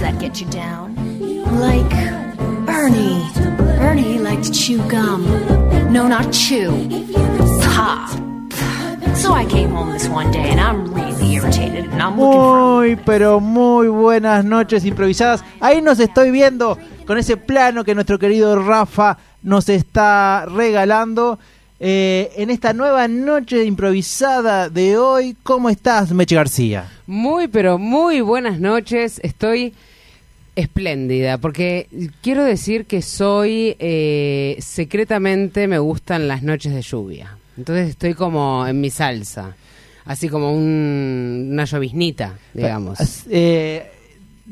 That get you down? Like Ernie. Ernie liked to chew gum. No, not chew. Pop. So I came home this one day and I'm really irritated and I'm looking for Muy, pero muy buenas noches improvisadas. Ahí nos estoy viendo con ese plano que nuestro querido Rafa nos está regalando. eh, en esta nueva noche improvisada de hoy, ¿cómo estás, Meche García? Muy, pero muy buenas noches. Estoy espléndida porque quiero decir que soy eh, secretamente me gustan las noches de lluvia. Entonces estoy como en mi salsa, así como un- una lloviznita, digamos. Eh,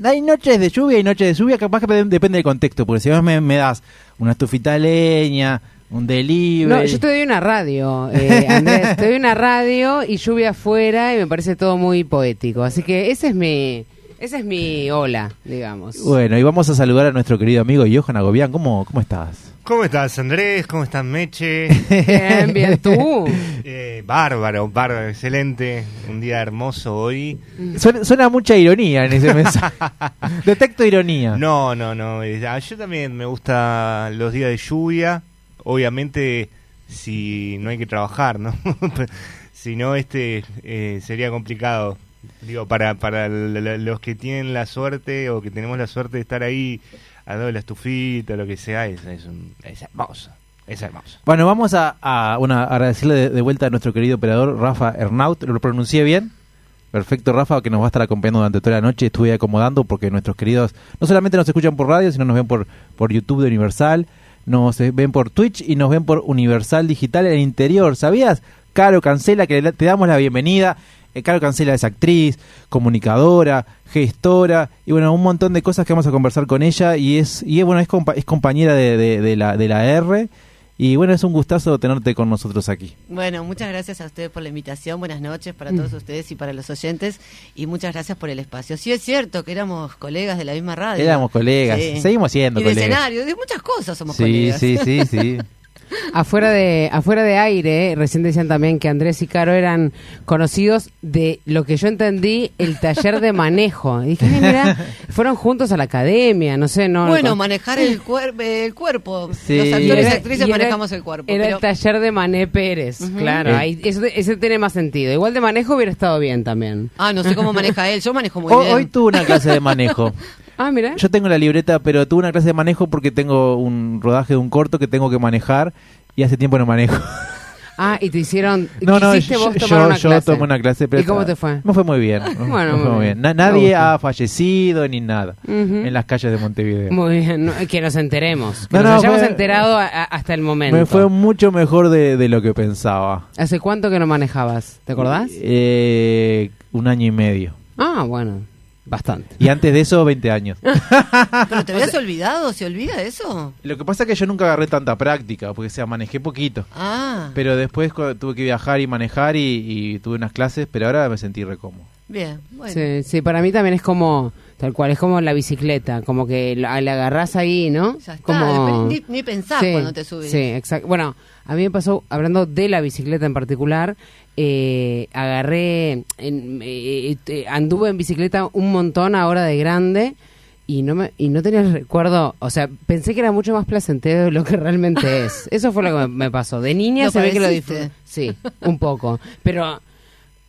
hay noches de lluvia y noches de lluvia, capaz que dep- depende del contexto, porque si vos me, me das una estufita de leña, un delivery... No, yo te doy una radio, eh, Andrés, te doy una radio y lluvia afuera y me parece todo muy poético. Así que ese es mi, ese es mi hola, digamos. Bueno, y vamos a saludar a nuestro querido amigo Johan Agobián. ¿Cómo, cómo estás? ¿Cómo estás, Andrés? ¿Cómo estás, Meche? Bien, bien, tú. Eh, bárbaro, bárbaro, excelente. Un día hermoso hoy. Suena, suena mucha ironía en ese mensaje. Detecto ironía. No, no, no. eh, ah, Yo también me gustan los días de lluvia. Obviamente, si no hay que trabajar, ¿no? si no, este eh, sería complicado. Digo, para, para los que tienen la suerte o que tenemos la suerte de estar ahí al lado de la estufita, lo que sea, es, es, es hermoso. Bueno, vamos a, a, bueno, agradecerle de, de vuelta a nuestro querido operador Rafa Ernaut. ¿Lo pronuncié bien? Perfecto, Rafa, que nos va a estar acompañando durante toda la noche. Estuve acomodando porque nuestros queridos no solamente nos escuchan por radio, sino nos ven por, por YouTube de Universal, nos eh, ven por Twitch y nos ven por Universal Digital en el interior. ¿Sabías? Caro Cancela, que te damos la bienvenida. Eh, Caro Cancela es actriz, comunicadora, gestora y bueno, un montón de cosas que vamos a conversar con ella y es, y es bueno, es, compa- es compañera de, de- de la, de la R y bueno, es un gustazo tenerte con nosotros aquí. Bueno, muchas gracias a ustedes por la invitación. Buenas noches para todos ustedes y para los oyentes. Y muchas gracias por el espacio. Sí, es cierto que éramos colegas de la misma radio. Éramos colegas, Sí. seguimos siendo y de colegas. escenario, de muchas cosas somos Sí, colegas. sí, sí, sí. Afuera de, afuera de aire, recién decían también que Andrés y Caro eran conocidos de lo que yo entendí, el taller de manejo. Y dije, "Ay, mira, fueron juntos a la academia, no sé, no. Bueno, no- manejar el, cuer- el cuerpo. Sí. Los actores y, era- actrices y era- manejamos el cuerpo. Era pero el taller de Mané Pérez, claro. Eh. ahí- eso, eso tiene más sentido. Igual de manejo hubiera estado bien también. Ah, no sé cómo maneja él. Yo manejo muy bien. hoy tuve una clase de manejo. Ah, mira. Yo tengo la libreta, pero tuve una clase de manejo porque tengo un rodaje de un corto que tengo que manejar y hace tiempo no manejo. Ah, y te hicieron. No, no, yo, vos tomar yo, una yo clase. tomé una clase. Pero ¿Y cómo te fue? Me fue muy bien. me Bueno, fue muy bien. bien. Na- Me nadie ha fallecido ni nada Ujú. en las calles de Montevideo. Muy bien, no, que nos enteremos. Que No, nos no, hayamos fue- enterado a- a- hasta el momento. Me fue mucho mejor de, de lo que pensaba. ¿Hace cuánto que no manejabas? ¿Te acordás? Eh, un año y medio. Ah, bueno, bastante. Y antes de eso, 20 años. ¿Pero te habías olvidado? ¿Se olvida eso? Lo que pasa es que yo nunca agarré tanta práctica, porque o sea, manejé poquito. Ah, Pero después tuve que viajar y manejar y, y tuve unas clases, pero ahora me sentí recómodo. bien. Bueno. Sí, sí, para mí también es como, tal cual, es como la bicicleta, como que la, la agarrás ahí, ¿no? Ya está, Como... ni, ni pensás Sí, cuando te subes. Sí, exacto. Bueno, a mí me pasó, hablando de la bicicleta en particular, eh, agarré, en- eh, eh, anduve en bicicleta un montón ahora de grande y no me y no tenía el recuerdo, o sea, pensé que era mucho más placentero de lo que realmente es. Eso fue lo que me, pasó. De niña ¿Lo se ve que lo disfruté. Sí, un poco. Pero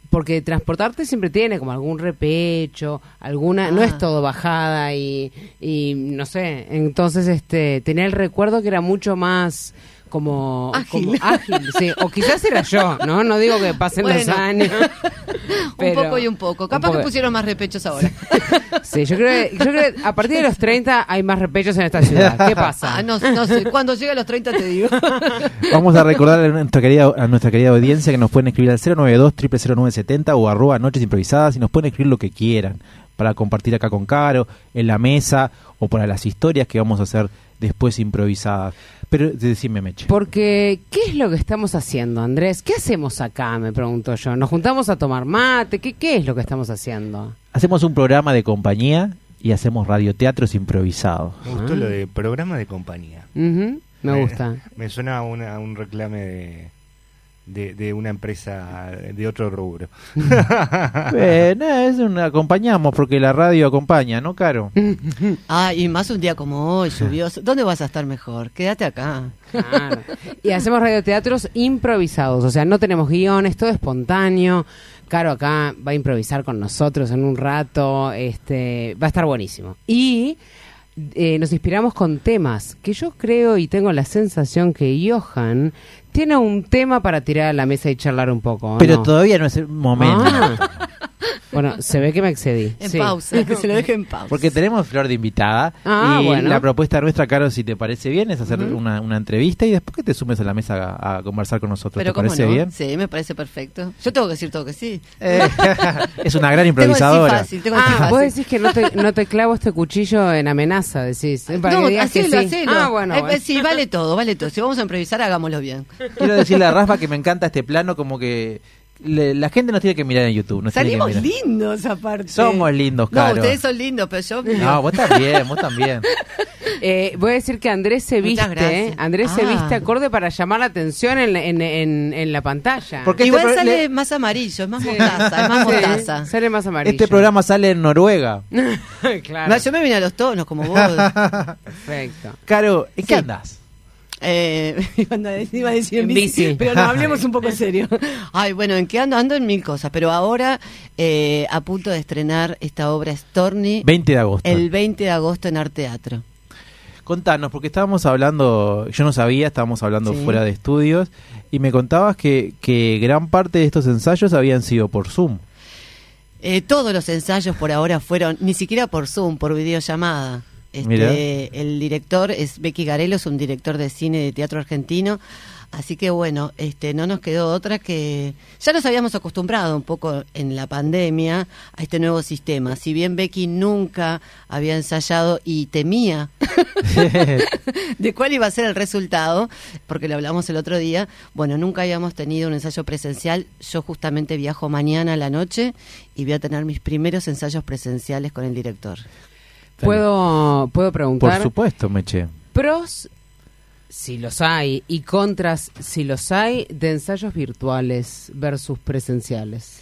porque transportarte siempre tiene como algún repecho, alguna, no Ah. es todo bajada y, y no sé, entonces este tenía el recuerdo que era mucho más como Ágil. como ágil, sí. O quizás era yo, ¿no? No digo que pasen los años. pero- un poco y un poco. Capaz poco. que pusieron más repechos ahora. Sí, yo creo, que- yo creo que a partir de los 30 hay más repechos en esta ciudad. ¿Qué pasa? Ah, no, no sé. Cuando llegue a los 30 te digo. Vamos a recordar a nuestra querida, a nuestra querida audiencia que nos pueden escribir al 092 0970 o arroba noches improvisadas y nos pueden escribir lo que quieran para compartir acá con Caro, en la mesa o para las historias que vamos a hacer después improvisadas. Pero decime, Meche. Porque, ¿qué es lo que estamos haciendo, Andrés? ¿Qué hacemos acá? Me pregunto yo. ¿Nos juntamos a tomar mate? ¿Qué, qué es lo que estamos haciendo? Hacemos un programa de compañía y hacemos radioteatros improvisados. Me gustó lo de programa de compañía. Me gusta. Me suena a, una- a un reclame de, de, de una empresa de otro rubro. Eh, no, es un, acompañamos porque la radio acompaña, ¿no, Caro? Ah, y más un día como hoy, lluvioso. ¿Dónde vas a estar mejor? Quédate acá. Claro. Y hacemos radioteatros improvisados, o sea, no tenemos guiones, todo espontáneo. Caro acá va a improvisar con nosotros en un rato, este, va a estar buenísimo. Y eh, nos inspiramos con temas que yo creo y tengo la sensación que Johan tiene un tema para tirar a la mesa y charlar un poco. ¿o Pero no? todavía no es el momento. Ah. Bueno, se ve que me excedí. En Sí. pausa, que se lo deje en pausa. Porque tenemos flor de invitada Ah, y bueno. la propuesta nuestra, Caro, si te parece bien, es hacer una, una entrevista y después que te sumes a la mesa a, a conversar con nosotros. Pero ¿Te cómo parece no? bien? Sí, me parece perfecto. Yo tengo que decir todo que sí. Eh, es una gran Tengo que decir improvisadora. fácil, tengo que decir Ah, vos decís que no te, no te clavo este cuchillo en amenaza, decís. eh, para No, que digas que hacelo, sí. hacelo. Ah, bueno, Eh, bueno. Sí, vale todo, vale todo. Si vamos a improvisar, hagámoslo bien. Quiero decirle a Rafa que me encanta este plano, como que le- la gente nos tiene que mirar en YouTube. Nos tiene que Salimos mirar. lindos aparte. Somos lindos, No, Caro. ustedes son lindos, pero yo... No, vos también, vos también. Eh, voy a decir que Andrés se viste. ¿eh? Andrés se Ah. viste acorde para llamar la atención en, en, en, en la pantalla. Porque este Igual sale le- más amarillo, es más mostaza, es más Sí, mostaza. sale más amarillo. Este programa sale en Noruega. claro. No, yo me vine a los tonos, como vos. Perfecto. Caro, ¿en qué Sí. Eh, iba a decir- iba a decir en En bici, bici. pero no, hablemos un poco en serio. Ay, bueno, ¿en qué ando? Ando en mil cosas, pero ahora eh, a punto de estrenar esta obra Storny 20 de agosto. el 20 de agosto en Arte Teatro. Contanos, porque estábamos hablando, yo no sabía, estábamos hablando Sí. fuera de estudios, y me contabas que, que gran parte de estos ensayos habían sido por Zoom. Eh, todos los ensayos por ahora fueron, ni siquiera por Zoom, por videollamada. Este, el director es Becky Garelo, es un director de cine de teatro argentino. Así que bueno, este, no nos quedó otra que ya nos habíamos acostumbrado un poco en la pandemia a este nuevo sistema. Si bien Becky nunca había ensayado y temía de cuál iba a ser el resultado, porque lo hablamos el otro día. Bueno, nunca habíamos tenido un ensayo presencial. Yo justamente viajo mañana a la noche y voy a tener mis primeros ensayos presenciales con el director. ¿Puedo, ¿Puedo Por preguntar? supuesto, Meche. Pros, si los hay, y contras, si los hay, de ensayos virtuales versus presenciales.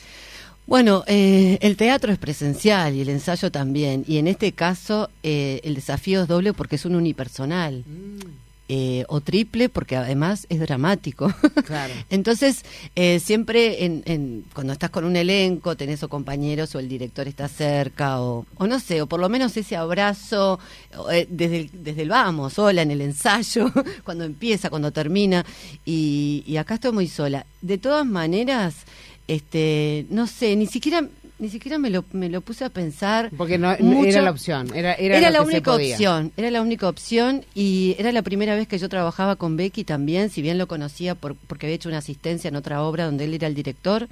Bueno, eh, el teatro es presencial y el ensayo también. Y en este caso eh, el desafío es doble porque es un unipersonal. Eh, o triple porque además es dramático. Claro. Entonces, eh, siempre en, en- cuando estás con un elenco, tenés o compañeros o el director está cerca o, o no sé, o por lo menos ese abrazo o, eh, desde, el, desde el vamos, sola en el ensayo, cuando empieza, cuando termina. Y, y acá estoy muy sola. De todas maneras, este, no sé, ni siquiera... Ni siquiera me lo, me lo puse a pensar. Porque no, mucho. era la opción. Era, era, Era, la que se única podía. opción, era la única opción y era la primera vez que yo trabajaba con Becky también, si bien lo conocía por, porque había hecho una asistencia en otra obra donde él era el director,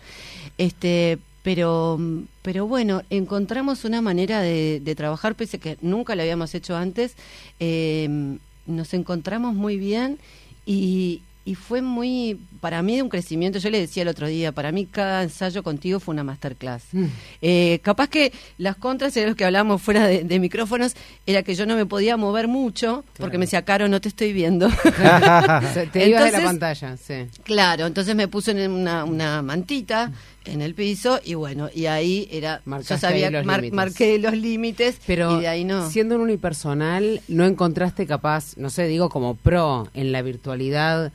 este, pero, pero bueno, encontramos una manera de, de trabajar, pese a que nunca lo habíamos hecho antes, eh, nos encontramos muy bien y, y fue muy, para mí, de un crecimiento. Yo le decía el otro día, para mí cada ensayo contigo fue una masterclass. Mm. Eh, capaz que las contras, era lo que hablamos fuera de, de micrófonos, era que yo no me podía mover mucho, porque me decía, Caro, no te estoy viendo. Te ibas de la Entonces- pantalla, sí. claro, entonces me puso en una, una mantita en el piso y bueno, y ahí era, Marcaste yo sabía, los mar- marqué los límites Pero y de ahí no. siendo un unipersonal, ¿no encontraste capaz, no sé, digo como pro en la virtualidad,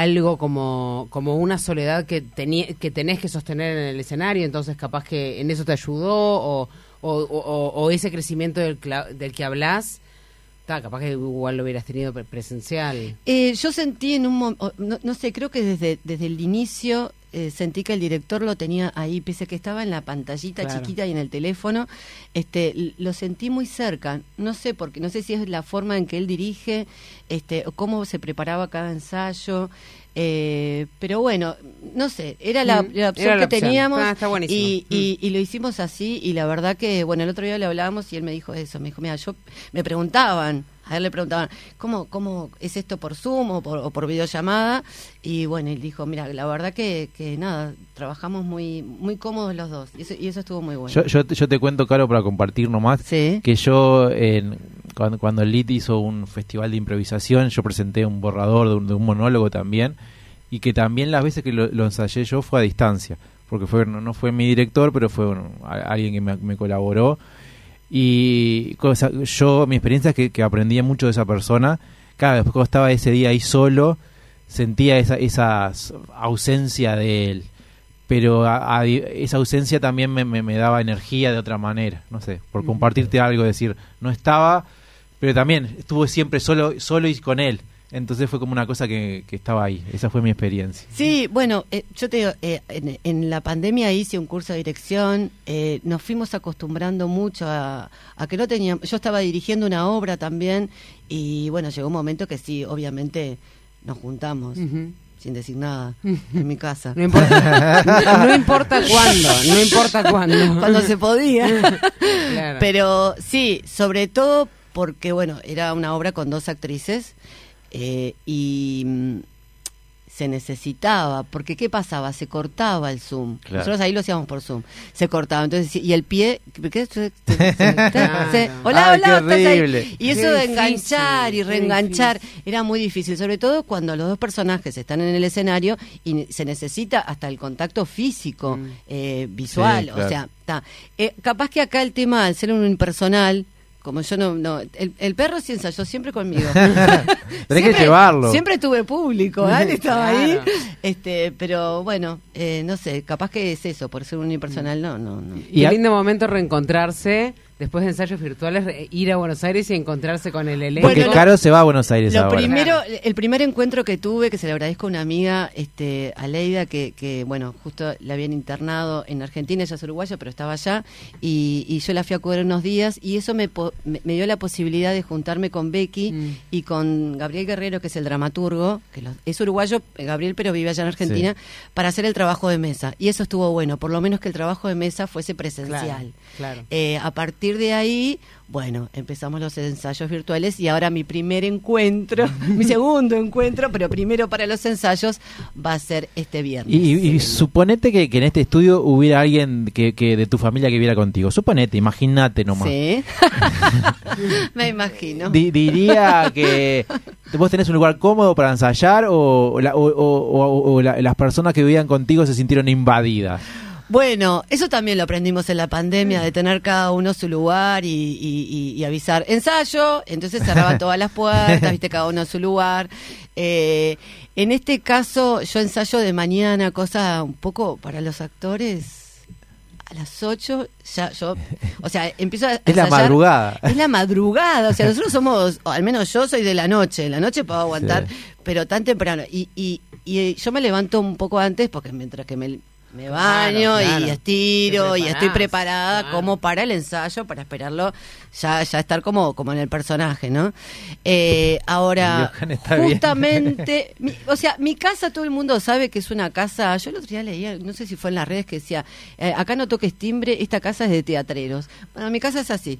algo como, como una soledad que, que tenés que sostener en el escenario? Entonces capaz que en eso te ayudó o, o, ese crecimiento del, del que hablas capaz que igual lo hubieras tenido pre- presencial. Eh, yo sentí en un momento, no, no sé, creo que desde, desde el inicio eh, sentí que el director lo tenía ahí, pese a que estaba en la pantallita Claro. chiquita y en el teléfono, este, lo sentí muy cerca. No sé porque no sé si es la forma en que él dirige, este, o cómo se preparaba cada ensayo. eh, pero bueno, no sé, era la, Mm, la opción era la que opción. teníamos Ah, está buenísimo. y, y- Mm. y lo hicimos así y la verdad que, bueno, el otro día le hablábamos y él me dijo eso, me dijo, mira, yo me preguntaban, a él le preguntaban, ¿cómo, cómo es esto por Zoom o por, o por videollamada? Y bueno, él dijo, mira, la verdad que, que nada, trabajamos muy muy cómodos los dos y eso, y eso estuvo muy bueno. Yo, yo, te- yo te cuento, Caro, para compartir nomás, Sí. que yo, en- cuando, cuando el LIT hizo un festival de improvisación, yo presenté un borrador de un, de un monólogo también, y que también las veces que lo, lo ensayé yo fue a distancia, porque fue no, no fue mi director, pero fue a- alguien que me, me colaboró. Y cosa, yo, mi experiencia es que, que aprendí mucho de esa persona. Cada vez que estaba ese día ahí solo, sentía esa, esa ausencia de él. Pero a- a- esa ausencia también me, me- me daba energía de otra manera. No sé, por compartirte algo, decir, no estaba, pero también estuvo siempre solo, solo y con él. Entonces fue como una cosa que, que estaba ahí. Esa fue mi experiencia. Sí, bueno, eh, yo te digo, eh, en, en la pandemia hice un curso de dirección, eh, nos fuimos acostumbrando mucho a, a que no teníamos, yo estaba dirigiendo una obra también y bueno, llegó un momento que sí, obviamente nos juntamos, sin decir nada, en mi casa. No importa, no, no importa cuándo, no importa cuándo. Cuando se podía. Claro. Pero sí, sobre todo porque, bueno, era una obra con dos actrices eh, y mm, se necesitaba, porque ¿qué pasaba? Se cortaba el Zoom. Claro. Nosotros ahí lo hacíamos por Zoom. Se cortaba. Entonces, y el pie... ¿qué? Se- se- se- Claro. se- hola, Ay, hola, ¿estás ahí? horrible. Y eso Qué de enganchar difícil, y reenganchar era muy difícil, sobre todo cuando los dos personajes están en el escenario y se necesita hasta el contacto físico, Mm. eh, visual, Sí, claro. o sea, ta. Eh, capaz que acá el tema, al ser un impersonal, como yo no, no el, el perro sí ensayó siempre conmigo. Tenés que llevarlo. Siempre tuve público, ¿eh? Él estaba ahí. Este, pero bueno, eh, no sé, capaz que es eso, por ser un impersonal, no, no, no. Y Qué a- lindo momento reencontrarse después de ensayos virtuales, re- ir a Buenos Aires y encontrarse con el elenco. Porque Bueno, Caro se va a Buenos Aires Lo ahora. primero, el primer encuentro que tuve, que se le agradezco a una amiga, este, a Leida, que, que, bueno, justo la habían internado en Argentina, ella es uruguaya, pero estaba allá, y, y yo la fui a cubrir unos días, y eso me, po- me, dio la posibilidad de juntarme con Becky Mm. y con Gabriel Guerrero, que es el dramaturgo, que lo- es uruguayo, eh, Gabriel, pero vive allá en Argentina, para hacer el trabajo de mesa. Y eso estuvo bueno, por lo menos que el trabajo de mesa fuese presencial. Claro. Eh, a partir de ahí, bueno, empezamos los ensayos virtuales y ahora mi primer encuentro, mi segundo encuentro, pero primero para los ensayos, va a ser este viernes. Y, y- suponete que, que en este estudio hubiera alguien que, que de tu familia que viera contigo. Suponete, imagínate nomás. Sí. Me imagino. Di- diría que vos tenés un lugar cómodo para ensayar o, la- o- o- o- o la- las personas que vivían contigo se sintieron invadidas. Bueno, eso también lo aprendimos en la pandemia, de tener cada uno su lugar y, y- y- y avisar ensayo, entonces cerraban todas las puertas, viste cada uno su lugar. Eh, en este caso, yo ensayo de mañana, cosa un poco para los actores. A las 8 ya yo, o sea, empiezo a Es la madrugada. Es la madrugada, o sea, nosotros somos, o al menos yo soy de la noche, la noche puedo aguantar, Sí. pero tan temprano. Y, y, y yo me levanto un poco antes porque mientras que me, me baño Claro, claro. y estiro y estoy preparada claro. como para el ensayo, para esperarlo, ya, ya estar como, como en el personaje, ¿no? Eh, ahora, justamente, mi- o sea, mi casa todo el mundo sabe que es una casa, yo el otro día leía, no sé si fue en las redes que decía, eh, acá no toques timbre, esta casa es de teatreros. Bueno, mi casa es así.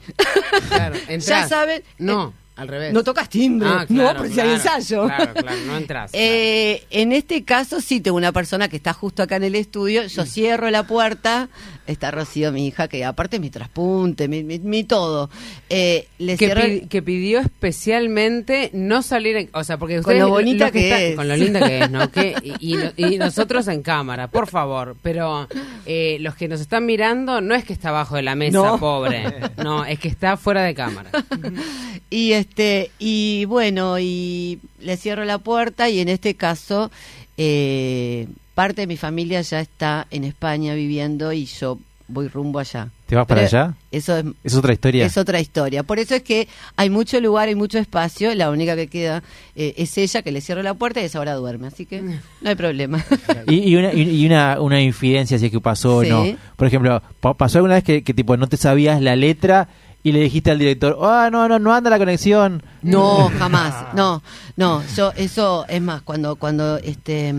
Claro, ya saben. No, al revés. No tocas timbre, Ah, no, porque si claro, hay ensayo. Claro, claro, no entras. Eh, en este caso sí tengo una persona que está justo acá en el estudio, yo cierro la puerta, está Rocío, mi hija, que aparte es mi traspunte, mi, mi- mi todo. Eh, le que, el- pidió especialmente no salir, en- o sea, porque Con ustedes lo bonita que están- es. con lo linda que es, ¿no? Que, y, y no- y nosotros en cámara, por favor, pero eh, los que nos están mirando no es que está abajo de la mesa, No. pobre, no, es que está fuera de cámara. Y este, y bueno, y le cierro la puerta y en este caso, eh, parte de mi familia ya está en España viviendo y yo voy rumbo allá. ¿Te vas para allá? Eso es, Es otra historia. es otra historia. Por eso es que hay mucho lugar, hay mucho espacio. La única que queda eh, es ella, que le cierro la puerta y esa hora duerme. Así que no hay problema. Y, y una, y- una, una infidencia, si es que pasó Sí. o no. Por ejemplo, pa- ¿pasó alguna vez que, que tipo no te sabías la letra y le dijiste al director, ah, no, no, no anda la conexión? No, jamás. No, no. Yo, eso es más, cuando, cuando este.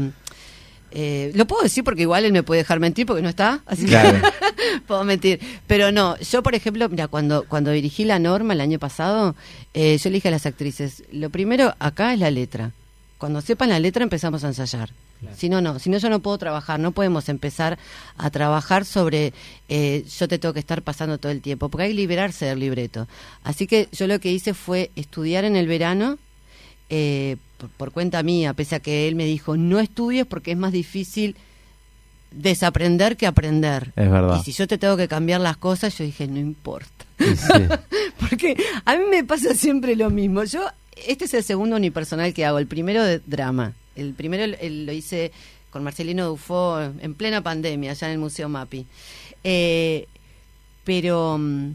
Eh, lo puedo decir porque igual él me puede dejar mentir porque no está, así Claro. que puedo mentir. Pero no, yo por ejemplo, mira, cuando, cuando dirigí la norma el año pasado, eh, yo le dije a las actrices, lo primero acá es la letra. Cuando sepan la letra empezamos a ensayar. Si no, no, si no yo no puedo trabajar, no podemos empezar a trabajar sobre eh, yo te tengo que estar pasando todo el tiempo, porque hay que liberarse del libreto. Así que yo lo que hice fue estudiar en el verano eh, por, por cuenta mía, pese a que él me dijo, no estudies porque es más difícil desaprender que aprender. Es verdad. Y si yo te tengo que cambiar las cosas, yo dije, no importa. Sí. Porque a mí me pasa siempre lo mismo. Yo, este es el segundo unipersonal que hago, el primero de drama. El primero el- el- lo hice con Marcelino Dufo en plena pandemia, allá en el Museo Mapi. Eh, pero mm,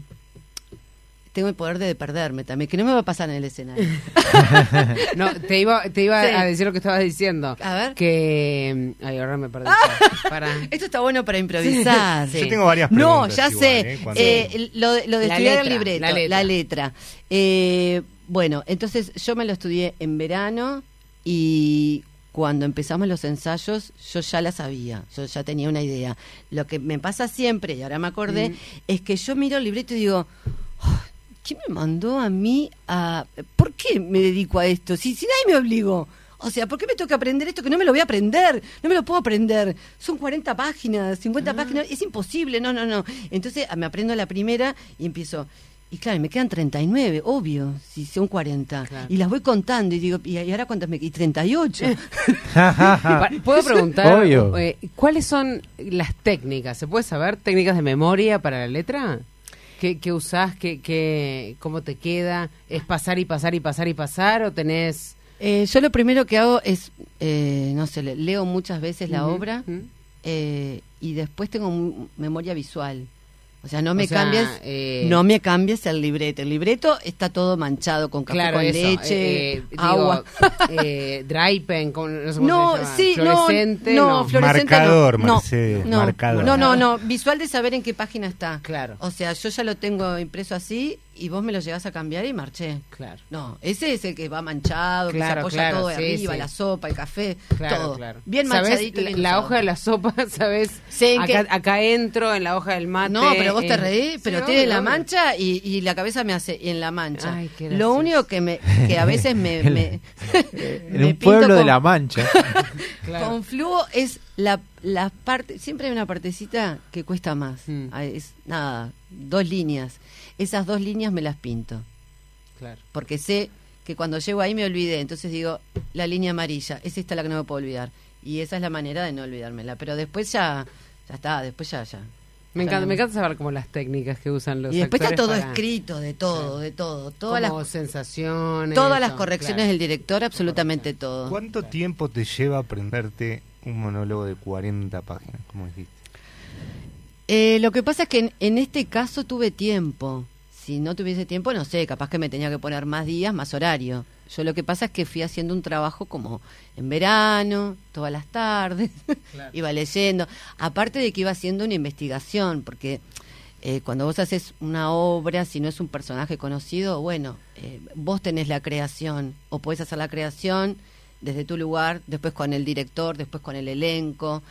tengo el poder de perderme también, que no me va a pasar en el escenario. No, te iba, te iba Sí. a decir lo que estabas diciendo. A ver. Que. Ay, ahora me perdí. Para. Esto está bueno para improvisar. Sí. Yo tengo varias No, preguntas ya igual, sé. ¿eh? Cuando- Eh, lo, de- lo de La estudiar letra, el libreto, la la letra. letra. Eh, bueno, entonces yo me lo estudié en verano y cuando empezamos los ensayos yo ya la sabía, yo ya tenía una idea. Lo que me pasa siempre, y ahora me acordé, es que yo miro el libreto y digo, "Ay, ¿quién me mandó a mí a... ¿Por qué me dedico a esto? Si, si nadie me obligó. O sea, ¿por qué me toca aprender esto que no me lo voy a aprender? No me lo puedo aprender. Son 40 páginas, 50 páginas, es imposible, no, no, no. Entonces ah, me aprendo la primera y empiezo. Y claro, me quedan 39, obvio, si son 40. Claro. Y las voy contando y digo, ¿y y ahora cuántas me quedan? 38. Pa- ¿Puedo preguntar Obvio. eh, cuáles son las técnicas? ¿Se puede saber técnicas de memoria para la letra? ¿Qué, usás? ¿Qué, qué, ¿Cómo te queda? ¿Es pasar y pasar y pasar y pasar? ¿O tenés.? Eh, yo lo primero que hago es, eh, no sé, le- leo muchas veces la obra eh, y después tengo memoria visual. O sea, no me O sea, cambies, eh, no me cambies el libreto. El libreto está todo manchado con café Claro, con eso. leche, eh, eh, digo, agua. eh, dry pen, con- no sé cómo No, se llama. sí, no, Fluorescente, no, no. fluorescente Marcador, no. Mercedes, no, marcador. No, no, no, visual de saber en qué página está. Claro. O sea, yo ya lo tengo impreso así y vos me lo llevas a cambiar y marché. Claro. No, ese es el que va manchado, que se Claro, apoya claro, todo sí, arriba, sí. la sopa, el café, Claro, todo. claro. Bien ¿Sabés manchadito. la, bien la usado. hoja de la sopa, ¿sabes? Acá, acá entro en la hoja del mate. No, pero vos te reís, sí, pero tiene la mancha y, y la cabeza me hace en la mancha. Ay, qué Lo único que me que a veces me, me- En me un pueblo de La Mancha. Claro. Con fluo es la, la parte, siempre hay una partecita que cuesta más. Mm. Ah, Es nada, dos líneas. Esas dos líneas me las pinto, Claro. porque sé que cuando llego ahí me olvidé, entonces digo, la línea amarilla, es esta la que no me puedo olvidar. Y esa es la manera de no olvidármela, pero después ya ya está, después ya ya. Me encanta, me encanta saber como las técnicas que usan los Y después está todo para- escrito, de todo, de todo, todas como las sensaciones. todas las correcciones claro. del director, absolutamente todo. ¿Cuánto tiempo te lleva aprenderte un monólogo de 40 páginas, como dijiste? Eh, lo que pasa es que en, en este caso tuve tiempo. Si no tuviese tiempo, no sé, capaz que me tenía que poner más días, más horario. Yo lo que pasa es que fui haciendo un trabajo como en verano, todas las tardes, iba leyendo. Aparte de que iba haciendo una investigación, porque eh, cuando vos haces una obra, si no es un personaje conocido, bueno, eh, vos tenés la creación, o podés hacer la creación desde tu lugar, después con el director, después con el elenco.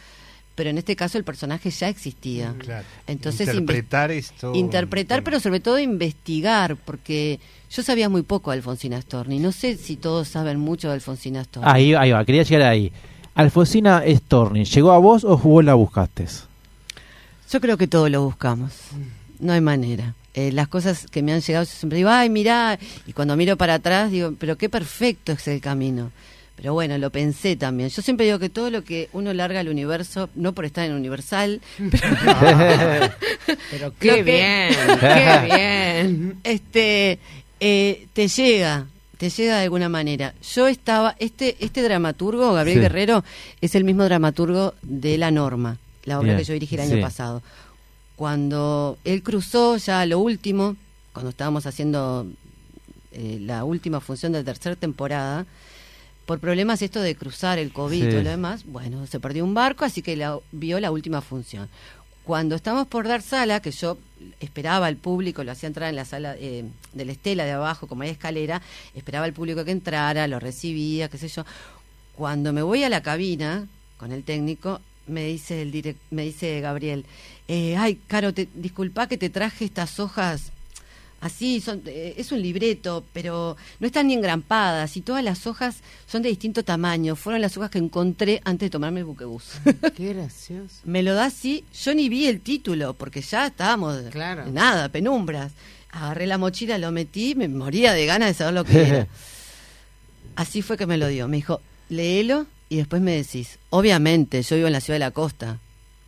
Pero en este caso el personaje ya existía. Claro. Entonces interpretar esto. Interpretar, pero sobre todo investigar, porque yo sabía muy poco de Alfonsina Storni. No sé si todos saben mucho de Alfonsina Storni. Ahí, ahí va, quería llegar ahí. Alfonsina Storni, ¿llegó a vos o vos la buscaste? Yo creo que todos lo buscamos. No hay manera. Eh, las cosas que me han llegado, yo siempre digo, ay, mirá. Y cuando miro para atrás, digo, pero qué perfecto es el camino. Pero bueno, lo pensé también. Yo siempre digo que todo lo que uno larga al universo, no por estar en Universal, Pero qué que- bien, qué bien. este eh, te llega te llega de alguna manera yo estaba este este dramaturgo Gabriel Sí. Guerrero es el mismo dramaturgo de La Norma la obra Bien, que yo dirigí el año sí. pasado cuando él cruzó ya lo último, cuando estábamos haciendo eh, la última función de tercera temporada, por problemas esto de cruzar el COVID y lo demás, bueno, se perdió un barco, así que la, vio la última función. Cuando estamos por dar sala, que yo esperaba al público, lo hacía entrar en la sala eh, de la estela de abajo, como hay escalera, esperaba al público que entrara, lo recibía, qué sé yo. Cuando me voy a la cabina con el técnico, me dice el direc- me dice Gabriel, eh, ay, Caro, te, disculpa que te traje estas hojas así, son, eh, es un libreto, pero no están ni engrampadas y todas las hojas son de distinto tamaño. Fueron las hojas que encontré antes de tomarme el buquebús. Qué gracioso. me lo da así, yo ni vi el título, porque ya estábamos, Claro. nada, penumbras. Agarré la mochila, lo metí, me moría de ganas de saber lo que era. Así fue que me lo dio. Me dijo, léelo y después me decís. Obviamente, yo vivo en la ciudad de la costa.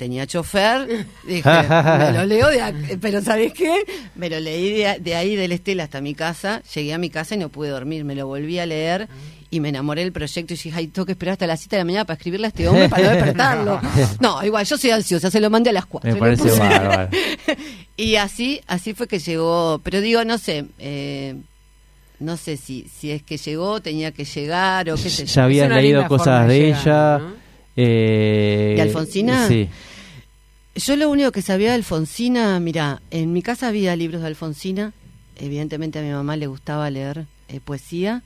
Tenía chofer, dije, me lo leo de ac- pero ¿sabes qué? Me lo leí de, ahí del Estela hasta mi casa, llegué a mi casa y no pude dormir, me lo volví a leer y me enamoré del proyecto y dije, ay, tengo que esperar hasta las 7 de la mañana para escribirle a este hombre para no despertarlo. No, igual, yo soy ansiosa, se lo mandé a las 4. Me parece bárbaro. Y así, así fue que llegó, pero digo, no sé, eh, no sé si, si es que llegó, tenía que llegar o qué sé yo. Ya habías una leído cosas de de llegar, ella. ¿no? eh, ¿De Alfonsina? Sí. Yo lo único que sabía de Alfonsina, mira, en mi casa había libros de Alfonsina, evidentemente a mi mamá le gustaba leer eh, poesía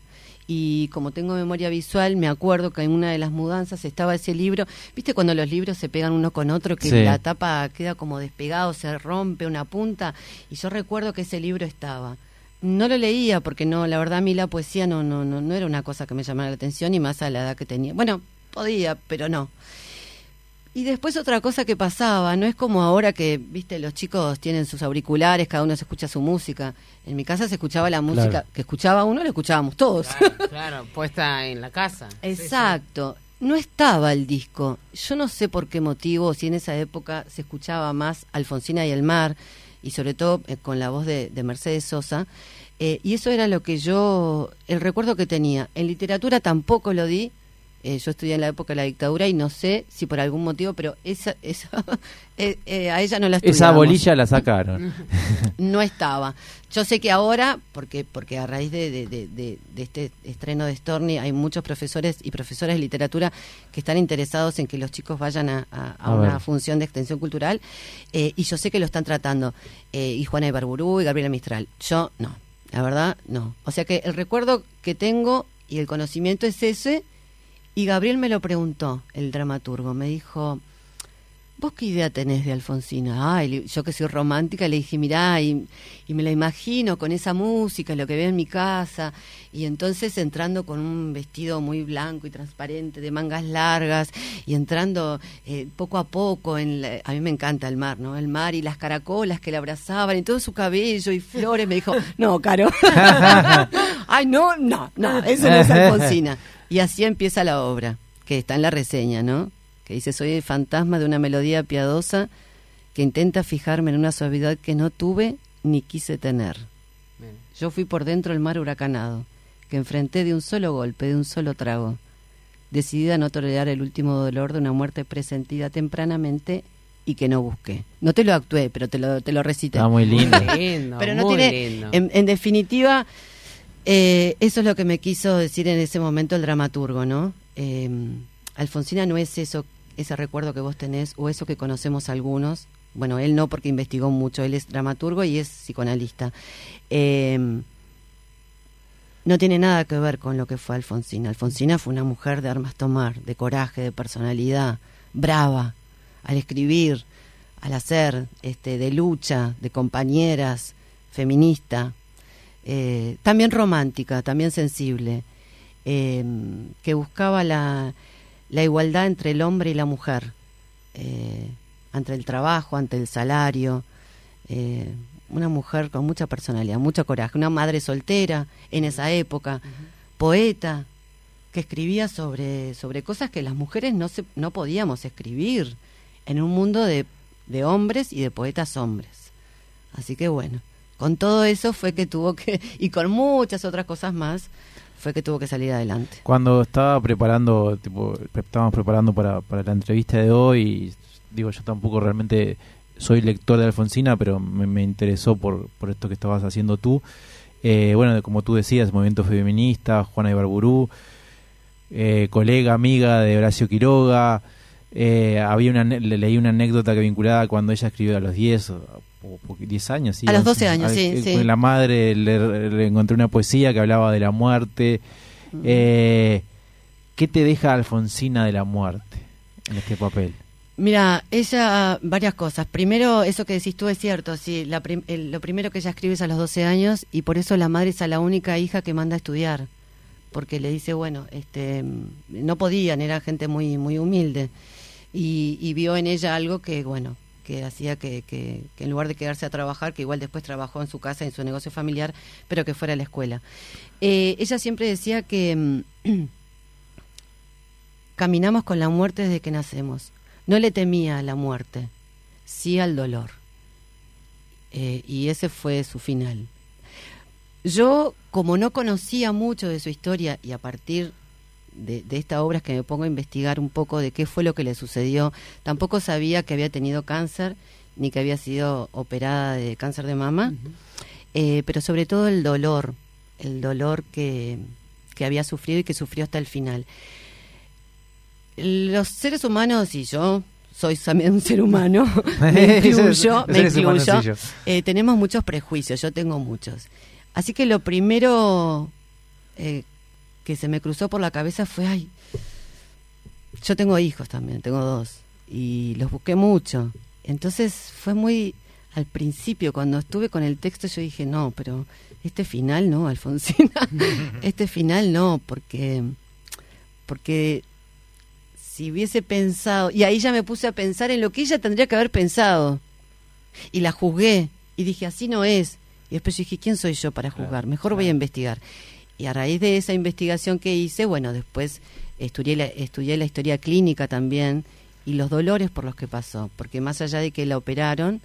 y como tengo memoria visual me acuerdo que en una de las mudanzas estaba ese libro, viste cuando los libros se pegan uno con otro que Sí. la tapa queda como despegado, se rompe una punta y yo recuerdo que ese libro estaba. No lo leía porque no, la verdad a mí la poesía no, no, no, no era una cosa que me llamara la atención y más a la edad que tenía. Bueno, podía, pero no. Y después otra cosa que pasaba, no es como ahora que, viste, los chicos tienen sus auriculares, cada uno se escucha su música. En mi casa se escuchaba la música Claro. que escuchaba uno, la escuchábamos todos. Claro, claro, puesta en la casa. Exacto. No estaba el disco. Yo no sé por qué motivo, si en esa época se escuchaba más Alfonsina y el mar, y sobre todo eh, con la voz de, de Mercedes Sosa. eh, y eso era lo que yo, el recuerdo que tenía. En literatura tampoco lo di. Eh, yo estudié en la época de la dictadura y no sé si por algún motivo, pero esa, esa eh, eh, a ella no la Esa estudiamos bolilla la sacaron. no estaba. Yo sé que ahora, porque porque a raíz de, de- de- este estreno de Storni, hay muchos profesores y profesoras de literatura que están interesados en que los chicos vayan a, a- a A una ver. función de extensión cultural, eh, y yo sé que lo están tratando. eh, y Juana Ibarburú y Gabriela Mistral. Yo no, la verdad no. O sea que el recuerdo que tengo y el conocimiento es ese, y Gabriel me lo preguntó, el dramaturgo, me dijo... ¿Vos qué idea tenés de Alfonsina? Ay, le- yo que soy romántica le dije, mirá, y, me la imagino con esa música, lo que veo en mi casa, y entonces entrando con un vestido muy blanco y transparente, de mangas largas, y entrando eh, poco a poco, en a mí me encanta el mar, ¿no? El mar y las caracolas que la abrazaban, y todo su cabello y flores, me dijo, no, Caro, ay, no, no, no, eso no es Alfonsina. Y así empieza la obra, que está en la reseña, ¿no? que dice, soy el fantasma de una melodía piadosa que intenta fijarme en una suavidad que no tuve ni quise tener. Bien. Yo fui por dentro el mar huracanado, que enfrenté de un solo golpe, de un solo trago, decidida a no tolerar el último dolor de una muerte presentida tempranamente y que no busqué. No te lo actué, pero te lo, te lo recité. Está muy lindo. Pero no muy tiene, lindo. en, en definitiva, eh, eso es lo que me quiso decir en ese momento el dramaturgo, ¿no? Eh, Alfonsina no es eso, ese recuerdo que vos tenés o eso que conocemos algunos. Bueno, él no porque investigó mucho, él es dramaturgo y es psicoanalista. Eh, no tiene nada que ver con lo que fue Alfonsina. Alfonsina fue una mujer de armas tomar, de coraje, de personalidad, brava, al escribir, al hacer, este, de lucha, de compañeras, feminista, eh, también romántica, también sensible, eh, que buscaba la, la igualdad entre el hombre y la mujer, eh, ante el trabajo, ante el salario, eh, una mujer con mucha personalidad, mucho coraje, una madre soltera en esa época, poeta, que escribía sobre, sobre cosas que las mujeres no, se, no podíamos escribir en un mundo de, de hombres y de poetas hombres. Así que bueno, con todo eso fue que tuvo que, y con muchas otras cosas más, fue que tuvo que salir adelante. Cuando estaba preparando, tipo, estábamos preparando para, para la entrevista de hoy, digo, yo tampoco realmente soy lector de Alfonsina, pero me, me interesó por, por esto que estabas haciendo tú. Eh, bueno, como tú decías, movimiento feminista, Juana Ibarburú, eh, colega, amiga de Horacio Quiroga. Eh, había una, le leí una anécdota que vinculada cuando ella escribió a los 10 o, o- o 10 años. sí, A los 11, 12 años, sí, La madre le, le encontré una poesía que hablaba de la muerte. Mm. Eh, ¿Qué te deja Alfonsina de la muerte en este papel? Mira, ella, varias cosas. Primero, eso que decís tú es cierto, sí, la prim- el- lo primero que ella escribe es a los 12 años y por eso la madre es a la única hija que manda a estudiar, porque le dice, bueno, este, no podían, era gente muy, muy humilde y, y vio en ella algo que, bueno, que hacía que, en lugar de quedarse a trabajar, que igual después trabajó en su casa, en su negocio familiar, pero que fuera a la escuela. Eh, ella siempre decía que mm, caminamos con la muerte desde que nacemos. No le temía a la muerte, sí al dolor. Eh, y ese fue su final. Yo, como no conocía mucho de su historia y a partir de, de esta obra es que me pongo a investigar un poco de qué fue lo que le sucedió, tampoco sabía que había tenido cáncer ni que había sido operada de cáncer de mama, eh, pero sobre todo el dolor, el dolor que, que había sufrido y que sufrió hasta el final. Los seres humanos y yo soy también un ser humano, me incluyo, me incluyo, eh, tenemos muchos prejuicios, yo tengo muchos. Así que lo primero eh, que se me cruzó por la cabeza fue, ay, yo tengo hijos también, tengo dos, y los busqué mucho. Entonces fue muy, al principio, cuando estuve con el texto, yo dije, no, pero este final no, Alfonsina, este final no, porque, porque si hubiese pensado, y ahí ya me puse a pensar en lo que ella tendría que haber pensado, y la juzgué, y dije, así no es. Y después yo dije, ¿quién soy yo para juzgar? Mejor voy a investigar. Y a raíz de esa investigación que hice, bueno, después estudié la, estudié la historia clínica también y los dolores por los que pasó, porque más allá de que la operaron,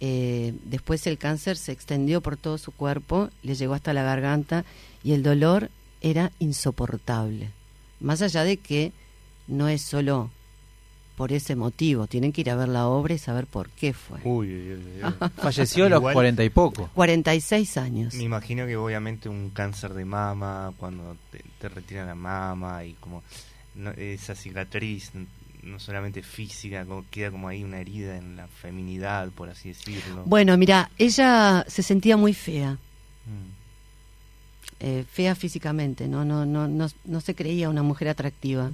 eh, después el cáncer se extendió por todo su cuerpo, le llegó hasta la garganta y el dolor era insoportable. Más allá de que no es solo por ese motivo, tienen que ir a ver la obra y saber por qué fue. Uy, uy, uy. Falleció a los 40 y poco. 46 años. Me imagino que obviamente un cáncer de mama, cuando te, te retiran la mama y como no- esa cicatriz, no solamente física, como- queda como ahí una herida en la feminidad, por así decirlo. Bueno, mira, ella se sentía muy fea, Mm. eh, fea físicamente, ¿no? No, no, no, no se creía una mujer atractiva.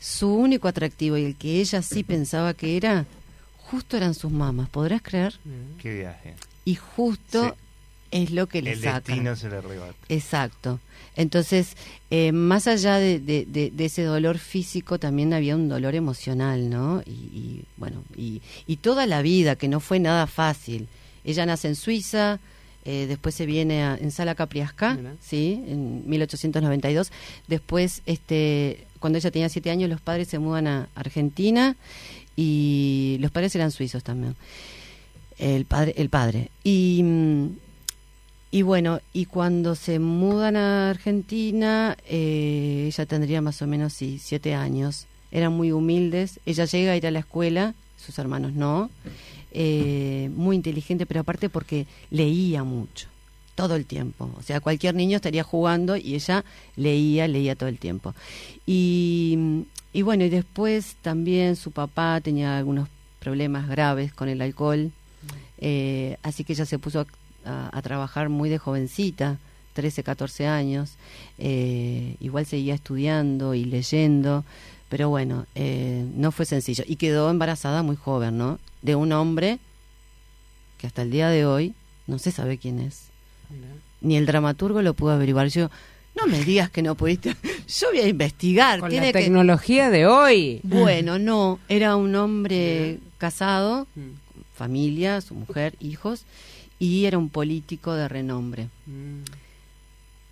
Su único atractivo y el que ella sí pensaba que era, justo eran sus mamas, ¿podrás creer? Qué viaje. Y justo Sí. es lo que le El saca. destino se le arrebata. Exacto. Entonces, eh, más allá de, de- de- de ese dolor físico, también había un dolor emocional, ¿no? Y, y, bueno, y, y toda la vida, que no fue nada fácil. Ella nace en Suiza, eh, después se viene a- en Sala Capriasca. ¿sí? En 1892. Después, este, cuando ella tenía siete años, los padres se mudan a Argentina y los padres eran suizos también. El padre, el padre. Y, mm, y bueno, y cuando se mudan a Argentina, eh, ella tendría más o menos sí, siete años. Eran muy humildes. Ella llega a ir a la escuela, sus hermanos no. Eh, muy inteligente, pero aparte porque leía mucho, todo el tiempo. O sea, cualquier niño estaría jugando y ella leía, leía todo el tiempo. Y, bueno, y después también su papá tenía algunos problemas graves con el alcohol. Eh, así que ella se puso a trabajar muy de jovencita, 13, 14 años. Eh, igual seguía estudiando y leyendo, pero bueno, eh, no fue sencillo. Y quedó embarazada muy joven, ¿no? De un hombre que hasta el día de hoy no se sabe quién es. Ni el dramaturgo lo pudo averiguar. Yo, no me digas que no pudiste. Yo voy a investigar. Con Tiene la que... tecnología de hoy. Bueno, no, era un hombre casado, Mm. familia, su mujer, hijos, y era un político de renombre. Mm.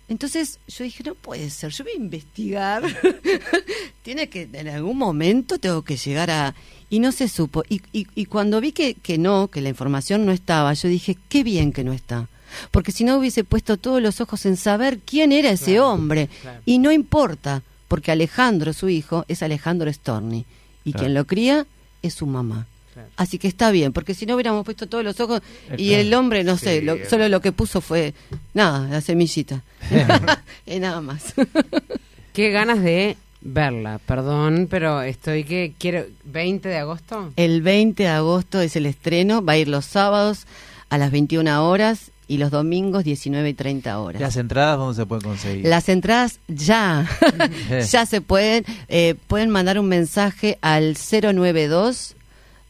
Entonces yo dije, no puede ser, yo voy a investigar. Tiene que, en algún momento tengo que llegar a... Y no se supo. Y, y, y cuando vi que, que no, que la información no estaba, yo dije, qué bien que no está. Porque si no hubiese puesto todos los ojos en saber quién era ese Claro, hombre. claro. Y no importa, porque Alejandro, su hijo, es Alejandro Storni. Y Claro. quien lo cría es su mamá. Claro. Así que está bien, porque si no hubiéramos puesto todos los ojos y claro. el hombre, no sé, lo- solo lo que puso fue, nada, la semillita. y nada más. Qué ganas de verla, perdón, pero estoy que quiero 20 de agosto. El 20 de agosto es el estreno, va a ir los sábados a las 21 horas y los domingos 19 y 30 horas. Las entradas, ¿dónde se pueden conseguir? Las entradas ya, ya se pueden, eh, pueden mandar un mensaje al 092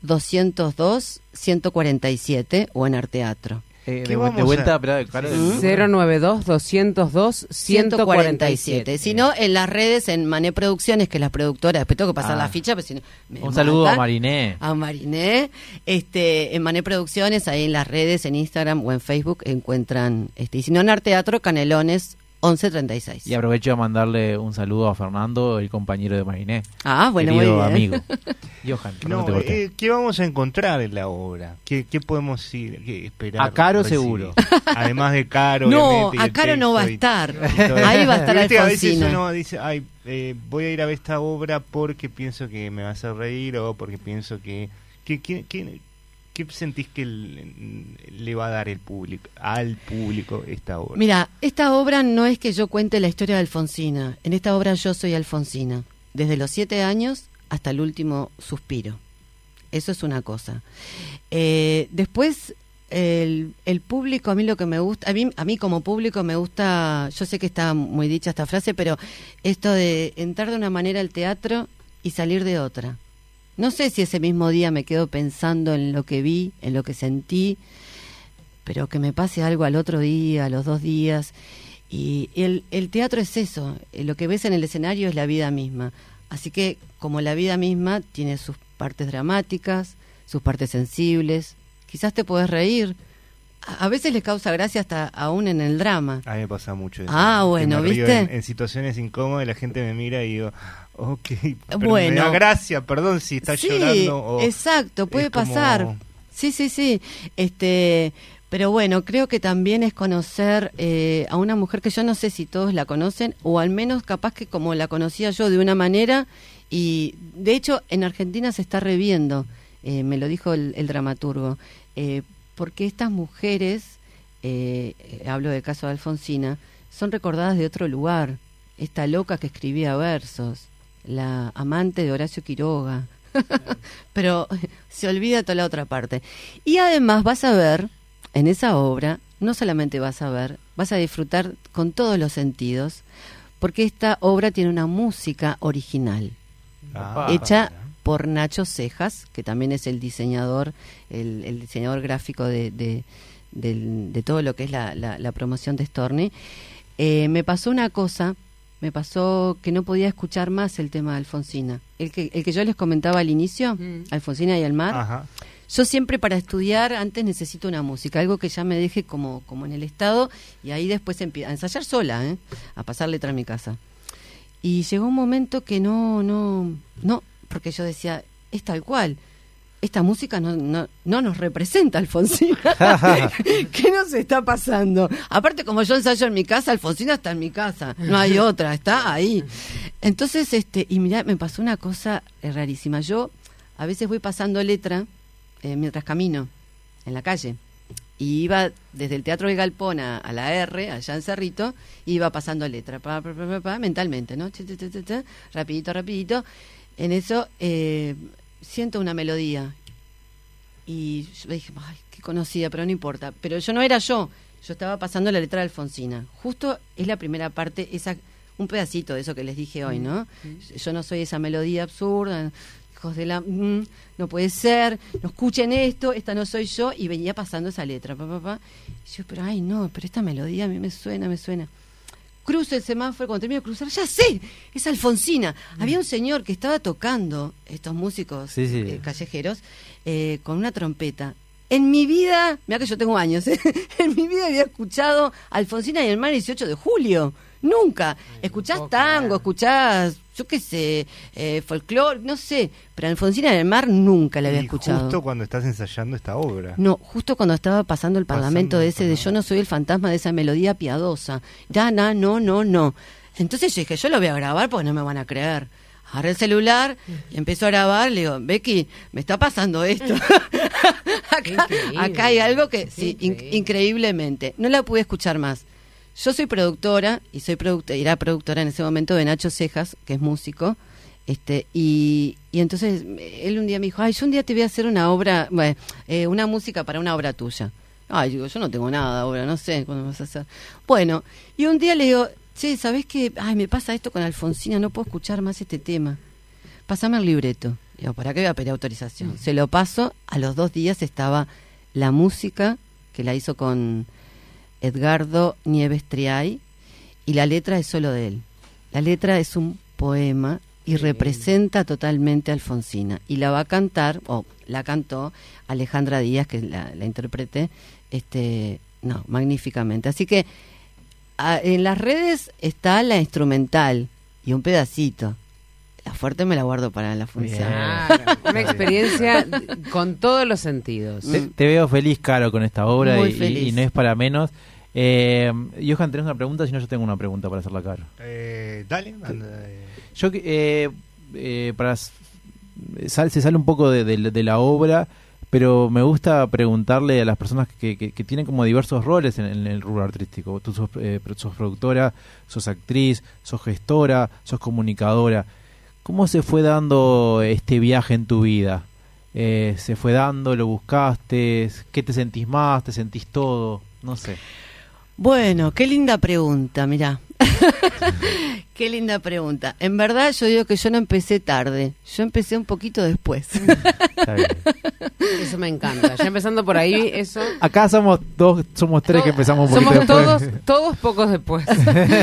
202 147 o en Arteatro. Eh, ¿Qué de, de vuelta, a- espera, claro, ¿Mm? 092 202 147. Si no, en las redes, en Mané Producciones, que es la productora, después tengo que pasar Ah. la ficha, pero si no, me Un saludo a. Mariné. A Mariné, este, en Mané Producciones, ahí en las redes, en Instagram o en Facebook, encuentran, este, y si no, en Arteatro, Canelones 1136. Y aprovecho a mandarle un saludo a Fernando, el compañero de Mariné. Ah, bueno, muy querido bien. amigo. Johan, No, te corté. eh, ¿Qué vamos a encontrar en la obra? ¿Qué, qué podemos ir, qué esperar? A Caro recibir? seguro. Además de Caro, No, y a Caro no va a y- estar. y todo Ahí va a estar Viste, A veces Alfonsina. uno dice, ay, eh, voy a ir a ver esta obra porque pienso que me va a hacer reír o porque pienso que... que, que- que- ¿Qué sentís que le va a dar el público, al público esta obra? Mira, esta obra no es que yo cuente la historia de Alfonsina. En esta obra yo soy Alfonsina, desde los siete años hasta el último suspiro. Eso es una cosa. Eh, después, el, el público, a mí lo que me gusta, a mí, a mí como público me gusta, yo sé que está muy dicha esta frase, pero esto de entrar de una manera al teatro y salir de otra. No sé si ese mismo día me quedo pensando en lo que vi, en lo que sentí, pero que me pase algo al otro día, a los dos días. Y el, el teatro es eso, eh, lo que ves en el escenario es la vida misma. Así que como la vida misma tiene sus partes dramáticas, sus partes sensibles, quizás te puedes reír. A, veces les causa gracia hasta aún en el drama. A mí me pasa mucho eso. Ah, bueno, ¿viste? En, en situaciones incómodas la gente me mira y digo, ok, pero me Bueno. da gracia, perdón si está sí, llorando. O exacto, puede como- pasar. Sí, sí, sí. Este, pero bueno, creo que también es conocer eh, a una mujer que yo no sé si todos la conocen o al menos capaz que como la conocía yo de una manera y de hecho en Argentina se está reviendo, eh, me lo dijo el, el dramaturgo, eh, porque estas mujeres, eh, hablo del caso de Alfonsina, son recordadas de otro lugar. Esta loca que escribía versos, la amante de Horacio Quiroga, pero se olvida toda la otra parte. Y además vas a ver en esa obra, no solamente vas a ver, vas a disfrutar con todos los sentidos, porque esta obra tiene una música original, Ah, hecha por Nacho Cejas, que también es el diseñador, el, el diseñador gráfico de, de, del- de todo lo que es la, la- la promoción de Storni. Eh, me pasó una cosa, me pasó que no podía escuchar más el tema de Alfonsina. El que, el que yo les comentaba al inicio, Mm. Alfonsina y el mar. Ajá. Yo siempre para estudiar antes necesito una música, algo que ya me deje como, como en el estado y ahí después empiezo a ensayar sola, ¿eh? a pasar letra a mi casa. Y llegó un momento que no, no, no, porque yo decía, es tal cual. Esta música no, no, no nos representa, Alfonsina. ¿Qué nos está pasando? Aparte, como yo ensayo en mi casa, Alfonsina está en mi casa. No hay otra, está ahí. Entonces, este, y mira, me pasó una cosa eh, rarísima. Yo a veces voy pasando letra eh, mientras camino en la calle. Y iba desde el Teatro del Galpón a, a la R, allá en Cerrito, y iba pasando letra, pa, pa, pa, pa, pa, mentalmente, ¿no? Rapidito, rapidito. En eso eh, siento una melodía. Y yo dije, ay, qué conocida, pero no importa. Pero yo no era yo, yo estaba pasando la letra de Alfonsina. Justo es la primera parte, esa un pedacito de eso que les dije hoy, ¿no? Yo no soy esa melodía absurda, hijos de la... mm, no puede ser, no escuchen esto, esta no soy yo, y venía pasando esa letra, pa, pa, pa. Y yo, pero ay, no, pero esta melodía a mí me suena, me suena. Cruzo el semáforo, cuando termino de cruzar, ya sé, es Alfonsina. Había un señor que estaba tocando, estos músicos Sí, sí. eh, callejeros, eh, con una trompeta. En mi vida, mira que yo tengo años, ¿eh? en mi vida había escuchado Alfonsina y el mar el 18 de julio. Nunca. Escuchás tango, escuchás, yo qué sé, eh, folclore, no sé. Pero Alfonsina y el mar nunca la había Y escuchado. justo cuando estás ensayando esta obra. No, justo cuando estaba pasando el parlamento Pasando de ese de yo no soy el fantasma de esa melodía piadosa. Ya, na, no, no, no. Entonces yo dije, yo lo voy a grabar porque no me van a creer. Agarré el celular y empezó a grabar. Le digo, Becky, me está pasando esto. acá, hay algo que, sí, in- Increíble. increíblemente. No la pude escuchar más. Yo soy productora y soy productora, era productora en ese momento de Nacho Cejas, que es músico. Este, y, y entonces él un día me dijo, ay, yo un día te voy a hacer una obra, bueno, eh, una música para una obra tuya. Ay, digo, yo no tengo nada ahora, no sé cuándo vas a hacer. Bueno, y un día le digo, che, ¿sabés qué? Ay, me pasa esto con Alfonsina, no puedo escuchar más este tema. Pásame el libreto. Digo, ¿para qué voy a pedir autorización? Se lo paso, a los dos días estaba la música, que la hizo con Edgardo Nieves Triay, y la letra es solo de él. La letra es un poema y representa totalmente a Alfonsina. Y la va a cantar, o la cantó Alejandra Díaz, que la, la interprete, este, no, magníficamente. Así que a- en las redes está la instrumental y un pedacito. La fuerte me la guardo para la función. Claro, una experiencia con todos los sentidos. Te, te veo feliz, Caro, con esta obra Muy y, feliz. y no es para menos. Eh, Johan, ¿tenés una pregunta? Si no, yo tengo una pregunta para hacerla Caro. Eh, dale, anda, eh. Yo, que- eh, eh, para sal- se sale un poco de, de- de la obra, pero me gusta preguntarle a las personas que, que- que tienen como diversos roles en, en el rubro artístico. Tú sos, eh, sos productora, sos actriz, sos gestora, sos comunicadora. ¿Cómo se fue dando este viaje en tu vida? Eh, ¿Se fue dando? ¿Lo buscaste? ¿Qué te sentís más? ¿Te sentís todo? No sé. Bueno, qué linda pregunta, mirá. qué linda pregunta. En verdad yo digo que yo no empecé tarde, yo empecé un poquito después. Está bien. Eso me encanta. Ya empezando por ahí, eso. Acá somos dos, somos tres que empezamos un poquito Somos todos, después. todos pocos después.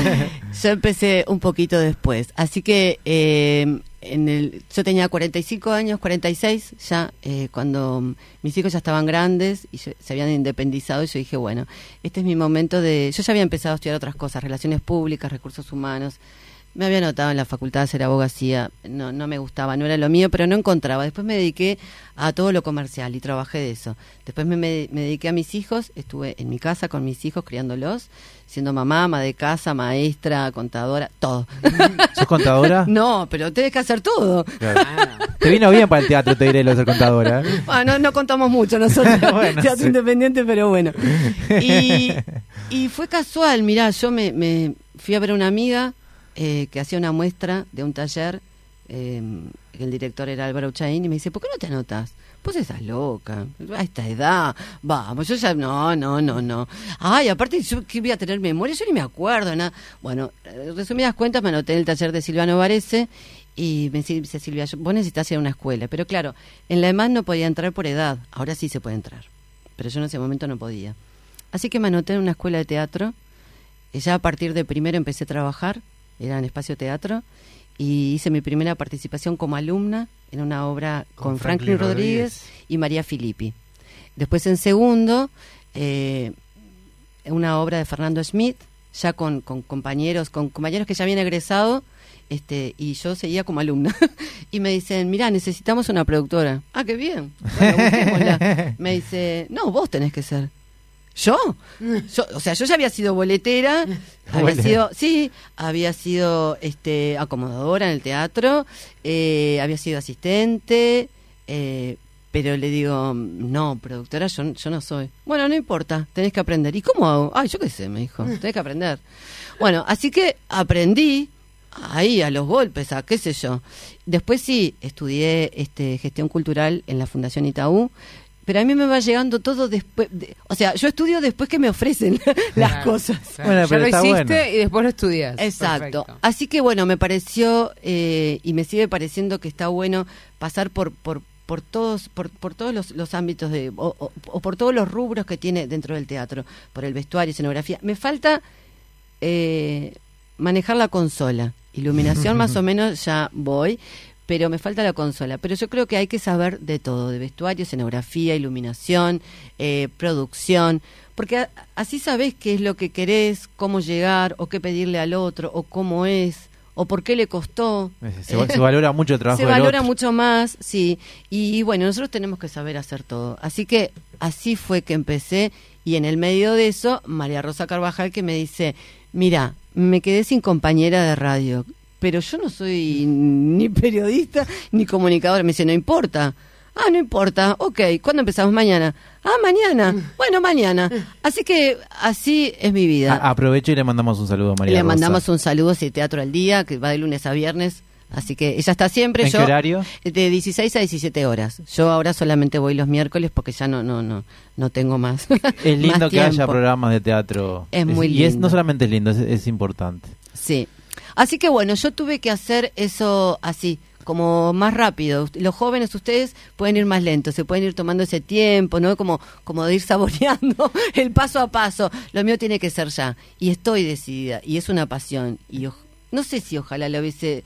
yo empecé un poquito después. Así que eh, en el, yo tenía 45 años, 46 ya, eh, cuando mis hijos ya estaban grandes y se habían independizado. Yo dije, bueno, este es mi momento de... Yo ya había empezado a estudiar otras cosas, relaciones públicas, recursos humanos. Me había anotado en la facultad a hacer abogacía, no, no me gustaba, no era lo mío, pero no encontraba. Después me dediqué a todo lo comercial y trabajé de eso. Después me, me- me dediqué a mis hijos, estuve en mi casa con mis hijos criándolos, siendo mamá, ama de casa, maestra, contadora, todo. ¿Sos contadora? no, pero tenés que hacer todo. Claro. Te vino bien para el teatro, te diré, lo de ser contadora. ¿eh? Ah, no, no contamos mucho nosotros, Bueno, teatro sí. independiente, pero bueno. Y, y fue casual, mirá, yo me, me fui a ver a una amiga eh, que hacía una muestra de un taller, eh, el director era Álvaro Chaín, y me dice, ¿por qué no te anotas? Pues estás loca, a esta edad, vamos, yo ya, no, no, no, no. Ay, aparte, yo que voy a tener memoria, yo ni me acuerdo, nada. Bueno, eh, resumidas cuentas, me anoté en el taller de Silvano Varese, y me dice Silvia, vos necesitas ir a una escuela. Pero claro, en la EMAN no podía entrar por edad, ahora sí se puede entrar. Pero yo en ese momento no podía. Así que me anoté en una escuela de teatro. y Ya a partir de primero empecé a trabajar, era en espacio teatro, y hice mi primera participación como alumna en una obra con, Con Franklin, Franklin Rodríguez, Rodríguez. y María Filippi. Después en segundo, eh, una obra de Fernando Schmidt, ya con, con compañeros, con compañeros que ya habían egresado, este, y yo seguía como alumna. y me dicen, mira, necesitamos una productora. Ah, qué bien. Bueno, me dice, no, vos tenés que ser. ¿Yo? Yo, o sea, yo ya había sido boletera, había sido, sí, había sido este acomodadora en el teatro, eh, había sido asistente, eh, pero le digo, no, productora, yo, yo no soy. Bueno, no importa, tenés que aprender. ¿Y cómo hago? Ay, yo qué sé, me dijo, tenés que aprender. Bueno, así que aprendí ahí a los golpes, a qué sé yo. Después sí, estudié este gestión cultural en la Fundación Itaú, pero a mí me va llegando todo después, de- o sea, yo estudio después que me ofrecen las Claro, cosas. claro. Bueno, ya pero lo está hiciste bueno. y después lo estudias. Exacto. Perfecto. Así que bueno, me pareció eh, y me sigue pareciendo que está bueno pasar por por por todos por, por todos los, los ámbitos de o, o- o por todos los rubros que tiene dentro del teatro, por el vestuario, escenografía. Me falta eh, manejar la consola, iluminación más o menos ya voy, pero me falta la consola. Pero yo creo que hay que saber de todo, de vestuario, escenografía, iluminación, eh, producción, porque a- así sabes qué es lo que querés, cómo llegar, o qué pedirle al otro, o cómo es, o por qué le costó. Se, va- se valora mucho el trabajo Se del valora otro. mucho más, sí. Y bueno, nosotros tenemos que saber hacer todo. Así que así fue que empecé. Y en el medio de eso, María Rosa Carvajal que me dice, mira, me quedé sin compañera de radio, pero yo no soy ni periodista ni comunicadora. Me dice, no importa. Ah, no importa. Ok, ¿cuándo empezamos? Mañana. Ah, mañana. Bueno, mañana. Así que así es mi vida. A- aprovecho y le mandamos un saludo a María Le Rosa. mandamos un saludo a Teatro al Día, que va de lunes a viernes. Así que ella está siempre. ¿En yo, qué horario? De 16 a 17 horas. Yo ahora solamente voy los miércoles porque ya no no no no tengo más. Es lindo más que haya programas de teatro. Es muy Y es, lindo. no solamente es lindo, es, es importante. Sí. Así que bueno, yo tuve que hacer eso así, como más rápido. Los jóvenes, ustedes pueden ir más lentos, se pueden ir tomando ese tiempo, ¿no? Como, como de ir saboreando el paso a paso. Lo mío tiene que ser ya. Y estoy decidida. Y es una pasión. Y no sé si ojalá lo hubiese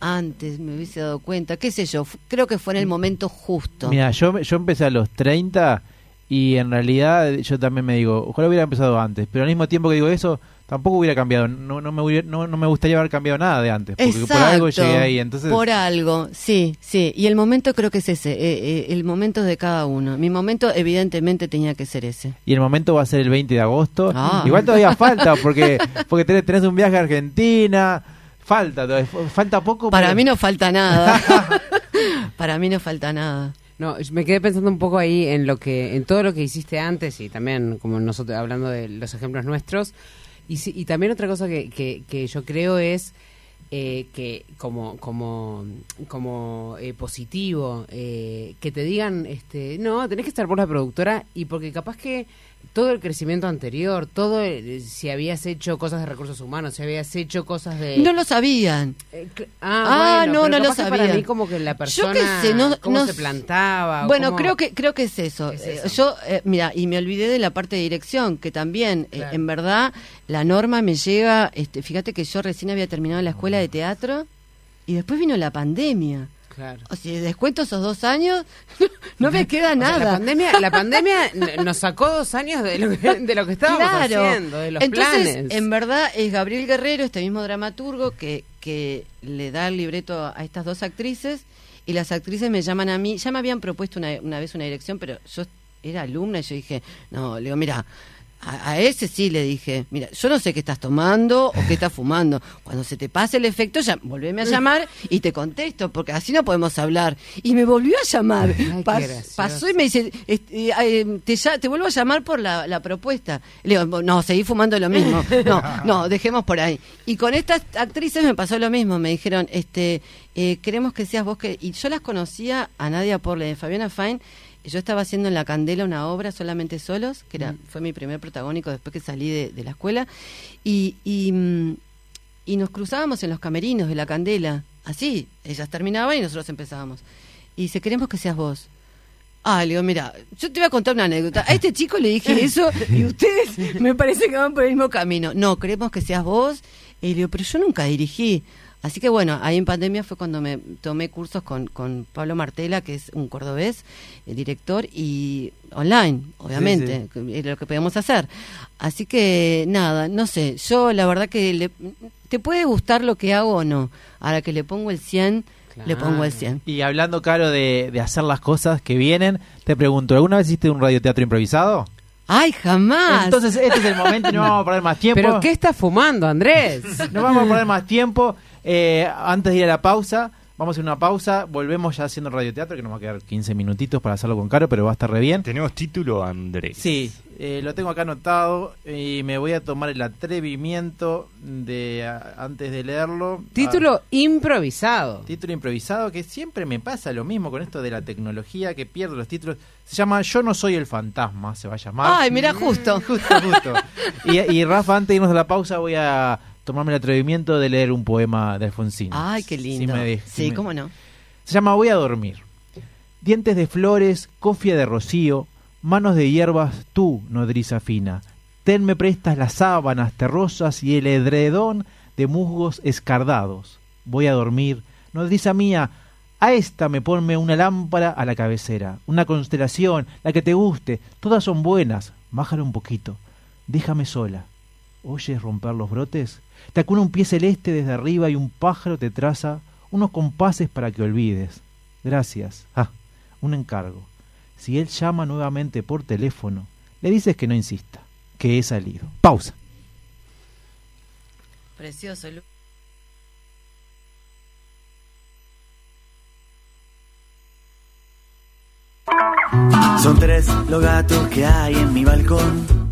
antes, me hubiese dado cuenta. Qué sé yo, creo que fue en el momento justo. Mira, yo, yo empecé a los 30 y en realidad yo también me digo, ojalá hubiera empezado antes, pero al mismo tiempo que digo eso, tampoco hubiera cambiado, no, no, me, hubiera- no, no me gustaría haber cambiado nada de antes, porque por algo llegué ahí, entonces... Por algo, sí, sí. Y el momento creo que es ese, eh, eh, el momento de cada uno. Mi momento evidentemente tenía que ser ese. Y el momento va a ser el 20 de agosto. Ah. Igual todavía falta, porque porque tenés, tenés un viaje a Argentina. Falta, falta poco. Para pero- mí no falta nada. Para mí no falta nada. No, me quedé pensando un poco ahí en lo que, en todo lo que hiciste antes y también como nosotros hablando de los ejemplos nuestros y, y también otra cosa que, que, que yo creo es eh, que como como como eh, positivo eh, que te digan este no tenés que estar por la productora y porque capaz que todo el crecimiento anterior todo el- si habías hecho cosas de recursos humanos si habías hecho cosas de No lo sabían. eh, Ah, ah, bueno, no, no lo que Para mí como que la Yo persona qué sé, no- cómo no se plantaba Bueno, cómo- creo que creo que es eso. Es Eh, eso. yo, eh, mira, y me olvidé de la parte de dirección, que también, eh, en verdad, la norma me llega. Este, fíjate que yo recién había terminado la escuela de teatro y después vino la pandemia. Claro. O sea, descuento esos dos años, no me queda O sea, nada. la pandemia, la pandemia nos sacó dos años de lo que, de lo que estábamos claro. haciendo, de los Entonces, planes. en verdad, es Gabriel Guerrero, este mismo dramaturgo, que, que le da el libreto a estas dos actrices y las actrices me llaman a mí. Ya me habían propuesto una, una vez una dirección, pero yo era alumna y yo dije, no, le digo, mira. A, a ese sí le dije, mira, yo no sé qué estás tomando o qué estás fumando. Cuando se te pase el efecto, ya volveme a llamar y te contesto, porque así no podemos hablar. Y me volvió a llamar. Pas- pasó y me dice, este, eh, te, ya- te vuelvo a llamar por la, la propuesta. Le digo, no, seguí fumando lo mismo. No, no, dejemos por ahí. Y con estas actrices me pasó lo mismo. Me dijeron, este, eh, queremos que seas vos que... Y yo las conocía a Nadia Porle, de Fabiana Fine. Yo estaba haciendo en La Candela una obra solamente solos, que era, fue mi primer protagónico después que salí de, de la escuela. Y, y, mm, y nos cruzábamos en los camerinos de La Candela. Así, ellas terminaban y nosotros empezábamos. Y dice, queremos que seas vos. Ah, le digo, mira, yo te voy a contar una anécdota. A este chico le dije eso y ustedes me parece que van por el mismo camino. No, queremos que seas vos. Y le digo, pero yo nunca dirigí. Así que bueno, ahí en pandemia fue cuando me tomé cursos con, con Pablo Martela, que es un cordobés, eh, director, y online, obviamente, es lo que podemos hacer. Así que nada, no sé, yo la verdad que le- te puede gustar lo que hago o no. Ahora que le pongo el 100, le pongo el 100. Y hablando, Caro, de, de hacer las cosas que vienen, te pregunto, ¿alguna vez hiciste un radioteatro improvisado? ¡Ay, jamás! Entonces este es el momento y no vamos a perder más tiempo. ¿Pero qué estás fumando, Andrés? No vamos a poner más tiempo. Eh, antes de ir a la pausa, vamos a hacer una pausa. Volvemos ya haciendo radioteatro, que nos va a quedar 15 minutitos para hacerlo con Caro, pero va a estar re bien. Tenemos título, Andrés. Sí, eh, lo tengo acá anotado y me voy a tomar el atrevimiento de, a- antes de leerlo. Título Ah, improvisado. título improvisado, que siempre me pasa lo mismo con esto de la tecnología, que pierdo los títulos. Se llama Yo no soy el fantasma, se va a llamar. Ay, mira, justo. Justo, justo. Y, y Rafa, antes de irnos a la pausa, voy a tomarme el atrevimiento de leer un poema de Alfonsín. Ay, qué lindo. Si me sí, me- cómo no. Se llama Voy a dormir. Dientes de flores, cofia de rocío, manos de hierbas, tú, nodriza fina. Ten me prestas las sábanas terrosas y el edredón de musgos escardados. Voy a dormir, nodriza mía, a esta me ponme una lámpara a la cabecera, una constelación, la que te guste, todas son buenas, bájala un poquito, déjame sola. ¿Oyes romper los brotes? Te acuna un pie celeste desde arriba y un pájaro te traza unos compases para que olvides. Gracias. Ah, un encargo. Si él llama nuevamente por teléfono, le dices que no insista, que he salido. Pausa. Precioso, Son tres los gatos que hay en mi balcón.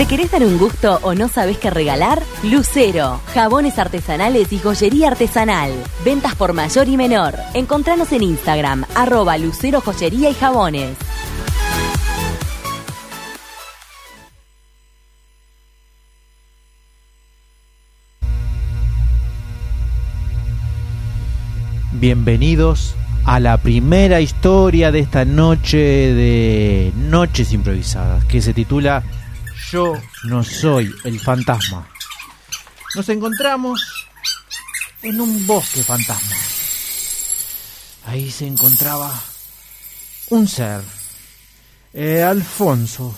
¿Te querés dar un gusto o no sabes qué regalar? Lucero, jabones artesanales y joyería artesanal. Ventas por mayor y menor. Encontranos en Instagram, arroba Lucero Joyería y Jabones. Bienvenidos a la primera historia de esta noche de Noches Improvisadas, que se titula Yo no soy el fantasma. Nos encontramos en un bosque fantasma. Ahí se encontraba un ser, eh, Alfonso.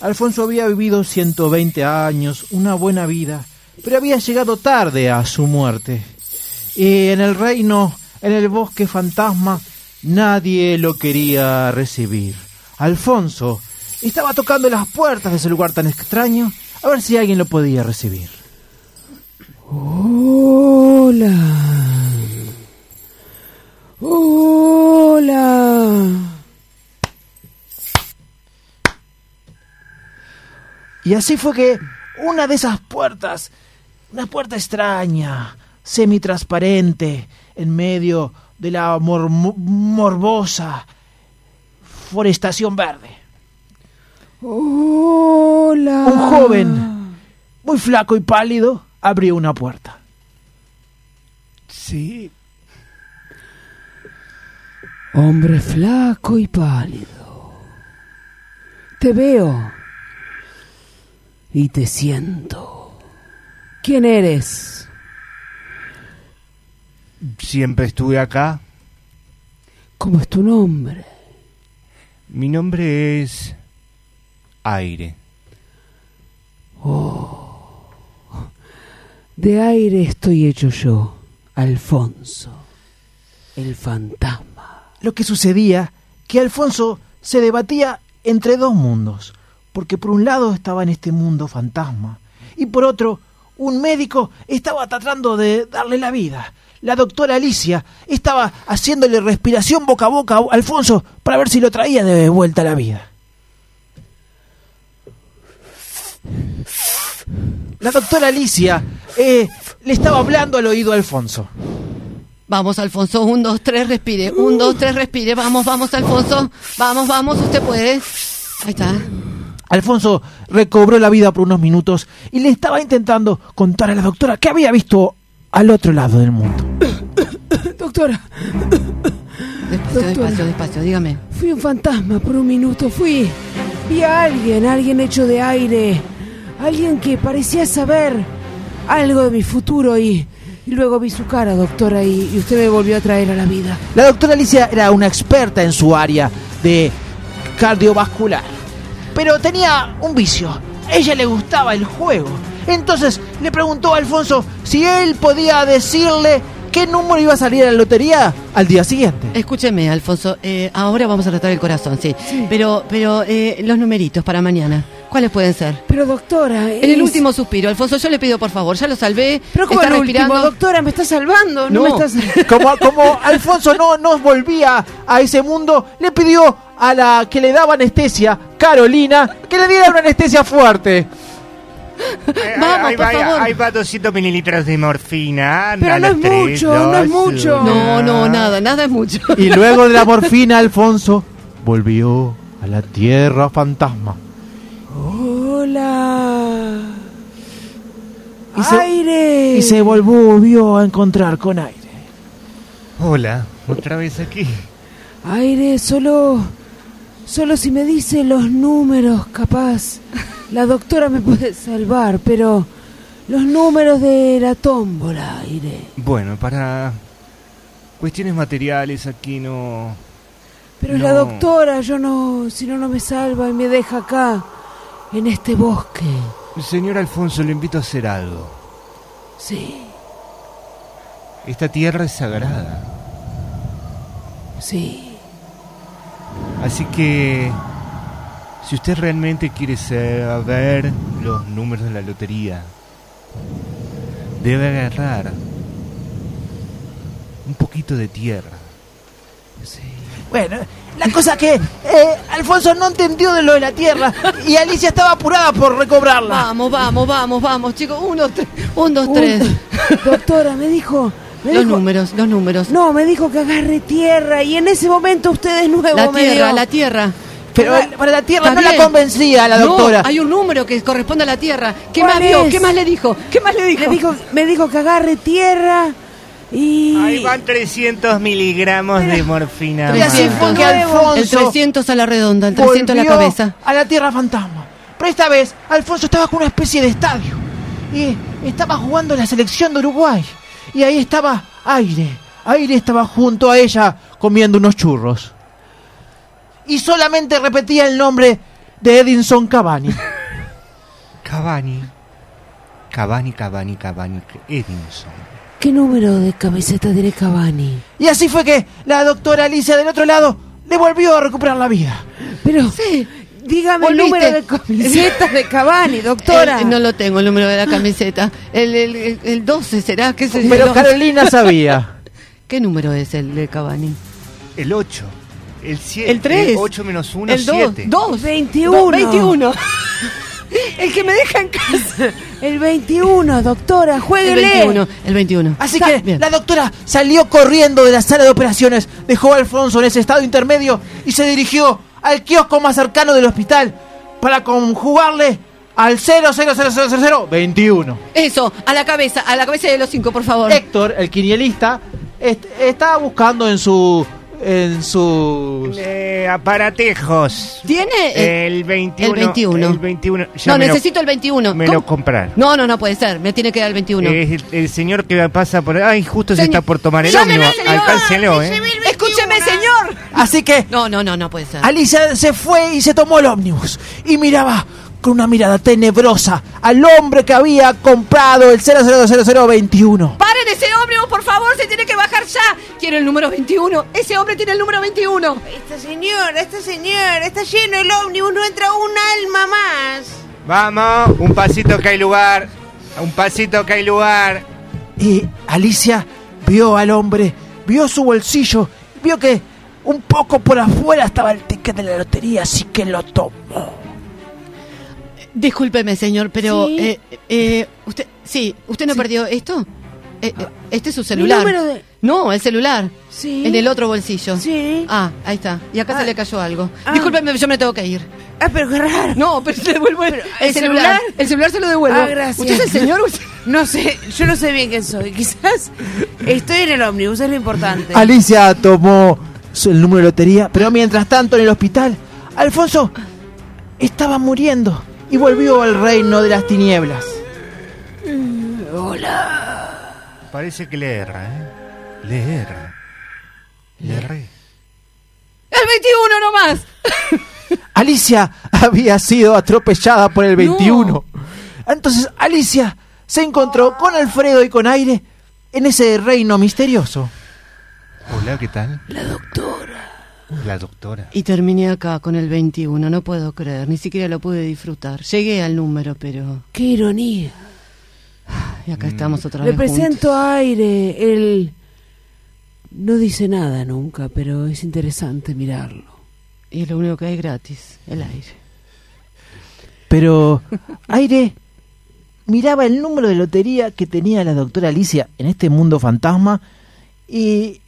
Alfonso había vivido 120 años, una buena vida, pero había llegado tarde a su muerte. Y en el reino, en el bosque fantasma, nadie lo quería recibir. Alfonso estaba tocando las puertas de ese lugar tan extraño a ver si alguien lo podía recibir. Hola. Hola. Y así fue que una de esas puertas, una puerta extraña, semitransparente, en medio de la mor- morbosa forestación verde. Hola. Un joven, muy flaco y pálido, abrió una puerta. Sí. Hombre flaco y pálido. Te veo. Y te siento. ¿Quién eres? Siempre estuve acá. ¿Cómo es tu nombre? Mi nombre es Aire. De aire estoy hecho yo, Alfonso, el fantasma. Lo que sucedía que Alfonso se debatía entre dos mundos, porque por un lado estaba en este mundo fantasma y por otro un médico estaba tratando de darle la vida. La doctora Alicia estaba haciéndole respiración boca a boca a Alfonso para ver si lo traía de vuelta a la vida. La doctora Alicia eh, le estaba hablando al oído a Alfonso. Vamos, Alfonso, un, dos, tres, respire. Un, dos, tres, respire. Vamos, vamos, Alfonso. Vamos, vamos, usted puede. Ahí está. Alfonso recobró la vida por unos minutos y le estaba intentando contar a la doctora que había visto al otro lado del mundo. Doctora, Despacio, Doctora. despacio, despacio, dígame. fui un fantasma por un minuto. Fui. Vi a alguien, alguien hecho de aire. Alguien que parecía saber algo de mi futuro y, y luego vi su cara, doctora, y, y usted me volvió a traer a la vida. La doctora Alicia era una experta en su área de cardiovascular, pero tenía un vicio. A ella le gustaba el juego. Entonces le preguntó a Alfonso si él podía decirle qué número iba a salir a la lotería al día siguiente. Escúcheme, Alfonso. eh, ahora vamos a tratar el corazón, sí. Pero, pero eh, los numeritos para mañana, ¿cuáles pueden ser? Pero doctora, En el es- último suspiro, Alfonso, yo le pido por favor, ya lo salvé. Pero como está el respirando. último, doctora, me está salvando, no, No. me estás... Como, como Alfonso no, no volvía a ese mundo, le pidió a la que le daba anestesia, Carolina, que le diera una anestesia fuerte. Vamos, ahí por va, favor. Ahí va 200 mililitros de morfina. Pero no es tres, mucho, no es mucho. No, no, nada, nada es mucho. Y luego de la morfina, Alfonso volvió a la tierra fantasma. Hola. Y se- Aire. Y se volvió a encontrar con aire. Hola, otra vez aquí. Aire, solo. Solo si me dice los números, capaz. La doctora me puede salvar, pero. Los números de la tómbola, aire. Bueno, para cuestiones materiales aquí no... Pero No. la doctora, yo no. Si no, no me salva y me deja acá, en este bosque. Señor Alfonso, le invito a hacer algo. Sí, Esta tierra es sagrada. sí. Así que, si usted realmente quiere saber los números de la lotería, debe agarrar un poquito de tierra. Bueno, la cosa que eh, Alfonso no entendió de lo de la tierra y Alicia estaba apurada por recobrarla. Vamos, vamos, vamos, vamos, chicos. Uno, tres. Un, dos, Un- tres. Doctora, me dijo. Me Los dijo- números, los números. No, me dijo que agarre tierra y en ese momento usted es nuevo. La me tierra, dio- la tierra. Pero para la tierra no la convencía la No, doctora. hay un número que corresponde a la tierra. ¿Qué ¿Cuál más vio? ¿Qué más le dijo? ¿Qué más le dijo? Me dijo, me dijo que agarre tierra y... Ahí van 300 miligramos de morfina. Y así más. fue que El Alfonso 300 a la redonda, el 300 a la cabeza. a la tierra fantasma. Pero esta vez Alfonso estaba con una especie de estadio y estaba jugando la selección de Uruguay. Y ahí estaba Aire. Aire estaba junto a ella comiendo unos churros. Y solamente repetía el nombre de Edinson Cavani. Cavani. Cavani, Cavani, Cavani, Edinson. ¿Qué número de camiseta tiene Cavani? Y así fue que la doctora Alicia del otro lado le volvió a recuperar la vida. Pero, dígame el número de camiseta de Cavani, doctora. El- no lo tengo, el número de la camiseta. El, el, el- el 12 será, ¿qué es el Pero 12? Carolina sabía. ¿Qué número es el de Cavani? El 8. El 7. El 3. 8 menos 1, El 2. 7. 2. 21. 21. el que me deja en casa. El 21, doctora, El jueguele. 21. El 21. Así Está que bien. la doctora salió corriendo de la sala de operaciones, dejó a Alfonso en ese estado intermedio y se dirigió al kiosco más cercano del hospital para conjugarle al 0000021. Eso, a la cabeza, a la cabeza de los cinco, por favor. Héctor, el quinielista, est- estaba buscando en su en sus Eh, aparatejos. ¿Tiene? eh, El 21. el 21. El 21. Ya no, lo- necesito el 21. Me ¿Cómo? lo comprar. No, no, no puede ser. Me tiene que dar el 21. Es el, el señor que pasa por ahí, justo se Señor- está por tomar el ómnibus. Alcáncelo, ¿eh? Escúcheme, señor. Así que No, no, no, no puede ser. Alicia se fue y se tomó el ómnibus y miraba con una mirada tenebrosa al hombre que había comprado el 0000021. ¡Paren ese ómnibus, por favor! ¡Se tiene que bajar ya! Quiero el número 21. Ese hombre tiene el número 21. Este señor, este señor, está lleno el ómnibus, no entra un alma más. Vamos, un pasito que hay lugar. Un pasito que hay lugar. Y Alicia vio al hombre, vio su bolsillo, vio que un poco por afuera estaba el ticket de la lotería, así que lo tomó. Discúlpeme, señor, pero... Sí. eh, eh, usted, sí, ¿usted no perdió esto? Eh, eh, este es su Mi celular. número de... No, el celular. Sí. En el otro bolsillo. Sí. Ah, ahí está. Y acá Ah. se le cayó algo. Ah. Discúlpeme, yo me tengo que ir. Ah, pero qué raro. No, pero se devuelvo el, ¿el celular? El celular se lo devuelvo. Ah, gracias. ¿Usted es el señor? No sé, yo no sé bien quién soy. Quizás estoy en el ómnibus, es lo importante. Alicia tomó su- el número de lotería, pero mientras tanto en el hospital, Alfonso estaba muriendo y volvió al reino de las tinieblas. Parece que le erra, ¿eh? Le erra. Le erré. ¡El 21 nomás! Alicia había sido atropellada por el 21. Entonces Alicia se encontró con Alfredo y con Aire en ese reino misterioso. Hola, ¿qué tal? La doctora. La doctora. Y terminé acá con el 21, no puedo creer, ni siquiera lo pude disfrutar. Llegué al número, pero... Qué ironía. Y acá estamos otra Le vez presento a Aire, él no dice nada nunca, pero es interesante mirarlo. juntos. Y lo único que hay gratis, el aire. Pero Aire miraba el número de lotería que tenía la doctora Alicia en este mundo fantasma y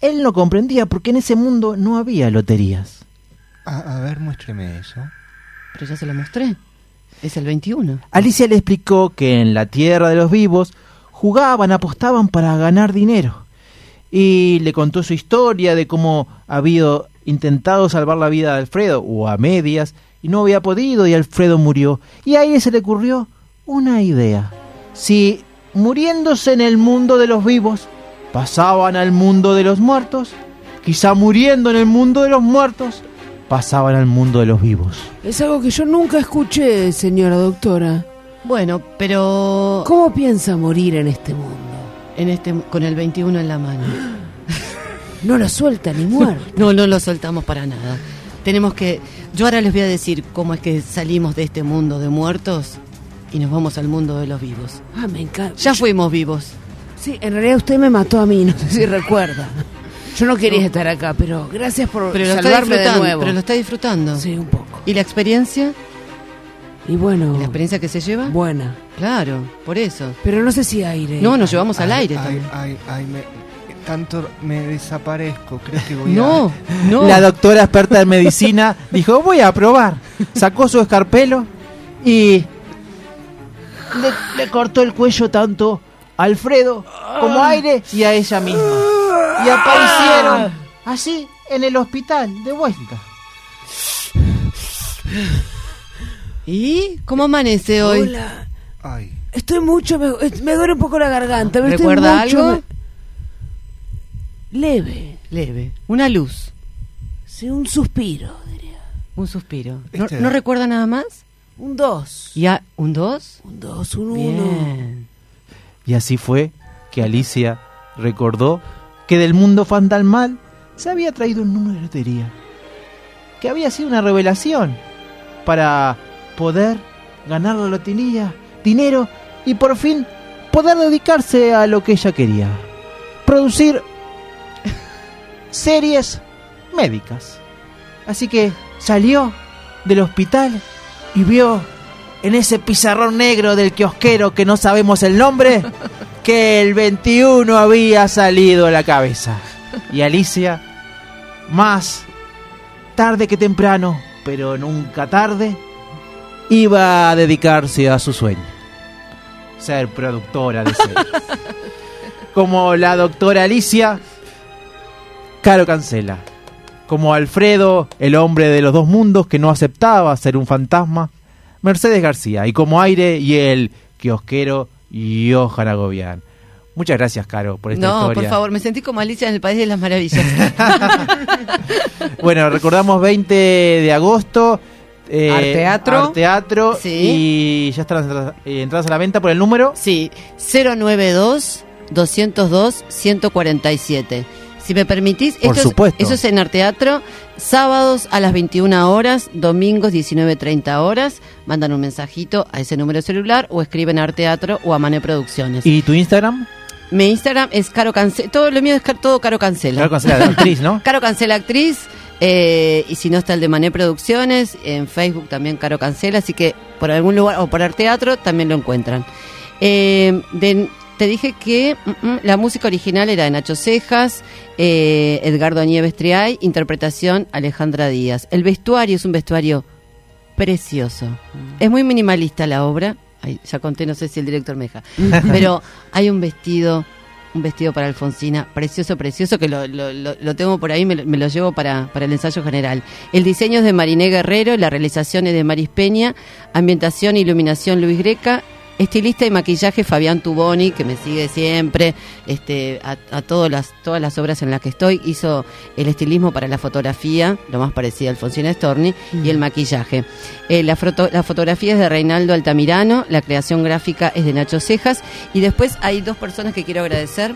él no comprendía porque en ese mundo no había loterías. A, a ver, muéstreme eso. Pero ya se lo mostré. Es el 21. Alicia le explicó que en la tierra de los vivos jugaban, apostaban para ganar dinero. Y le contó su historia de cómo había intentado salvar la vida de Alfredo, o a medias, y no había podido, y Alfredo murió. Y a ella se le ocurrió una idea. Si muriéndose en el mundo de los vivos, pasaban al mundo de los muertos, quizá muriendo en el mundo de los muertos, pasaban al mundo de los vivos. Es algo que yo nunca escuché, señora doctora. Bueno, pero ¿Cómo piensa morir en este mundo? en este con el 21 en la mano. No lo suelta ni muerto. No, no lo soltamos para nada. Tenemos que yo ahora les voy a decir cómo es que salimos de este mundo de muertos y nos vamos al mundo de los vivos. Ah, me encanta. Ya fuimos vivos. Sí, en realidad usted me mató a mí, no sé si recuerda. Yo no quería estar acá, pero gracias por Pero salvarme de disfrutando, nuevo. pero lo está disfrutando. Sí, un poco. ¿Y la experiencia? Y bueno, ¿Y la experiencia que se lleva? buena. Claro, por eso. Pero no sé si aire. No, nos llevamos al aire ay, también. ay, ay, me, tanto me desaparezco. ¿Crees que voy No, a.? no. La doctora experta en medicina dijo, voy a probar. Sacó su escarpelo y le, le cortó el cuello tanto Alfredo como ah. aire y a ella misma. Y aparecieron ah. así en el hospital de vuelta. ¿Y cómo amanece hoy? Hola. Ay. Estoy mucho, me, eh, me, duele un poco la garganta. Me ¿Recuerda algo? Leve. Leve. Una luz. Sí, un suspiro, diría. Un suspiro. ¿No, este- ¿No, recuerda nada más? Un dos. ¿Ya? ¿Un dos? Un dos, un uno. Y así fue que Alicia recordó que del mundo fantasmal se había traído un número de lotería. Que había sido una revelación para poder ganar la lotería, dinero y por fin poder dedicarse a lo que ella quería. Producir series médicas. Así que salió del hospital y vio en ese pizarrón negro del kiosquero que no sabemos el nombre que el 21 había salido a la cabeza. Y Alicia, más tarde que temprano, pero nunca tarde, iba a dedicarse a su sueño. Ser productora de series. Como la doctora Alicia, Caro Cancela. Como Alfredo, el hombre de los dos mundos que no aceptaba ser un fantasma, Mercedes García. Y como Aire y el kiosquero Johan Agobián. Muchas gracias, Caro, por esta No, historia. por favor, me sentí como Alicia en el País de las Maravillas. Bueno, recordamos 20 de agosto. eh, Arteatro. Arteatro. Sí. Y ya están las entradas, eh, entradas a la venta por el número. Sí, 092-202-147. Si me permitís, Por esto es- supuesto. eso es en Arteatro, sábados a las 21 horas, domingos 19.30 horas. Mandan un mensajito a ese número celular o escriben a Arteatro o a Mané Producciones. ¿Y tu Instagram? Mi Instagram es Caro Cancela, todo lo mío es car- todo Caro Cancela. Caro Cancela, actriz, ¿no? Caro Cancela Actriz, eh, y si no está el de Mané Producciones, en Facebook también Caro Cancela, así que por algún lugar, o por Arteatro, también lo encuentran. Eh, de- te dije que mm, mm, la música original era de Nacho Cejas, eh, Edgardo Nieves Triay, interpretación Alejandra Díaz. El vestuario es un vestuario precioso. Es muy minimalista la obra. Ay, ya conté, no sé si el director me deja. Pero hay un vestido, un vestido para Alfonsina, precioso, precioso, que lo, lo- lo- lo tengo por ahí, me, lo- me lo llevo para, para el ensayo general. El diseño es de Mariné Guerrero, la realización es de Maris Peña, ambientación e iluminación Luis Greca, estilista y maquillaje Fabián Tuboni, que me sigue siempre, este, a, a todas, las, todas las obras en las que estoy, hizo el estilismo para la fotografía, lo más parecido a Alfonsina Storni, y el maquillaje. Eh, la, foto- la fotografía es de Reinaldo Altamirano, la creación gráfica es de Nacho Cejas, y después hay dos personas que quiero agradecer.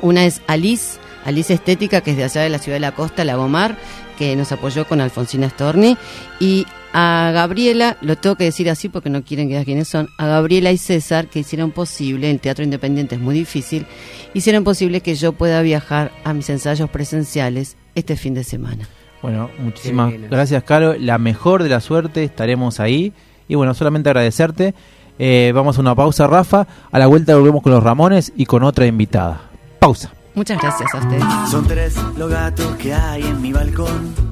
Una es Alice, Alice Estética, que es de allá de la ciudad de la costa, Lagomar, que nos apoyó con Alfonsina Storni. Y a Gabriela, lo tengo que decir así porque no quieren que diga quiénes son, a Gabriela y César, que hicieron posible, el teatro independiente es muy difícil, hicieron posible que yo pueda viajar a mis ensayos presenciales este fin de semana. Bueno, muchísimas gracias, Caro. La mejor de la suerte, estaremos ahí. Y bueno, solamente agradecerte. Eh, vamos a una pausa, Rafa. A la vuelta volvemos con los Ramones y con otra invitada. Pausa. Muchas gracias a ustedes. Son tres los gatos que hay en mi balcón.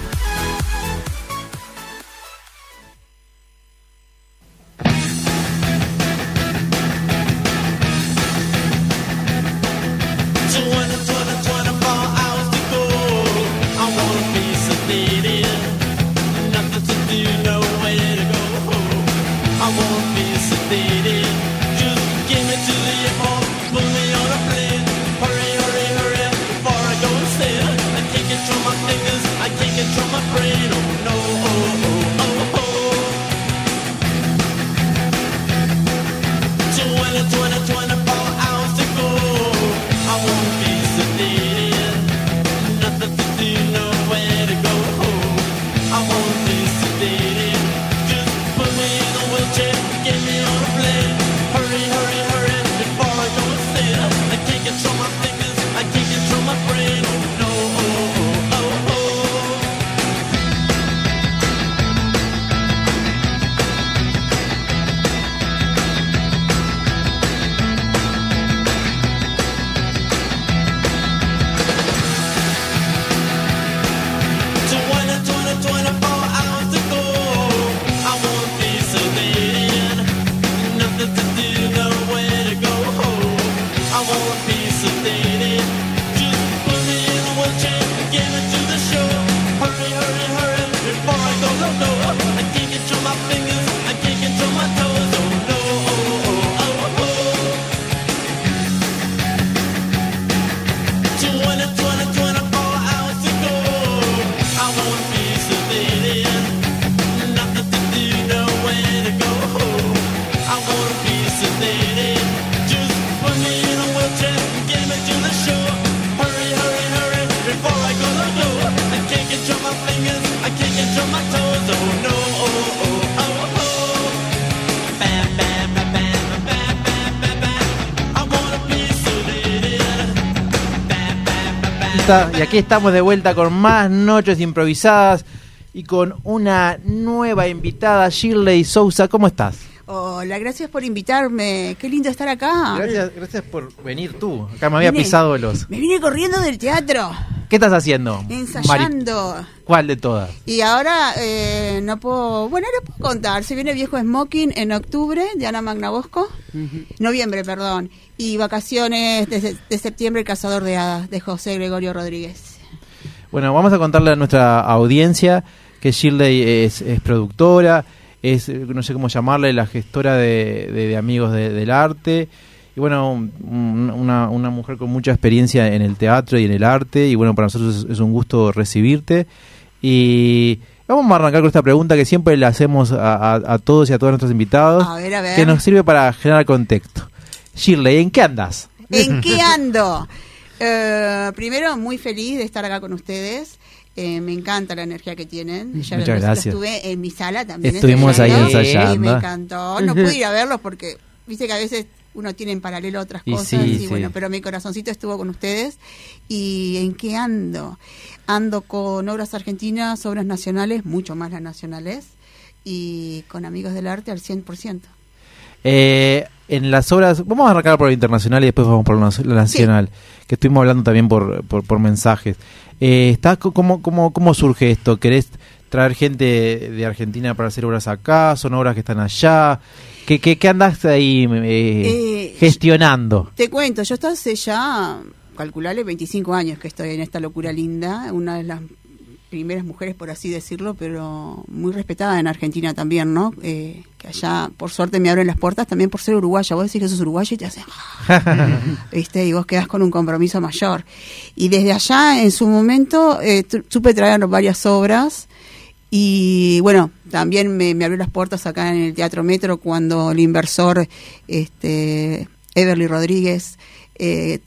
Y aquí estamos de vuelta con más noches improvisadas y con una nueva invitada, Shirley Sousa. ¿Cómo estás? Hola, gracias por invitarme. Qué lindo estar acá. Gracias, gracias por venir tú. Acá me había Vine- pisado los. Me vine corriendo del teatro, ¿Qué estás haciendo? Mari? ¿Cuál de todas? Y ahora eh, no puedo, bueno, no puedo contar. Se viene Viejo Smoking en octubre de Ana Magnabosco, noviembre, perdón. Y vacaciones de, de septiembre, El Cazador de Hadas de José Gregorio Rodríguez. Bueno, vamos a contarle a nuestra audiencia que Shirley es, es productora, es, no sé cómo llamarle, la gestora de, de- de Amigos de- del Arte. Y bueno, un- una, una mujer con mucha experiencia en el teatro y en el arte. Y bueno, para nosotros es, es un gusto recibirte. Y vamos a arrancar con esta pregunta que siempre le hacemos a, a- a todos y a todos nuestros invitados. A ver, a ver. Que nos sirve para generar contexto. Shirley, ¿en qué andas? ¿En qué ando? Eh, primero, muy feliz de estar acá con ustedes. Eh, me encanta la energía que tienen. Ya Muchas gracias. Estuve en mi sala también. Estuvimos ahí ensayando. Y me encantó. No pude ir a verlos porque, viste que a veces uno tiene en paralelo otras Y cosas. sí, y sí. bueno, pero mi corazoncito estuvo con ustedes. ¿Y en qué ando? Ando con obras argentinas, obras nacionales, mucho más las nacionales. Y con amigos del arte al 100%. Eh, en las obras, vamos a arrancar por lo internacional y después vamos por lo nac- lo nacional, que estuvimos hablando también por, por, por mensajes. Eh, está, ¿cómo, cómo, ¿Cómo surge esto? ¿Querés traer gente de Argentina para hacer obras acá? ¿Son obras que están allá? ¿Qué, qué, qué andaste ahí eh, Eh, gestionando? Te cuento, yo estoy hace ya, calculale, 25 años que estoy en esta locura linda, una de las primeras mujeres, por así decirlo, pero muy respetada en Argentina también, ¿no? Eh, que allá, por suerte, me abren las puertas también por ser uruguaya. Vos decís que sos uruguaya y te hacen... ¿Viste? Y vos quedás con un compromiso mayor. Y desde allá, en su momento, eh, tu- supe traer varias obras. Y bueno, también me, abrió las puertas acá en el Teatro Metro cuando el inversor este, Everly Rodríguez eh,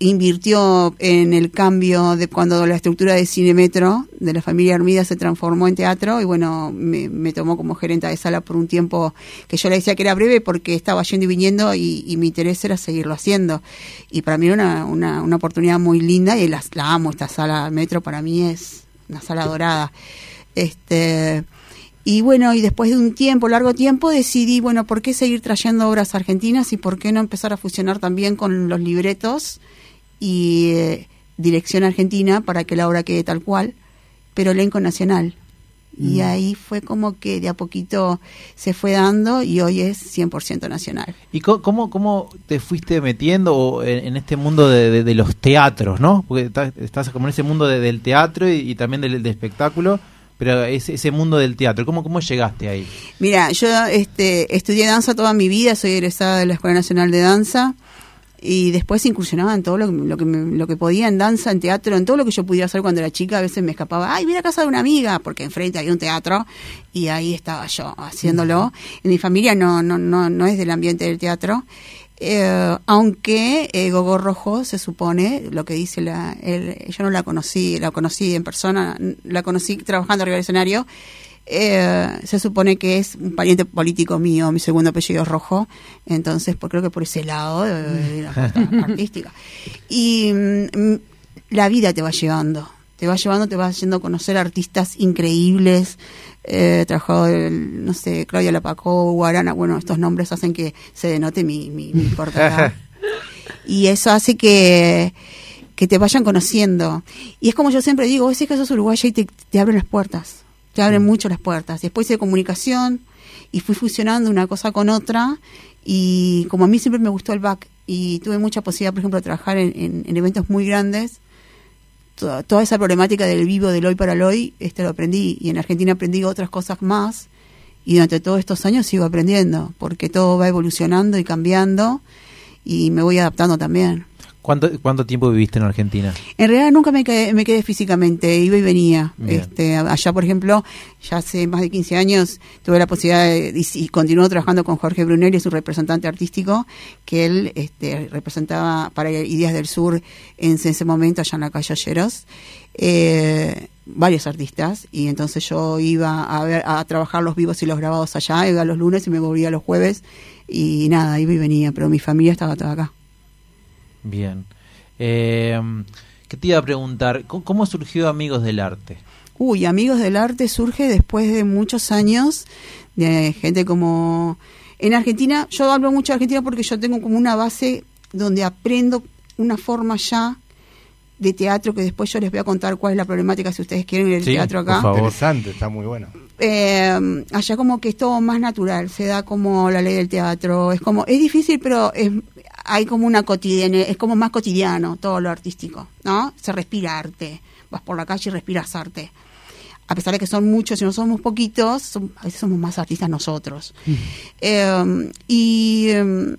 invirtió en el cambio de cuando la estructura de Cine Metro de la familia Armida se transformó en teatro y bueno, me, tomó como gerente de sala por un tiempo que yo le decía que era breve porque estaba yendo y viniendo y, y mi interés era seguirlo haciendo. Y para mí era una, una, una oportunidad muy linda y la, la amo, esta sala Metro para mí es una sala dorada. Este, y bueno, y después de un tiempo, largo tiempo, decidí, bueno, ¿por qué seguir trayendo obras argentinas y por qué no empezar a fusionar también con los libretos y eh, dirección argentina para que la obra quede tal cual, pero elenco nacional? Y Mm. ahí fue como que de a poquito se fue dando y hoy es 100% nacional. ¿Y cómo, cómo te fuiste metiendo en, este mundo de, de- de los teatros, no? Porque estás, estás como en ese mundo de- del teatro y, y también del, del espectáculo, pero ese, ese mundo del teatro, ¿cómo, cómo llegaste ahí? Mira, yo este, estudié danza toda mi vida, soy egresada de la Escuela Nacional de Danza y después incursionaba en todo lo que, lo que, me- lo que podía, en danza, en teatro, en todo lo que yo pudiera hacer cuando era chica. A veces me escapaba, ay, voy a casa de una amiga, porque enfrente había un teatro y ahí estaba yo haciéndolo. En mi familia no, no, no, no es del ambiente del teatro. Eh, aunque eh, Gogo Rojo se supone, lo que dice la, el- yo no la conocí, la conocí en persona, la conocí trabajando arriba del escenario, eh, se supone que es un pariente político mío, mi segundo apellido es Rojo, entonces pues, creo que por ese lado eh, de la artística. Y mm, la vida te va llevando, te va llevando, te va haciendo conocer artistas increíbles, eh, he trabajado, el, no sé, Claudia Lapacó, Guarana, bueno, estos nombres hacen que se denote mi, mi, mi corta y eso hace que que te vayan conociendo. Y es como yo siempre digo, vos decís que sos uruguaya y te, te abren las puertas, te abren mucho las puertas. Después hice comunicación y fui fusionando una cosa con otra y como a mí siempre me gustó el back y tuve mucha posibilidad, por ejemplo, de trabajar en, en- en eventos muy grandes, toda, esa problemática del vivo, del hoy para el hoy, este lo aprendí. Y en Argentina aprendí otras cosas más. Y durante todos estos años sigo aprendiendo porque todo va evolucionando y cambiando. Y me voy adaptando también. ¿Cuánto, ¿Cuánto tiempo viviste en Argentina? En realidad nunca me quedé, me quedé físicamente, iba y venía. Bien. Este, allá, por ejemplo, ya hace más de 15 años tuve la posibilidad de, y, y continúo trabajando con Jorge Brunelli, su representante artístico, que él este, representaba para Ideas del Sur en ese momento allá en la calle Olleros, eh, varios artistas, y entonces yo iba a, ver, a trabajar los vivos y los grabados allá, iba los lunes y me volvía los jueves, y nada, iba y venía, pero mi familia estaba toda acá. Bien. Eh, ¿Qué te iba a preguntar? ¿Cómo, cómo surgió Amigos del Arte? Uy, Amigos del Arte surge después de muchos años de gente como... En Argentina, yo hablo mucho de Argentina porque yo tengo como una base donde aprendo una forma ya de teatro que después yo les voy a contar cuál es la problemática si ustedes quieren el Sí, teatro acá. por favor. Interesante, está muy bueno. Eh, allá como que es todo más natural, se da como la ley del teatro, es como, es difícil, pero es, hay como una cotidiana, es como más cotidiano todo lo artístico, ¿no? Se respira arte, vas por la calle y respiras arte. A pesar de que son muchos y no somos poquitos, son- a veces somos más artistas nosotros. Eh, y, eh,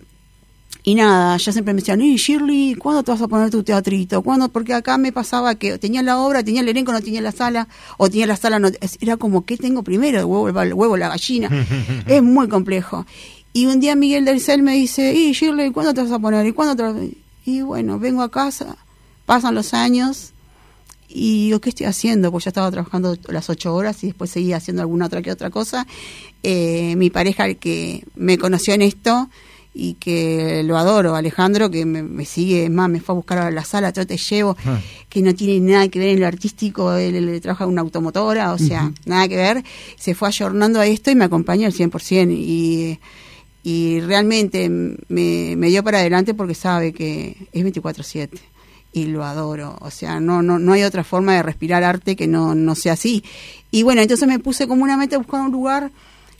y nada, ya siempre me decían, y Shirley, ¿cuándo te vas a poner tu teatrito? ¿Cuándo? Porque acá me pasaba que tenía la obra, tenía el elenco, no tenía la sala, o tenía la sala, no, era como, ¿qué tengo primero? El huevo, el huevo, la gallina. es muy complejo. Y un día Miguel del Cel me dice, y Shirley, ¿cuándo te vas a poner? ¿Y cuándo te vas a-?" Y bueno, vengo a casa, pasan los años, y digo, ¿qué estoy haciendo? Pues ya estaba trabajando las ocho horas y después seguía haciendo alguna otra que otra cosa. Eh, mi pareja, el que me conoció en esto y que lo adoro, Alejandro, que me, me sigue, es más, me fue a buscar a la sala, yo te llevo, que no tiene nada que ver en lo artístico, él, él trabaja en una automotora, o sea, nada que ver, se fue ayornando a esto y me acompaña al 100%. Y, y realmente me, dio para adelante porque sabe que es 24-7 y lo adoro. O sea, no, no, no hay otra forma de respirar arte que no, no sea así. Y bueno, entonces me puse como una meta buscar un lugar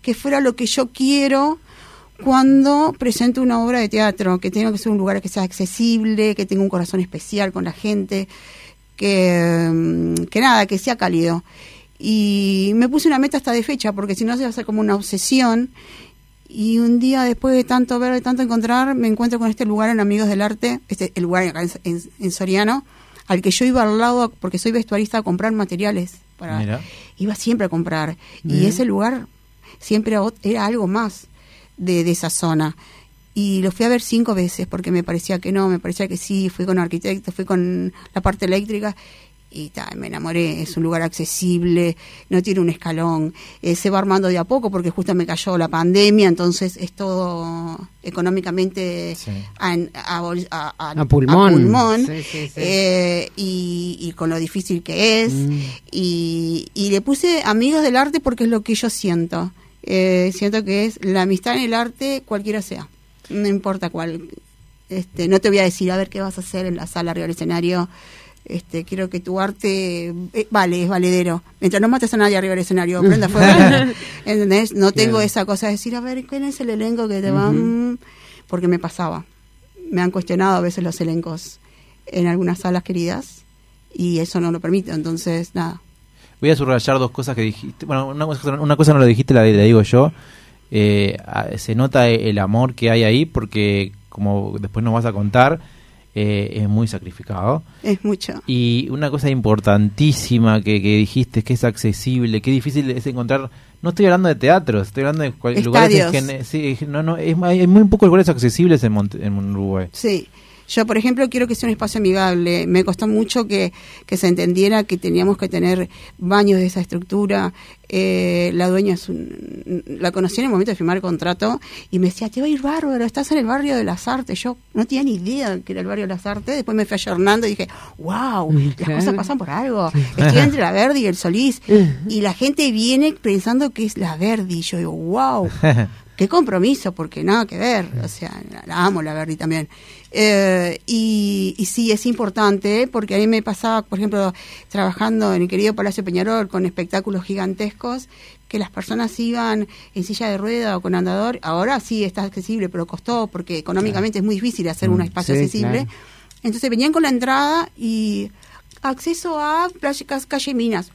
que fuera lo que yo quiero cuando presento una obra de teatro, que tenga que ser un lugar que sea accesible, que tenga un corazón especial con la gente, que, mm, que nada, que sea cálido. Y me puse una meta hasta de fecha, porque si no se va a hacer como una obsesión. Y un día después de tanto ver, de tanto encontrar, me encuentro con este lugar en Amigos del Arte, este el lugar acá en, en- en Soriano, al que yo iba al lado, porque soy vestuarista, a comprar materiales. Para, Mira. iba siempre a comprar. Y ese lugar siempre era algo más de, de esa zona. Y lo fui a ver cinco veces porque me parecía que no, me parecía que sí. Fui con arquitectos, fui con la parte eléctrica y ta, me enamoré. Es un lugar accesible, no tiene un escalón. Eh, se va armando de a poco porque justo me cayó la pandemia, entonces es todo económicamente a, a bol- a- a- A pulmón. pulmón. Sí, sí, sí. Eh, y, y con lo difícil que es. Mm. Y, y le puse amigos del arte porque es lo que yo siento. Eh, siento que es la amistad en el arte, cualquiera sea. No importa cuál. Este, no te voy a decir a ver qué vas a hacer en la sala arriba del escenario. Este, quiero que tu arte eh, vale, es valedero. Mientras no mates a nadie arriba del escenario, prenda fuego. ¿Entendés? No tengo Claro. esa cosa de decir, a ver, ¿quién es el elenco que te va? Mm, Porque me pasaba. Me han cuestionado a veces los elencos en algunas salas queridas y eso no lo permite. Entonces, nada. Voy a subrayar dos cosas que dijiste. Bueno, una cosa, una cosa no lo dijiste, la, la digo yo. Eh, se nota el amor que hay ahí porque, como después nos vas a contar, eh, es muy sacrificado. Es mucho. Y una cosa importantísima que, que dijiste es que es accesible, que difícil es encontrar. No estoy hablando de teatros, estoy hablando de lugares en sí, no, no, es, hay muy pocos lugares accesibles en, Monte- en Uruguay. Sí. Yo, por ejemplo, quiero que sea un espacio amigable. Me costó mucho que, que se entendiera que teníamos que tener baños de esa estructura. Eh, la dueña es un- la conocí en el momento de firmar el contrato y me decía, te va a ir bárbaro, estás en el barrio de las artes. Yo no tenía ni idea que era el barrio de las artes. Después me fui ayornando y dije, wow, las Claro. cosas pasan por algo. Estoy entre la Verdi y el Solís. Y la gente viene pensando que es la Verdi. Y yo digo, wow, qué compromiso, porque nada que ver, o sea, la, amo la Verdi también. Eh, y, y sí, es importante, porque a mí me pasaba, por ejemplo, trabajando en el querido Palacio Peñarol con espectáculos gigantescos, que las personas iban en silla de rueda o con andador, ahora sí está accesible, pero costó, porque económicamente es muy difícil hacer un Mm, espacio sí, accesible. claro. Entonces venían con la entrada y acceso a playa, calle Minas.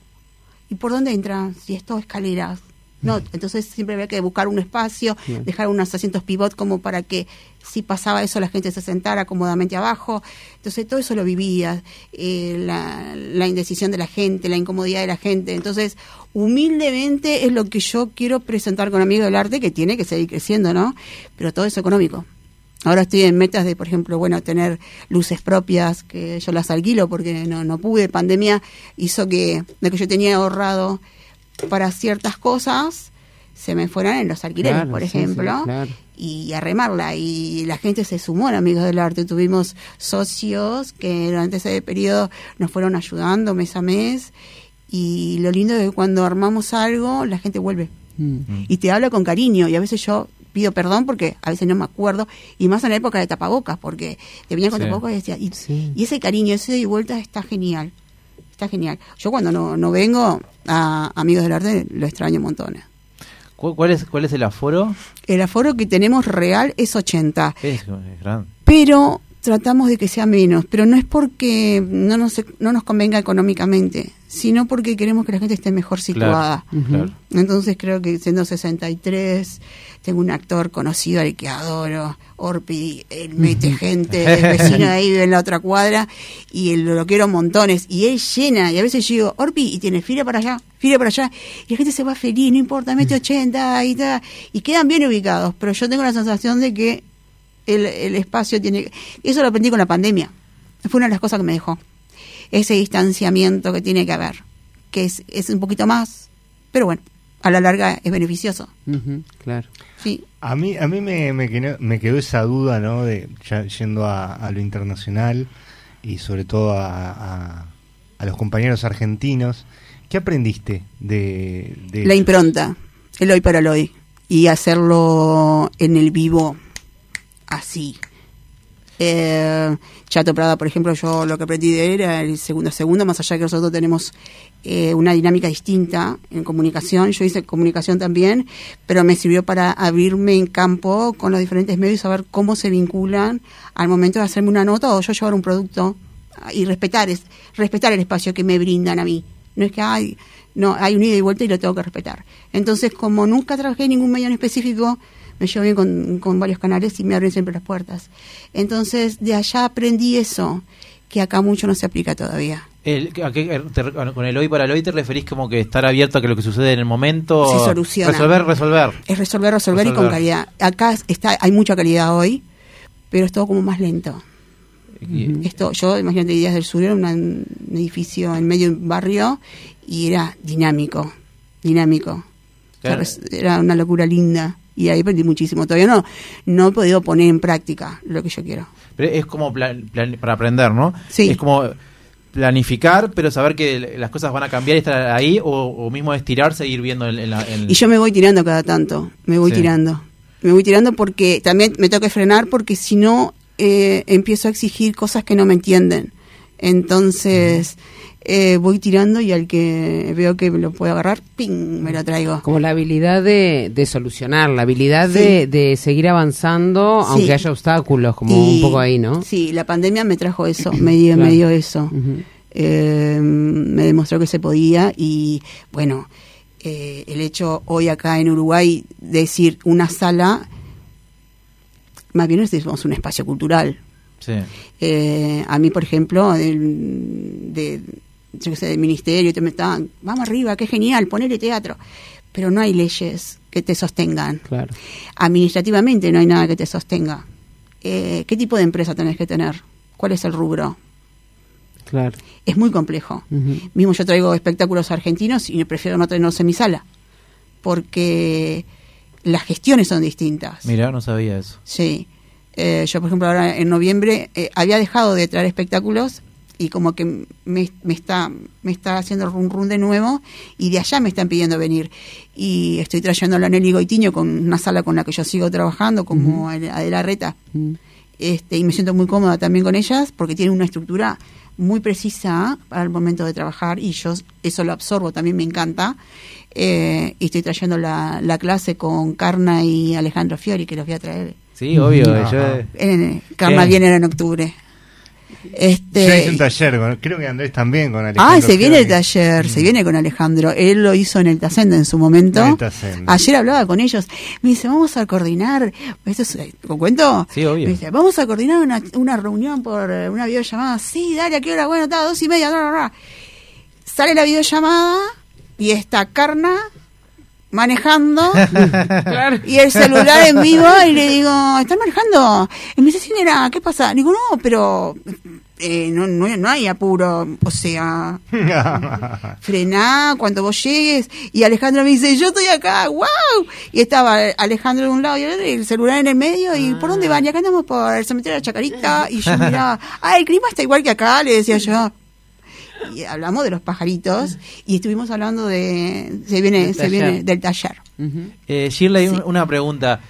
¿Y por dónde entran? Si es todo escaleras. No, entonces siempre había que buscar un espacio, Bien. dejar unos asientos pivot como para que si pasaba eso la gente se sentara cómodamente abajo. Entonces todo eso lo vivía, eh, la, la indecisión de la gente, la incomodidad de la gente. Entonces, humildemente es lo que yo quiero presentar con Amigos del Arte, que tiene que seguir creciendo, ¿no? Pero todo es económico. Ahora estoy en metas de, por ejemplo, bueno, tener luces propias, que yo las alquilo porque no, no pude. Pandemia hizo que lo que yo tenía ahorrado para ciertas cosas se me fueran en los alquileres, Claro, por sí, sí, ejemplo, claro. y a remarla. Y la gente se sumó en Amigos del Arte. Tuvimos socios que durante ese periodo nos fueron ayudando mes a mes. Y lo lindo es que cuando armamos algo, la gente vuelve Mm. y te habla con cariño. Y a veces yo pido perdón porque a veces no me acuerdo. Y más en la época de tapabocas, porque te venía con Sí. tapabocas y decía, y, y ese cariño, ese de vuelta está genial. Está genial. Yo cuando no, no vengo a Amigos del Arte lo extraño montones. ¿Cu- ¿Cuál es, cuál es el aforo? El aforo que tenemos real es 80. Es, es grande. pero tratamos de que sea menos, pero no es porque no nos, no nos convenga económicamente, sino porque queremos que la gente esté mejor situada. Entonces creo que siendo 63, tengo un actor conocido al que adoro, Orpi, él mete gente, el vecino de ahí vive en la otra cuadra, y él lo quiero montones, y él llena, y a veces yo digo, Orpi, y tiene fila para allá, fila para allá, y la gente se va feliz, no importa, mete 80 y tal, y quedan bien ubicados, pero yo tengo la sensación de que el, el espacio tiene... Eso lo aprendí con la pandemia, fue una de las cosas que me dejó, ese distanciamiento que tiene que haber, que es, es un poquito más, pero bueno, a la larga es beneficioso. Claro. Sí, A mí, a mí me, me, quedó, me quedó esa duda, ¿no? De, ya yendo a, a lo internacional y sobre todo a, a, a los compañeros argentinos. ¿Qué aprendiste de, de la impronta, el hoy para el hoy, y hacerlo en el vivo así. Eh, Chato Prada, por ejemplo, yo lo que aprendí de él era el segundo a segundo, más allá que nosotros tenemos eh, una dinámica distinta en comunicación. Yo hice comunicación también, pero me sirvió para abrirme en campo con los diferentes medios y saber cómo se vinculan al momento de hacerme una nota o yo llevar un producto y respetar es respetar el espacio que me brindan a mí. No es que hay no hay un ida y vuelta y lo tengo que respetar. Entonces, como nunca trabajé en ningún medio en específico, me llevo bien con, con varios canales y me abren siempre las puertas. Entonces, de allá aprendí eso, que acá mucho no se aplica todavía. El- ¿a qué- te- con el hoy para el hoy te referís como que estar abierto a que lo que sucede en el momento... Se soluciona. Resolver, resolver. Es resolver, resolver, y con calidad. Acá está, hay mucha calidad hoy, pero es todo como más lento. Esto, yo, imagínate, Días del Sur era una- un edificio en medio de un barrio y era dinámico, dinámico. O sea, era una locura linda y ahí aprendí muchísimo. Todavía no, no he podido poner en práctica lo que yo quiero. Pero es como plan- plan- para aprender, ¿no? Sí. Es como planificar, pero saber que las cosas van a cambiar y estar ahí, o, o mismo estirarse e ir viendo en, en la... en- Y yo me voy tirando cada tanto, me voy Sí. tirando. Me voy tirando porque también me tengo que frenar porque si no eh, empiezo a exigir cosas que no me entienden. Entonces eh, voy tirando y al que veo que lo puedo agarrar, ¡ping! me lo traigo. Como la habilidad de, de solucionar, la habilidad de, de seguir avanzando Sí. aunque haya obstáculos, como Y- un poco ahí, ¿no? Sí, la pandemia me trajo eso, me dio, Claro. me dio eso. Eh, me demostró que se podía y bueno, eh, el hecho hoy acá en Uruguay de decir una sala, más bien decimos un espacio cultural. Sí. Eh, a mí, por ejemplo, de, yo qué sé, del ministerio, te me estaban, vamos arriba, qué genial, ponele teatro. Pero no hay leyes que te sostengan. Claro. Administrativamente no hay nada que te sostenga. Eh, ¿Qué tipo de empresa tenés que tener? ¿Cuál es el rubro? Claro. Es muy complejo. Mismo yo traigo espectáculos argentinos y prefiero no tenerlos en mi sala. Porque las gestiones son distintas. Mira, no sabía eso. Sí. Eh, yo, por ejemplo, ahora en noviembre eh, había dejado de traer espectáculos y como que me, me está me está haciendo run run de nuevo y de allá me están pidiendo venir. Y estoy trayendo a la Nelly Goitiño con una sala con la que yo sigo trabajando, como Adela Reta. Mm. Este, y me siento muy cómoda también con ellas porque tienen una estructura muy precisa para el momento de trabajar y yo eso lo absorbo, también me encanta. Eh, y estoy trayendo la, la clase con Carna y Alejandro Fiori, que los voy a traer. Sí, obvio. Yo- Carna Bien. viene en octubre. Este, Yo hice un taller, con- creo que Andrés también con Alejandro. Ah, se viene el taller, se viene con Alejandro. Él lo hizo en el Tacenda en su momento. En el Tacenda. Ayer hablaba con ellos. Me dice, vamos a coordinar. ¿Esto es, ¿Lo cuento? Sí, obvio. Me dice, vamos a coordinar una, una reunión por eh, una videollamada. Sí, dale, ¿a qué hora? Bueno, está, dos y media. bla, bla, bla. Sale la videollamada y está Carna manejando y el celular en vivo y le digo, ¿estás manejando? Y me dice, sí, nena, ¿qué pasa? Digo, no, pero eh, no, no, no hay apuro, o sea, frená cuando vos llegues. Y Alejandro me dice, yo estoy acá, wow. Y estaba Alejandro de un lado y el otro, y el celular en el medio, ¿y por dónde van? Y acá andamos por el cementerio de la Chacarita. Y yo miraba, ah, el clima está igual que acá, le decía yo. Y hablamos de los pajaritos y estuvimos hablando de, se viene, Del se viene taller. del taller. Eh, Shirley, un- una pregunta.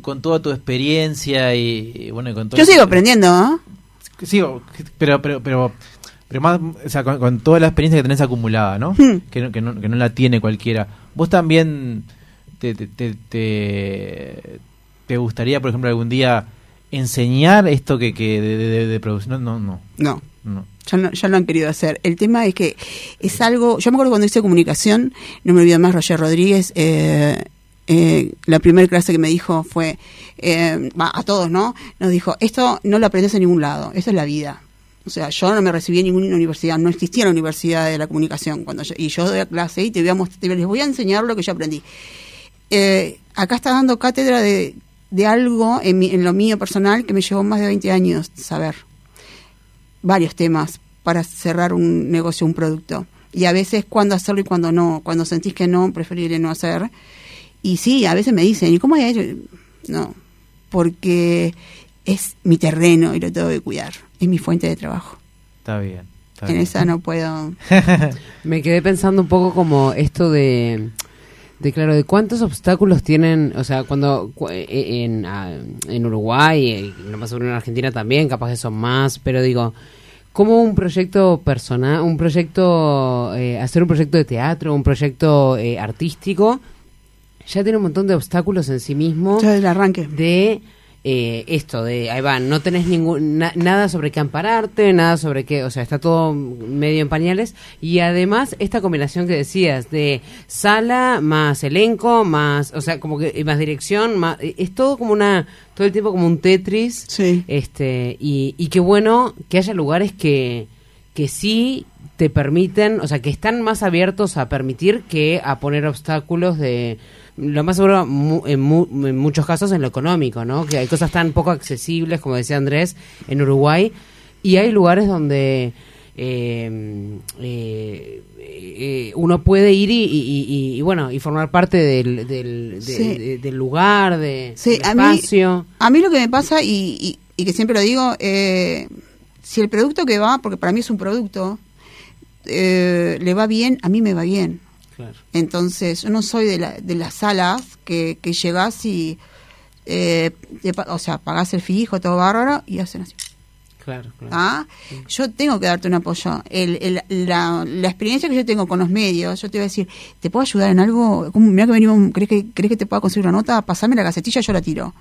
Con toda tu experiencia y, y bueno, con todo Yo sigo aprendiendo, ¿no? Sí, o- pero, pero, pero, pero más, o sea, con, con toda la experiencia que tenés acumulada, ¿no? Hmm. Que, no, que, no, que no la tiene cualquiera. ¿Vos también te, te, te, te, te gustaría, por ejemplo, algún día enseñar esto que, que de, de, de- de producción? No, no, No. no. Ya, no, ya lo han querido hacer. El tema es que es algo. Yo me acuerdo cuando hice comunicación, no me olvido más, Roger Rodríguez. Eh, eh, la primera clase que me dijo fue eh, a todos, ¿no? Nos dijo: Esto no lo aprendes en ningún lado, esto es la vida. O sea, yo no me recibí en ninguna universidad, no existía la universidad de la comunicación cuando yo, y yo doy clase y te voy a most- te- les voy a enseñar lo que yo aprendí. Eh, acá está dando cátedra de, de algo en, mi- en lo mío personal que me llevó más de 20 años saber varios temas para cerrar un negocio, un producto. Y a veces cuándo hacerlo y cuándo no. Cuando sentís que no, preferible no hacer. Y sí, a veces me dicen, ¿y cómo hay hecho? No, porque es mi terreno y lo tengo que cuidar. Es mi fuente de trabajo. Está bien. está En bien. esa no puedo. Me quedé pensando un poco como esto de, De claro, de cuántos obstáculos tienen, o sea, cuando cu- eh, en, ah, en Uruguay, eh, no más seguro en Argentina también, capaz que son más, pero digo, ¿cómo un proyecto personal, un proyecto, eh, hacer un proyecto de teatro, un proyecto eh, artístico, ya tiene un montón de obstáculos en sí mismo? Ya del arranque. De eh, esto, de ahí va, no tenés ningún, na- nada sobre qué ampararte, nada sobre qué, o sea, está todo medio en pañales. Y además, esta combinación que decías de sala más elenco, más, o sea, como que eh, más dirección, más, eh, es todo como una, todo el tiempo como un Tetris. Sí. Este, y, y qué bueno que haya lugares que, que sí te permiten, o sea, que están más abiertos a permitir que a poner obstáculos de lo más seguro mu- en, mu- en muchos casos en lo económico, ¿no? Que hay cosas tan poco accesibles, como decía Andrés, en Uruguay, y hay lugares donde eh, eh, eh, uno puede ir y, y- y- y, bueno y formar parte del, del, de- Sí. de- del lugar, de, Sí, del a mí, espacio. a mí lo que me pasa, y, y- y que siempre lo digo, eh, si el producto que va, porque para mí es un producto, eh, le va bien, a mí me va bien. Claro. Entonces, yo no soy de, la, de las salas que, que llegas y, eh, te o sea, pagás el fijo, todo bárbaro, y hacen así. Claro, claro. ¿ah? Yo tengo que darte un apoyo. El, el- la, la experiencia que yo tengo con los medios, yo te voy a decir, ¿te puedo ayudar en algo? ¿Cómo, Mira que venimos, ¿crees que, ¿crees que te pueda conseguir una nota? Pasame la gacetilla, yo la tiro.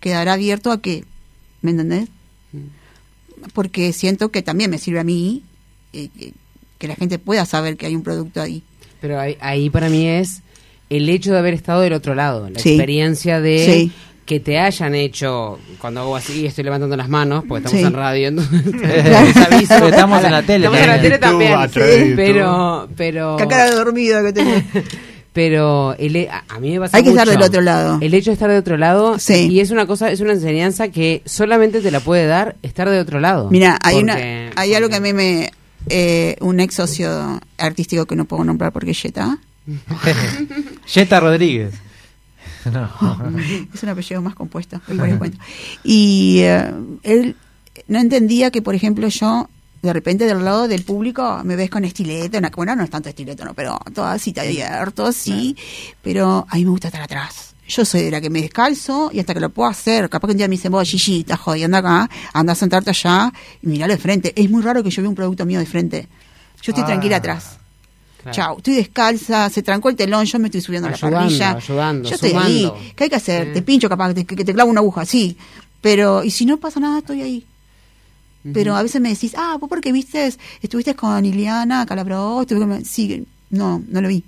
Quedará abierto a que, ¿me entendés? Porque siento que también me sirve a mí eh, que, que la gente pueda saber que hay un producto ahí. Pero ahí, ahí para mí es el hecho de haber estado del otro lado, la Sí. experiencia de Sí. que te hayan hecho, cuando hago así estoy levantando las manos, porque estamos Sí. en radio, entonces aviso. Estamos en la tele Estamos en la también. tele también, pero, pero, Qué cara de dormido que tengo. pero el, a, a mí me pasa Hay que estar del otro lado. El hecho de estar de otro lado, Sí. y es una cosa, es una enseñanza que solamente te la puede dar estar de otro lado. Mira, hay Porque- una, hay algo que a mí me, eh, un ex socio artístico que no puedo nombrar porque es Jetta, Jetta Rodríguez. No. es un apellido más compuesto. Y eh, él no entendía que, por ejemplo, yo de repente del lado del público me ves con estileto, una, bueno, no es tanto estileto, no, pero todo así, abierto, sí, pero a mí me gusta estar atrás. Yo soy de la que me descalzo y hasta que lo puedo hacer, capaz que un día me dicen, vos, Gigi, estás jodiendo acá, anda a sentarte allá y miralo de frente. Es muy raro que yo vea un producto mío de frente. Yo estoy Ah. tranquila atrás. Claro. Chau, estoy descalza, se trancó el telón, yo me estoy subiendo a la Ayudando, parrilla. ayudando, yo estoy ahí. sumando. ¿Qué hay que hacer? Te pincho capaz, que te, que te clavo una aguja, sí. Pero, y si no pasa nada, estoy ahí. Pero a veces me decís, ah, vos porque viste, estuviste con Iliana Calabró, estuve con... Sí, no, no lo vi.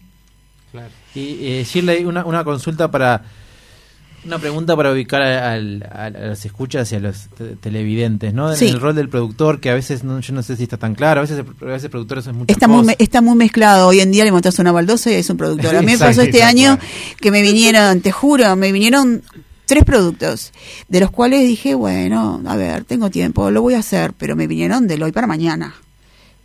Y eh, Shirley, una, una consulta para. Una pregunta para ubicar a, a- a las escuchas y a los te- televidentes, ¿no? En Sí. el rol del productor, que a veces no, yo no sé si está tan claro, a veces, a veces el productor es muchas Está muy, está muy mezclado. Hoy en día le montas una baldosa y es un productor. A mí me pasó este año que me vinieron, te juro, me vinieron tres productos, de los cuales dije, bueno, a ver, tengo tiempo, lo voy a hacer, pero me vinieron del hoy para mañana,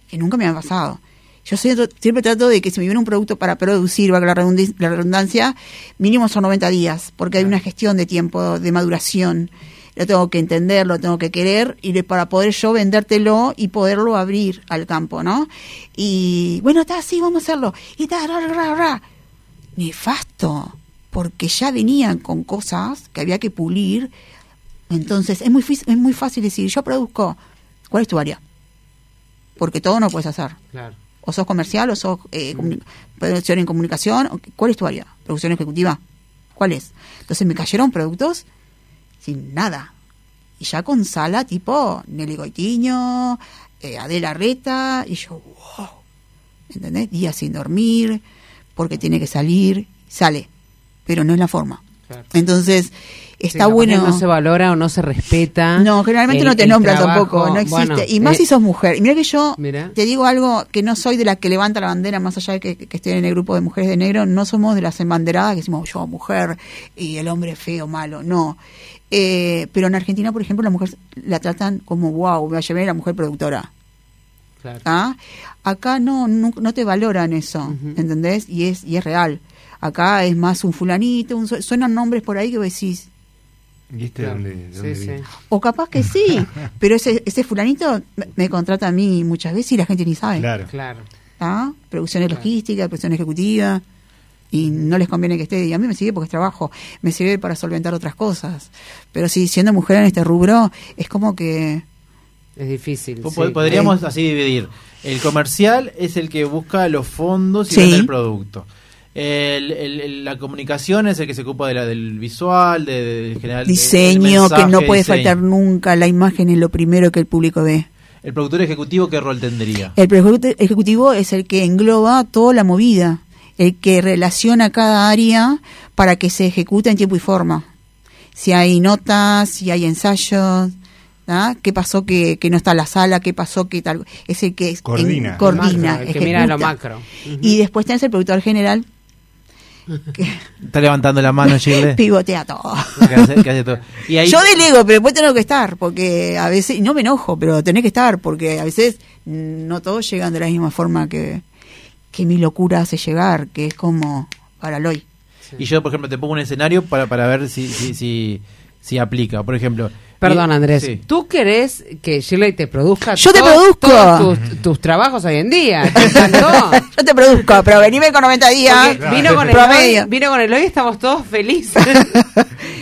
que nunca me ha pasado. Yo siempre, siempre trato de que si me viene un producto para producir, valga la redundancia, la redundancia, mínimo son 90 días, porque hay una gestión de tiempo, de maduración. Lo tengo que entender, lo tengo que querer, y para poder yo vendértelo y poderlo abrir al campo, ¿no? Y bueno, está así, vamos a hacerlo. Y está, ra, ra, ra. Nefasto, porque ya venían con cosas que había que pulir. Entonces, es muy, es muy fácil decir, yo produzco, ¿cuál es tu área? Porque todo no puedes hacer Claro. O sos comercial o sos eh, producción en comunicación. ¿Cuál es tu área? ¿Producción ejecutiva? ¿Cuál es? Entonces me cayeron productos sin nada. Y ya con sala tipo Nelly Goitiño, eh, Adela Reta, y yo, wow. ¿Entendés? Días sin dormir, porque tiene que salir, sale, pero no es la forma. Claro. Entonces, está bueno. No se valora o no se respeta. No, generalmente el- no te nombran tampoco, no existe. Bueno, y más eh, si sos mujer. Y mira que yo Mira. te digo algo que no soy de la que levanta la bandera, más allá de que, que estoy en el grupo de mujeres de negro, no somos de las embanderadas que decimos yo mujer y el hombre feo, malo, no. Eh, pero en Argentina, por ejemplo, la mujer la tratan como wow, me va a llevar la mujer productora. Claro. ¿ah? Acá no, no, no te valoran eso, Ujú. ¿entendés? Y es, y es real. Acá es más un fulanito, un, suenan nombres por ahí que vos decís, ¿Y este Claro. dónde, Sí, dónde sí. o capaz que sí, pero ese, ese fulanito me, contrata a mí muchas veces y la gente ni sabe. Claro. Claro. ¿Ah? Producción de Claro. logística, producción ejecutiva. y no les conviene que esté. Y a mí me sirve porque es trabajo, me sirve para solventar otras cosas. Pero sí, siendo mujer en este rubro, es como que... Es difícil. Sí. Podríamos así dividir. El comercial es el que busca los fondos y Sí. vende el producto. El- el- el- la comunicación es el que se ocupa de la, del visual, de, de general Diseño, del que no puede diseño. faltar nunca, la imagen es lo primero que el público ve. El productor ejecutivo, ¿qué rol tendría? El productor ejecutivo es el que engloba toda la movida, el que relaciona cada área para que se ejecute en tiempo y forma. Si hay notas, si hay ensayos, ¿ah? qué pasó que, que no está en la sala, qué pasó que tal. Es el que Coordina. en- coordina, Macro, el que mira lo macro. Y después tenés el productor general Está levantando la mano, Shirley. pivotea todo. que hace, que hace todo. Y ahí, Yo delego, pero después tengo que estar, porque a veces, y no me enojo, pero tenés que estar, porque a veces no todos llegan de la misma forma que, que mi locura hace llegar, que es como para Loy. y yo, por ejemplo, te pongo un escenario para, para ver si, si, si, si aplica. Por ejemplo. Perdón, Andrés. sí. ¿Tú querés que Shirley te produzca Yo te todo- produzco. todos tus, tus trabajos hoy en día? ¿Te encantó? Yo te produzco, pero venime con 90 días. Vino con el hoy, vino con el hoy y estamos todos felices.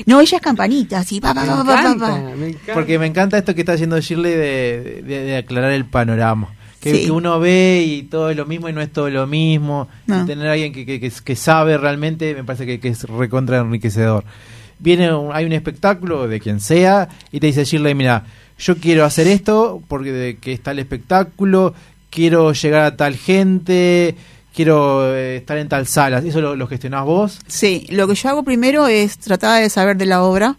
No, ella es campanita, así, pa, pa, me, pa, encanta, pa. me encanta. Porque me encanta esto que está haciendo Shirley de, de- de aclarar el panorama. Que, Sí. que uno ve y todo es lo mismo y no es todo lo mismo. No. Y tener a alguien que, que, que- que sabe realmente me parece que, que es recontra enriquecedor. Viene un- hay un espectáculo de quien sea y te dice Shirley, mira, yo quiero hacer esto porque de que está el espectáculo, quiero llegar a tal gente, quiero eh, estar en tal sala. ¿Eso lo, lo gestionás vos? Sí, lo que yo hago primero es tratar de saber de la obra.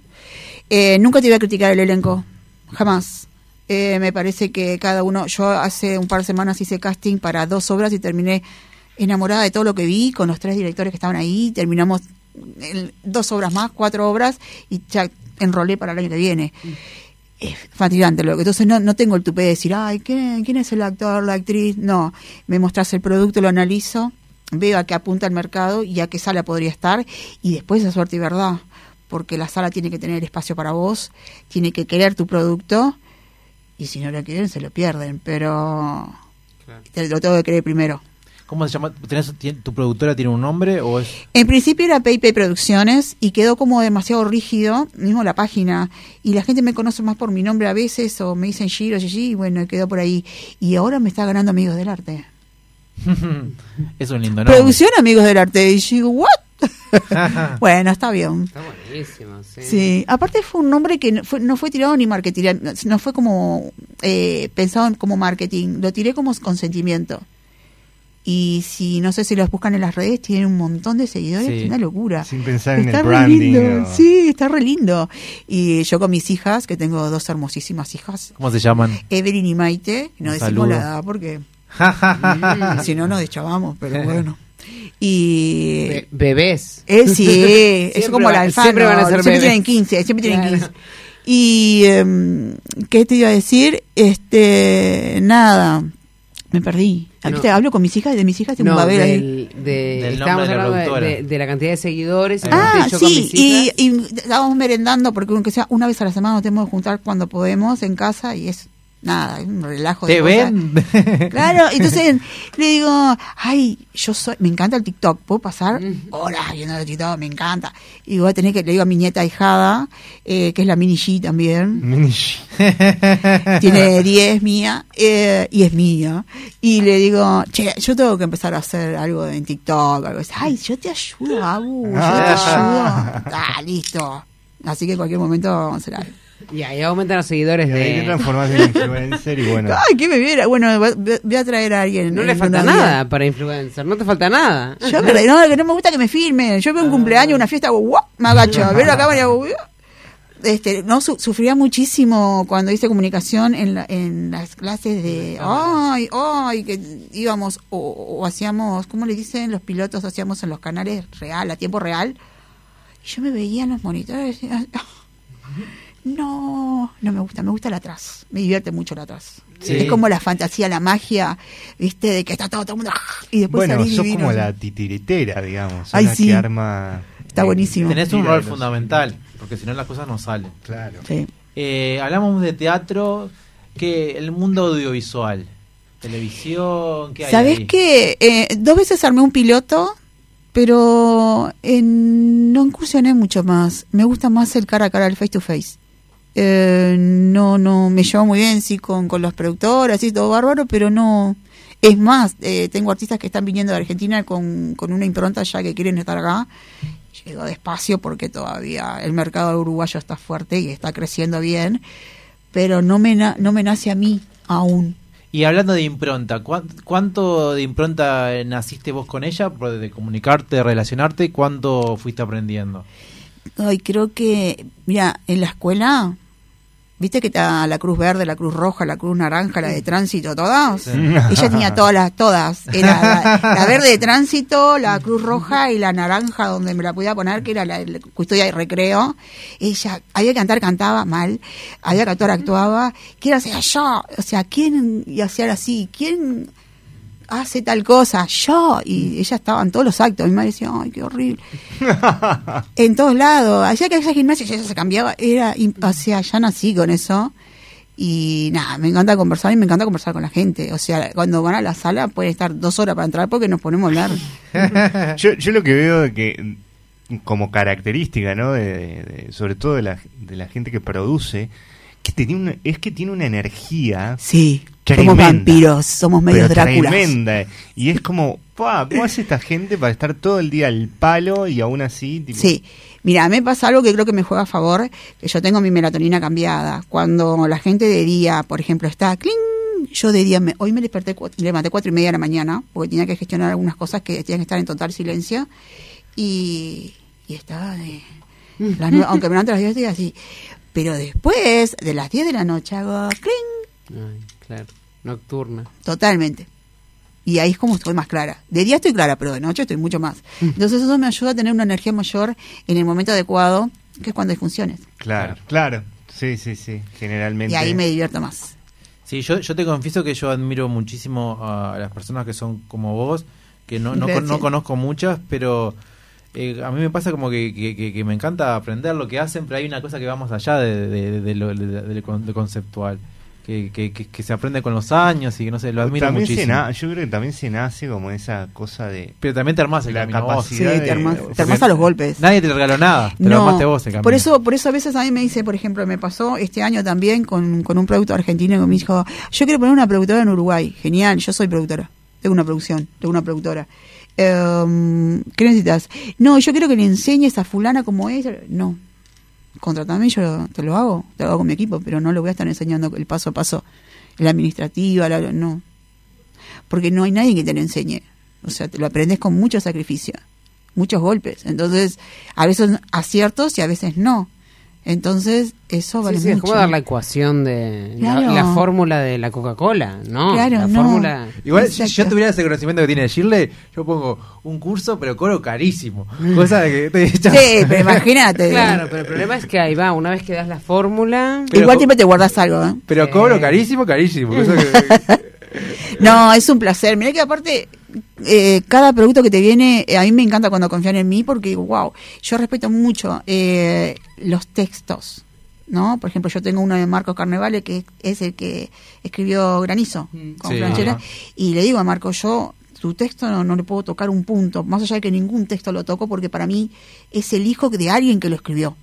Eh, nunca te voy a criticar el elenco, jamás. Eh, me parece que cada uno, yo hace un par de semanas hice casting para dos obras y terminé enamorada de todo lo que vi con los tres directores que estaban ahí. Terminamos dos obras más, cuatro obras y ya enrolé para el año que viene. Es fatigante lo que entonces no, no tengo el tupé de decir, ay, ¿quién, quién es el actor, la actriz? No, me mostrás el producto, lo analizo, veo a qué apunta el mercado y a qué sala podría estar y después es suerte y verdad, porque la sala tiene que tener espacio para vos, tiene que querer tu producto y si no lo quieren se lo pierden, pero te lo tengo que creer primero. ¿Cómo se llama? ¿Tenés- ¿Tu productora tiene un nombre o es...? En principio era PayPay Producciones y quedó como demasiado rígido, mismo la página, y la gente me conoce más por mi nombre a veces o me dicen Giro, Gigi, y bueno, quedó por ahí. Y ahora me está ganando Amigos del Arte. es un lindo nombre. Producción Amigos del Arte. Y yo digo, ¿what? bueno, está bien. Está buenísimo, sí. Sí, aparte fue un nombre que no fue, no fue tirado ni marketing, no fue como eh, pensado en- como marketing, lo tiré como consentimiento. Y si no sé si los buscan en las redes, tienen un montón de seguidores, Sí. es una locura. Sin pensar en está el re branding, lindo, o- Sí, está re lindo. Y yo con mis hijas, que tengo dos hermosísimas hijas, ¿Cómo se llaman? Evelyn y Maite, no Un decimos saludo. la edad porque mm, si no nos deschavamos, pero bueno. Y Be- bebés. eh, sí, es como la Alfano, siempre van a ser siempre bebés. tienen 15, siempre tienen Claro. 15. Y, em, ¿qué te iba a decir? Este, nada, me perdí. No. ¿Viste? Hablo con mis hijas, de mis hijas tengo No, un babel ahí. del, de, Del estábamos de la hablando de, productora. de- de la cantidad de seguidores. y Ah, yo con sí, y, y estábamos merendando porque aunque sea una vez a la semana nos tenemos que juntar cuando podemos en casa y es nada, un relajo de ¿Te cosas. ven? Claro, entonces le digo, ay, yo soy, me encanta el TikTok, ¿puedo pasar horas viendo el TikTok? Me encanta. Y voy a tener que, le digo a mi nieta hijada, eh, que es la mini G también, Mini- tiene 10 mía, eh, y es mía. Y le digo, che, yo tengo que empezar a hacer algo en TikTok, algo así. Ay, yo te ayudo, Abu, yo te Ah. ayudo. Ah, listo. Así que en cualquier momento vamos a hacer algo. Y ahí aumentan los seguidores Y ahí te de... transformás en influencer y bueno. Ay, ¿qué me viera? Bueno, voy a traer a alguien. No le en falta nada para influencer, no te falta nada. Yo, pero no, que no me gusta que me filmen. Yo veo un cumpleaños, una fiesta, ¡guau! me agacho. A ver la cámara y este, no su- sufría muchísimo cuando hice comunicación en, la- en las clases de ay ay que íbamos o, o hacíamos cómo le dicen los pilotos hacíamos en los canales real a tiempo real y yo me veía en los monitores y decía, no no me gusta me gusta el atrás me divierte mucho el atrás Sí. es como la fantasía la magia viste de que está todo, todo el mundo y después Bueno, sos divino. como la titiritera, digamos. Ay, sí. que arma. Está buenísimo. Tenés un rol fundamental, porque si no las cosas no salen. Claro. Sí. Eh, hablamos de teatro, que el mundo audiovisual, televisión, ¿qué hay ¿Sabés ahí? qué? Eh, dos veces armé un piloto pero en- no incursioné mucho más. Me gusta más el cara a cara, el face to face. Eh, no, no, me llevo muy bien, sí, con, con los productores, y todo bárbaro, pero no. Es más, eh, tengo artistas que están viniendo de Argentina con, con una impronta ya que quieren estar acá. Llego despacio porque todavía el mercado uruguayo está fuerte y está creciendo bien, pero no me, na- no me nace a mí aún. Y hablando de impronta, ¿cuán- ¿cuánto de impronta eh, naciste vos con ella? por- De comunicarte, de relacionarte, ¿cuánto fuiste aprendiendo? Ay, creo que, mira, en la escuela, viste que está la cruz verde, la cruz roja, la cruz naranja, la de tránsito, todas. Ella tenía todas las, todas. Era la, la verde de tránsito, la cruz roja y la naranja donde me la podía poner, que era la, la custodia y recreo. Ella, había que cantar, cantaba mal, había que actuar, actuaba. ¿Quién hacía yo? O sea, ¿quién, y hacía así, quién hace tal cosa? Yo. Y ella estaba en todos los actos. Mi madre decía, ay, qué horrible en todos lados. Hacía que esa gimnasia ya se cambiaba. Era, o sea, ya nací con eso. Y nada, me encanta conversar y me encanta conversar con la gente. O sea, cuando van a la sala pueden estar dos horas para entrar porque nos ponemos a hablar. yo, yo lo que veo que como característica, ¿no? De- de- sobre todo de la, de la gente que produce, que tenía una- es que tiene una energía. Sí, tremenda, somos vampiros, somos medio pero Dráculas. Tremenda. Y es como, pa, ¿cómo hace esta gente para estar todo el día al palo y aún así? Tipo, Sí, mira, me pasa algo que creo que me juega a favor, que yo tengo mi melatonina cambiada. Cuando la gente de día, por ejemplo, está cling, yo de día, me, hoy me desperté, me levanté cuatro y media de la mañana, porque tenía que gestionar algunas cosas que tenían que estar en total silencio, y, y estaba de, las nue- aunque me levanto a las 10 estoy así. Pero después, de las 10 de la noche, hago cling, Ay, claro. Nocturna. totalmente. Y ahí es como estoy más clara. De día estoy clara, pero de noche estoy mucho más. Entonces eso me ayuda a tener una energía mayor en el momento adecuado, que es cuando hay funciones. Claro, claro. Sí, sí, sí. Generalmente. Y ahí me divierto más. Sí, yo, yo te confieso que yo admiro muchísimo a las personas que son como vos, que no, no, con- no conozco muchas, pero eh, a mí me pasa como que, que- me encanta aprender lo que hacen, pero hay una cosa que va más allá de, de- de lo, de- de lo con- de conceptual, que, que, que- que se aprende con los años y que no sé, lo admiro también se muchísimo. na- yo creo que también se nace como esa cosa de Pero también te armás el la camino vos. capacidad Sí, de- te armás, porque te armás a los golpes. Nadie te regaló nada, te lo armaste vos el camino. por eso, por eso a veces a mí me dice, por ejemplo, me pasó este año también con, con un producto argentino que me dijo, yo quiero poner una productora en Uruguay. Genial, yo soy productora. Tengo una producción, tengo una productora. Em, ¿Qué necesitas? No, yo quiero que le enseñes a fulana como es. No. Contratame, yo te lo hago, te lo hago con mi equipo, pero no le voy a estar enseñando el paso a paso, la administrativa, la, no. Porque no hay nadie que te lo enseñe. O sea, te lo aprendes con mucho sacrificio, muchos golpes. Entonces, a veces aciertos y a veces no. Entonces, eso vale Sí, sí, es mucho. como dar la ecuación de la- Claro. la, fórmula de la Coca-Cola, ¿no? Claro, la no. fórmula Igual, si yo tuviera ese conocimiento que tiene Shirley, yo pongo un curso, pero cobro carísimo. Cosa de que te Sí, pero imagínate. Claro, pero el problema es que ahí va, una vez que das la fórmula, Pero Igual siempre te guardas algo, ¿eh? Pero Sí. cobro carísimo, carísimo. Cosa que- No, es un placer. Mira que aparte, eh, cada producto que te viene, eh, a mí me encanta cuando confían en mí porque digo, wow, yo respeto mucho eh, los textos. ¿No? Por ejemplo, yo tengo uno de Marcos Carnevale que es el que escribió Granizo con Sí. Franchella, y le digo a Marco, yo tu texto no, no le puedo tocar un punto, más allá de que ningún texto lo toco, porque para mí es el hijo de alguien que lo escribió.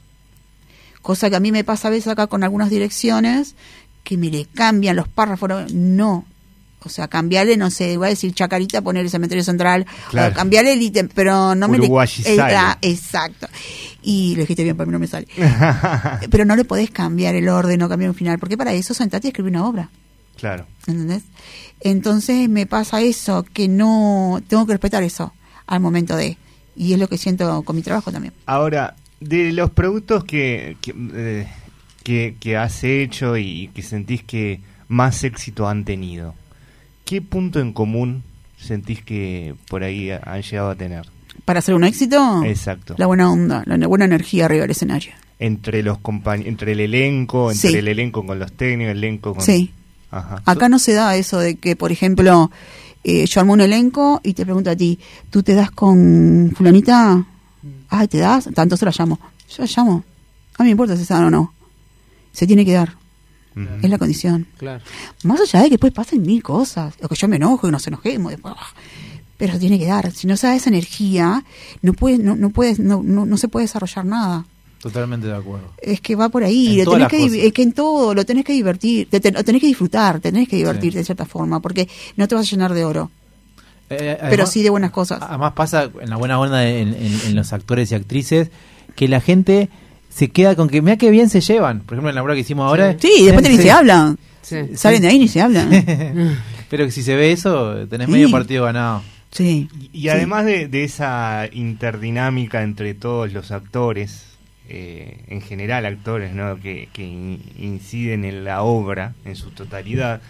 Cosa que a mí me pasa a veces acá con algunas direcciones, que me le cambian los párrafos. No. O sea, cambiarle, no sé, voy a decir Chacarita, poner el cementerio central, Claro. o cambiarle el ítem, pero no me ah, exacto. Y lo dijiste bien, para mí no me sale. pero no le podés cambiar el orden o cambiar un final, porque para eso sentate y escribir una obra. Claro. ¿Entendés? Entonces me pasa eso, que no tengo que respetar eso al momento de. Y es lo que siento con mi trabajo también. Ahora, de los productos que, que, eh, que, que has hecho y que sentís que más éxito han tenido, ¿qué punto en común sentís que por ahí ha- han llegado a tener? Para hacer un éxito, Exacto. la buena onda, la buena energía arriba del escenario. Entre los entre el elenco, entre Sí. el elenco con los técnicos, el elenco con... Sí. Ajá. Acá no se da eso de que, por ejemplo, eh, yo armo un elenco y te pregunto a ti, ¿tú te das con fulanita? Ay, ¿te das? Tanto se la llamo. Yo la llamo. A mí me importa si se dan o no. Se tiene que dar. Es la condición. claro. Más allá de que después pasen mil cosas, o que yo me enojo y nos enojemos, después, ah. pero tiene que dar. Si no se da esa energía, no puedes, no, no puedes, no, no, no se puede desarrollar nada. Totalmente de acuerdo. Es que va por ahí, lo tenés que, es que en todo lo tenés que divertir, te, te- lo tenés que disfrutar, tenés que divertir de cierta forma, porque no te vas a llenar de oro, Eh, pero además- sí de buenas cosas. Además pasa en la buena onda en, en- en los actores y actrices que la gente se queda con que mira qué bien se llevan. Por ejemplo, en la obra que hicimos ahora. Sí, después ni se hablan. Sí. Salen de ahí ni se hablan. Pero que si se ve eso, tenés Sí. medio partido ganado. Sí. Y además de, de esa interdinámica entre todos los actores, eh, en general actores ¿no? que, que in- inciden en la obra en su totalidad,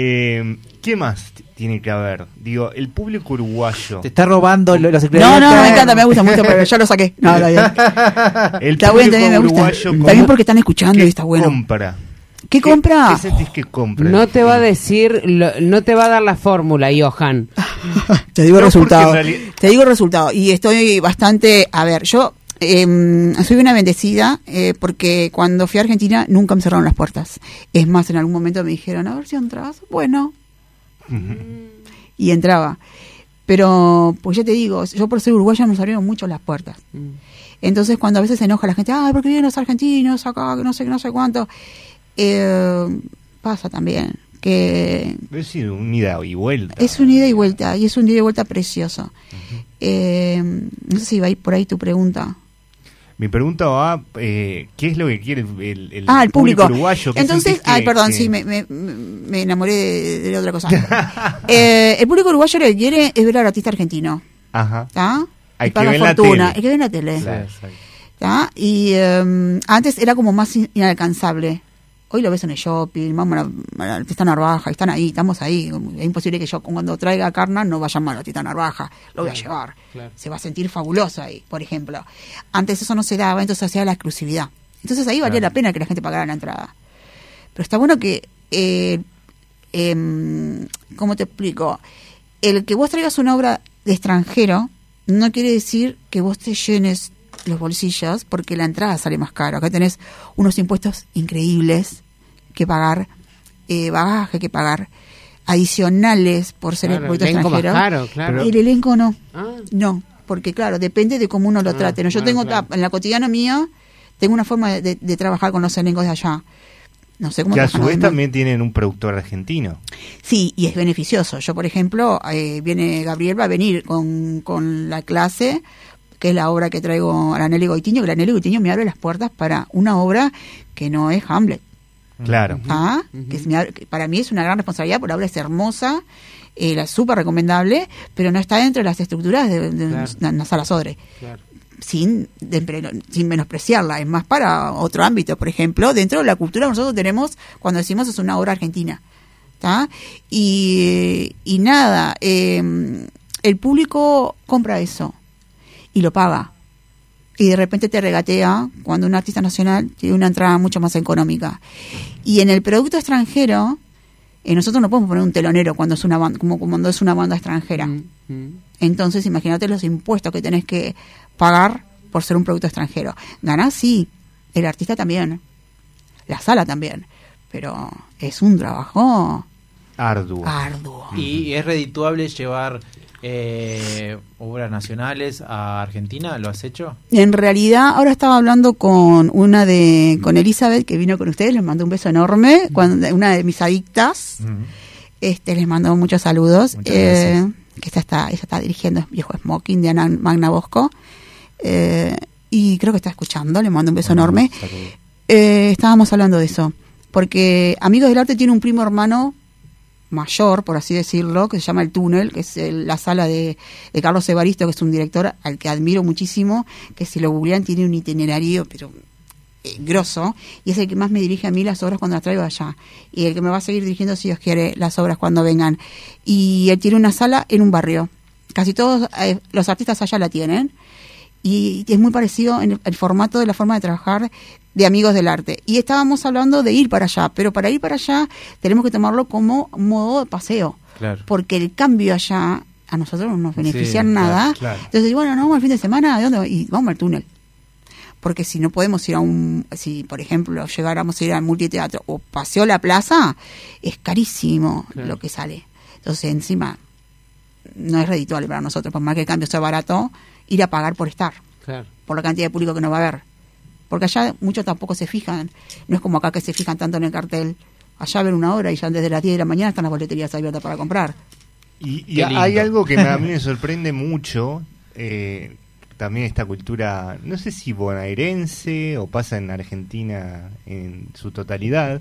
eh, ¿qué más tiene que haber? Digo, el público uruguayo. Te está robando lo- los No, no, me encanta, me gusta mucho, pero ya lo saqué. No, está bien. El Está bien, público también me gusta. uruguayo Está bien porque están escuchando ¿qué y está bueno. compra? ¿Qué compra? ¿Qué sentís que compra? No te va a decir, lo- no te va a dar la fórmula, Johan. Te digo el No, resultado. realidad- Te digo el resultado. Y estoy bastante. A ver, yo eh, soy una bendecida eh, porque cuando fui a Argentina nunca me cerraron las puertas. Es más, en algún momento me dijeron, a ver si entras. Bueno, y entraba. Pero, pues ya te digo, yo por ser uruguaya nos abrieron mucho las puertas. Entonces, cuando a veces se enoja la gente, ay, porque vienen los argentinos acá, que no sé, que no sé cuánto. Eh, pasa también que Es un ida y vuelta. es un ida y vuelta, y es un ida y vuelta precioso. Eh, no sé si va a ir por ahí tu pregunta. Mi pregunta va, eh, ¿qué es lo que quiere el, el- el ah, el público. uruguayo? ¿Qué Entonces, que- ay, perdón, que- sí, me, me, me enamoré de, de otra cosa. Eh, el público uruguayo lo que quiere es ver al artista argentino. Ajá. ¿Está? Hay que ver la fortuna. tele. Hay que ver en la tele. Claro. Y eh, antes era como más in- inalcanzable. Hoy lo ves en el shopping, vamos a la, a la Narvaja, están ahí, estamos ahí. Es imposible que yo cuando traiga a Carna no vayamos a la Artista Narvaja, lo voy a llevar. Se va a sentir fabuloso ahí, por ejemplo. Antes eso no se daba, entonces hacía la exclusividad. Entonces ahí valía la pena que la gente pagara la entrada. Pero está bueno que, eh, em, ¿cómo te explico? El que vos traigas una obra de extranjero no quiere decir que vos te llenes los bolsillos porque la entrada sale más caro. Acá tenés unos impuestos increíbles que pagar, eh, bagaje que pagar, adicionales por ser Claro, el extranjero. caro, claro. El elenco no. Ah. No, porque claro, depende de cómo uno lo Ah, trate. ¿no? Yo ah, tengo, claro. en la cotidiana mía, tengo una forma de, de- de trabajar con los elencos de allá. No sé cómo Que a su vez también tienen un productor argentino. Sí, y es beneficioso. Yo, por ejemplo, eh, viene Gabriel, va a venir con, con la clase, que es la obra que traigo a la Nelly Goitiño, que la Nelly Goitiño me abre las puertas para una obra que no es Hamlet. Claro. ¿ah? que, es- me abre- que para mí es una gran responsabilidad, porque la obra es hermosa, eh, la súper recomendable, pero no está dentro de las estructuras de, de Claro. una, una sala Sodre Claro. sin, de- sin menospreciarla, es más para otro ámbito, por ejemplo, dentro de la cultura nosotros tenemos cuando decimos es una obra argentina. ¿tá? Y, y nada, eh, el público compra eso y lo paga. Y de repente te regatea cuando un artista nacional tiene una entrada mucho más económica. Y en el producto extranjero, eh, nosotros no podemos poner un telonero cuando es una banda, como cuando es una banda extranjera. Mm, mm. Entonces, imagínate los impuestos que tenés que pagar por ser un producto extranjero. Ganás, sí, el artista también, la sala también, pero es un trabajo Arduo. arduo. ¿Y es redituable llevar eh, obras nacionales a Argentina? ¿Lo has hecho? En realidad, ahora estaba hablando con una de, con Elizabeth, que vino con ustedes, les mandó un beso enorme, cuando, una de mis adictas, este les mandó muchos saludos. Eh, que ella está, ella está dirigiendo Viejo Smoking de Ana Magna Bosco. eh, y creo que está escuchando, le mando un beso enorme. Eh, estábamos hablando de eso. Porque Amigos del Arte tiene un primo hermano mayor, por así decirlo, que se llama El Túnel, que es el- la sala de, de Carlos Evaristo, que es un director al que admiro muchísimo, que si lo googlean tiene un itinerario, pero eh, grosso, y es el que más me dirige a mí las obras cuando las traigo allá, y el que me va a seguir dirigiendo, si Dios quiere, las obras cuando vengan. Y él tiene una sala en un barrio. Casi todos eh, los artistas allá la tienen, y es muy parecido en el, el formato de la forma de trabajar de amigos del arte. Y estábamos hablando de ir para allá, pero para ir para allá tenemos que tomarlo como modo de paseo, Claro. porque el cambio allá a nosotros no nos beneficia nada. claro. Entonces, bueno, no vamos al fin de semana, ¿de dónde? Y vamos al túnel. Porque si no podemos ir a un, si por ejemplo llegáramos a ir al multiteatro o paseo la plaza, es carísimo lo que sale. Entonces, encima, no es redituable para nosotros, por más que el cambio sea barato, ir a pagar por estar, Claro. por la cantidad de público que nos va a ver. Porque allá muchos tampoco se fijan, no es como acá que se fijan tanto en el cartel. Allá ven una hora y ya desde las 10 de la mañana están las boleterías abiertas para comprar. Y, hay algo que a mí me sorprende mucho, eh, también esta cultura, no sé si bonaerense o pasa en Argentina en su totalidad,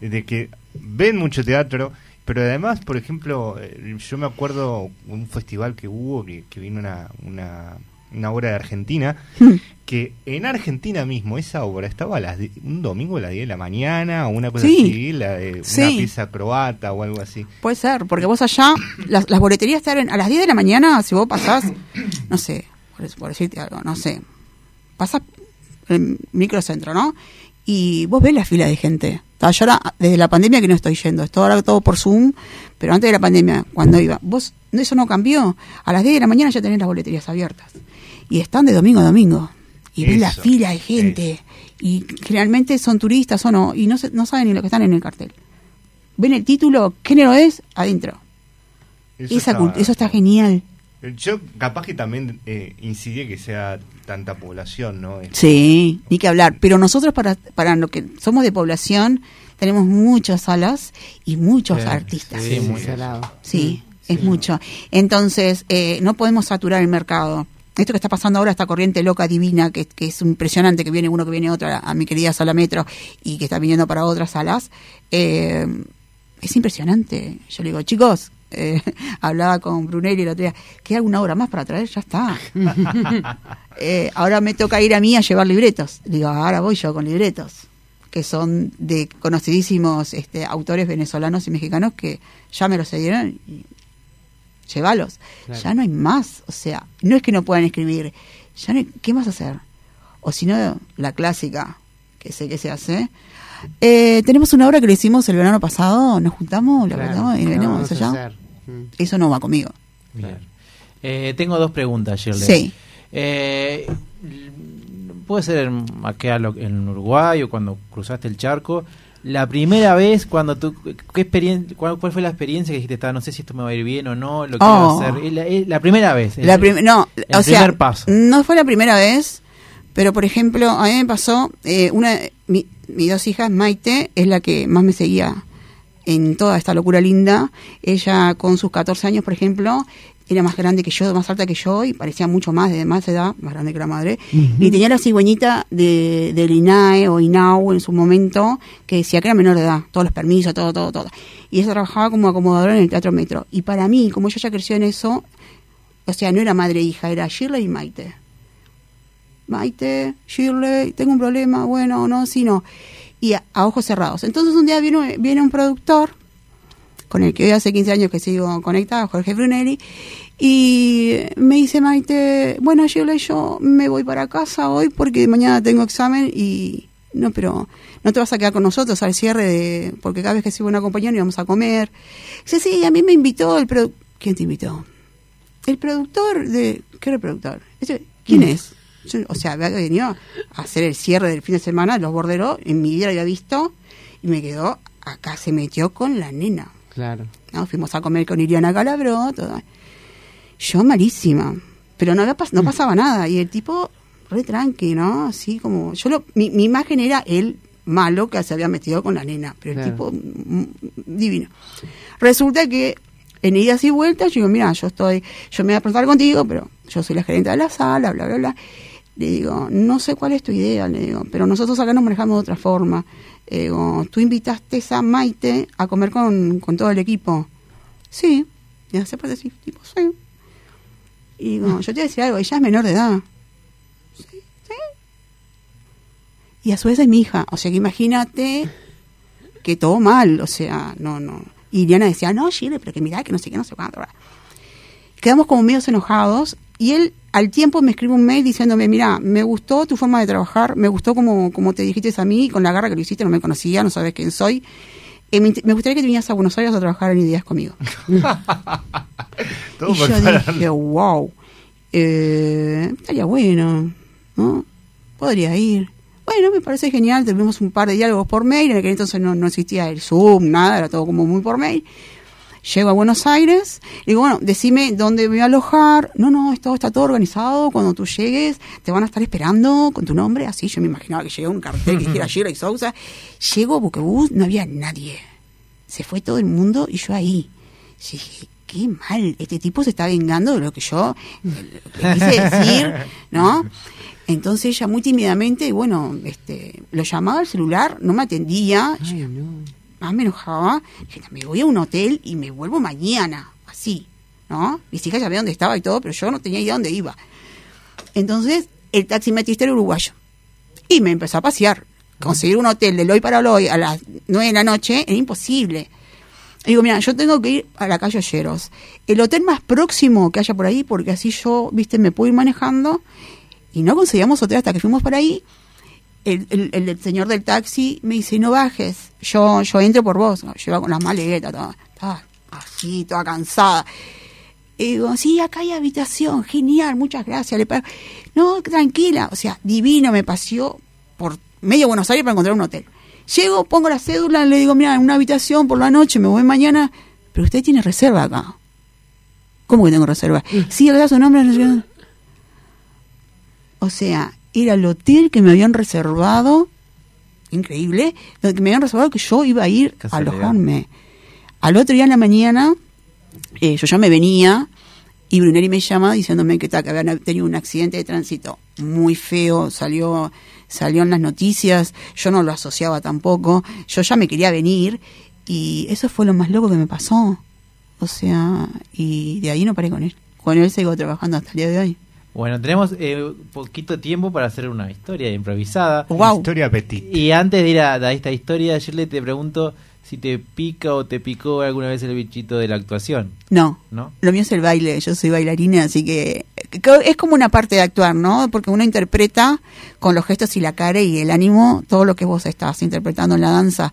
de que ven mucho teatro, pero además, por ejemplo, eh, yo me acuerdo un festival que hubo, que, que vino una, una, una obra de Argentina, que en Argentina mismo esa obra estaba a las un domingo a las 10 de la mañana o una cosa Sí. así, la de una Sí. pieza croata o algo así. Puede ser, porque vos allá, las, las boleterías están a las 10 de la mañana, si vos pasás, no sé, por, por decirte algo, no sé, pasás el microcentro, ¿no? Y vos ves la fila de gente. Ta, Yo ahora, desde la pandemia que no estoy yendo, esto ahora todo por Zoom, pero antes de la pandemia, cuando iba, vos, eso no cambió. A las 10 de la mañana ya tenés las boleterías abiertas. Y están de domingo a domingo. Y ves la fila de gente. Y generalmente son turistas o no, y no, se- no saben ni lo que están en el cartel. Ven el título, ¿qué género es? Adentro. Eso Esa está- eso está genial. Yo capaz que también eh, incidí que sea tanta población, ¿no? Es- Sí, ni que hablar. Pero nosotros para, para lo que somos de población tenemos muchas salas y muchos Sí, artistas. sí, muy Sí, es mucho. Entonces, eh, no podemos saturar el mercado. Esto que está pasando ahora, esta corriente loca divina, que, que es impresionante, que viene uno, que viene otro, a, a mi querida sala metro, y que está viniendo para otras salas, eh, es impresionante. Yo le digo, chicos, eh, hablaba con Brunelli el otro día, ¿queda alguna hora más para traer? Ya está. Eh, ahora me toca ir a mí a llevar libretos. Digo, ahora voy yo con libretos, que son de conocidísimos este, autores venezolanos y mexicanos que ya me los cedieron y llévalos. Claro. Ya no hay más. O sea, no es que no puedan escribir. Ya no hay- ¿Qué más hacer? O si no, la clásica, que sé que se hace. Eh, tenemos una obra que lo hicimos el verano pasado, nos juntamos, la Claro, juntamos y ¿qué venimos allá. Eso no va conmigo. Eh, tengo dos preguntas, Shirley. Sí. Eh, puede ser en, acá en Uruguay o cuando cruzaste el charco. La primera vez cuando tú, ¿qué experien- cuál, cuál fue la experiencia que dijiste, "Ta, no sé si esto me va a ir bien o no, lo quiero Oh. hacer? La, la primera vez. La prim- no, el o sea, paso. no fue la primera vez, pero por ejemplo, a mí me pasó, eh, una, mi, mis dos hijas, Maite, es la que más me seguía en toda esta locura linda. Ella con sus 14 años, por ejemplo, era más grande que yo, más alta que yo y parecía mucho más, de más edad, más grande que la madre. Y tenía la cigüeñita de, del INAE o INAU en su momento, que decía que era menor de edad, todos los permisos, todo, todo, todo. Y ella trabajaba como acomodadora en el Teatro Metro. Y para mí, como ella ya creció en eso, o sea, no era madre e hija, era Shirley y Maite. Maite, Shirley, tengo un problema, bueno, no, sí, no. Y a, a ojos cerrados. Entonces un día viene, viene un productor, con el que hoy hace 15 años que sigo conectada, Jorge Brunelli, y me dice Maite, bueno, Shirley, yo me voy para casa hoy porque mañana tengo examen y... No, pero no te vas a quedar con nosotros al cierre de... Porque cada vez que sigo una compañía íbamos a comer. Dice, sí, a mí me invitó el productor... ¿Quién te invitó? el productor de... ¿Qué era el productor? ¿Quién es? Yo, o sea, había venido a hacer el cierre del fin de semana los borderos, en mi vida lo había visto, y me quedó, acá se metió con la nena. Claro. ¿no? Fuimos a comer con Iriana Calabró, todo. Yo malísima, pero no, había pas- no pasaba nada, y el tipo re tranqui, ¿no? Así como, yo lo, mi, mi imagen era él malo que se había metido con la nena, pero el tipo mm, divino. Resulta que en idas y vueltas, yo digo, mira, yo estoy, yo me voy a presentar contigo, pero yo soy la gerente de la sala, bla, bla, bla. Le digo, no sé cuál es tu idea, le digo, pero nosotros acá nos manejamos de otra forma. Le digo, tú invitaste a Maite a comer con, con todo el equipo. Sí. Y hace parte decir, tipo, sí. Y digo, yo te voy decir algo, ella es menor de edad. Sí, sí. Y a su vez es mi hija. O sea que imagínate que todo mal. O sea, no, no. Y Diana decía, no, Chile, pero que mirá, que no sé qué, no sé cuánto. Quedamos como medios enojados. Y él al tiempo me escribe un mail diciéndome, mira, me gustó tu forma de trabajar, me gustó como, como te dijiste a mí, con la garra que lo hiciste, no me conocía, no sabes quién soy. Eh, me, gustaría que te vinieras a Buenos Aires a trabajar en ideas conmigo. Y yo parar. dije, wow, eh, estaría bueno, ¿no? Podría ir. Bueno, me parece genial, tuvimos un par de diálogos por mail, en aquel entonces no, no existía el Zoom, nada, era todo como muy por mail. Llego a Buenos Aires, digo, bueno, decime dónde me voy a alojar. No, no, esto está todo organizado. Cuando tú llegues, te van a estar esperando con tu nombre. Así yo me imaginaba que llegó un cartel que dijera Shirley Sousa. Llego a Buquebus, no había nadie. Se fue todo el mundo y yo ahí. Yo dije, qué mal, este tipo se está vengando de lo que yo le quise decir, ¿no? Entonces ella muy tímidamente, y bueno, este, lo llamaba al celular, no me atendía. Yo más me enojaba. Me voy a un hotel y me vuelvo mañana, así, ¿no? Mis hijas ya sabían dónde estaba y todo, pero yo no tenía idea dónde iba. Entonces, el taximetrista era uruguayo. Y me empezó a pasear. Conseguir un hotel de hoy para hoy a las 9 de la noche era imposible. Digo, mira, yo tengo que ir a la calle Olleros. El hotel más próximo que haya por ahí, porque así yo, viste, me puedo ir manejando. Y no conseguíamos hotel hasta que fuimos por ahí. El, el, el señor del taxi me dice, no bajes, yo, yo entro por vos. Iba con las maletas, toda, estaba así, toda cansada. Y digo, sí, acá hay habitación, genial, muchas gracias. Le pago. No, tranquila, o sea, divino, me paseó por medio Buenos Aires para encontrar un hotel. Llego, pongo la cédula, le digo, mira, en una habitación por la noche, me voy mañana, pero usted tiene reserva acá. ¿Cómo que tengo reserva? Sí, acá su nombre. O sea, era el hotel que me habían reservado, increíble, donde me habían reservado que yo iba a ir a alojarme. Al otro día en la mañana, eh, yo ya me venía y Bruneri me llama diciéndome que, ta, que habían tenido un accidente de tránsito muy feo, salió, salió en las noticias, yo no lo asociaba tampoco, yo ya me quería venir y eso fue lo más loco que me pasó. O sea, y de ahí no paré con él. Con él sigo trabajando hasta el día de hoy. Bueno, tenemos eh, poquito tiempo para hacer una historia improvisada. Wow. Historia petit. Y antes de ir a, a esta historia, Shirley, te pregunto si te pica o te picó alguna vez el bichito de la actuación. No, ¿No? lo mío es el baile, yo soy bailarina, así que que es como una parte de actuar, ¿no? Porque uno interpreta con los gestos y la cara y el ánimo todo lo que vos estás interpretando en la danza.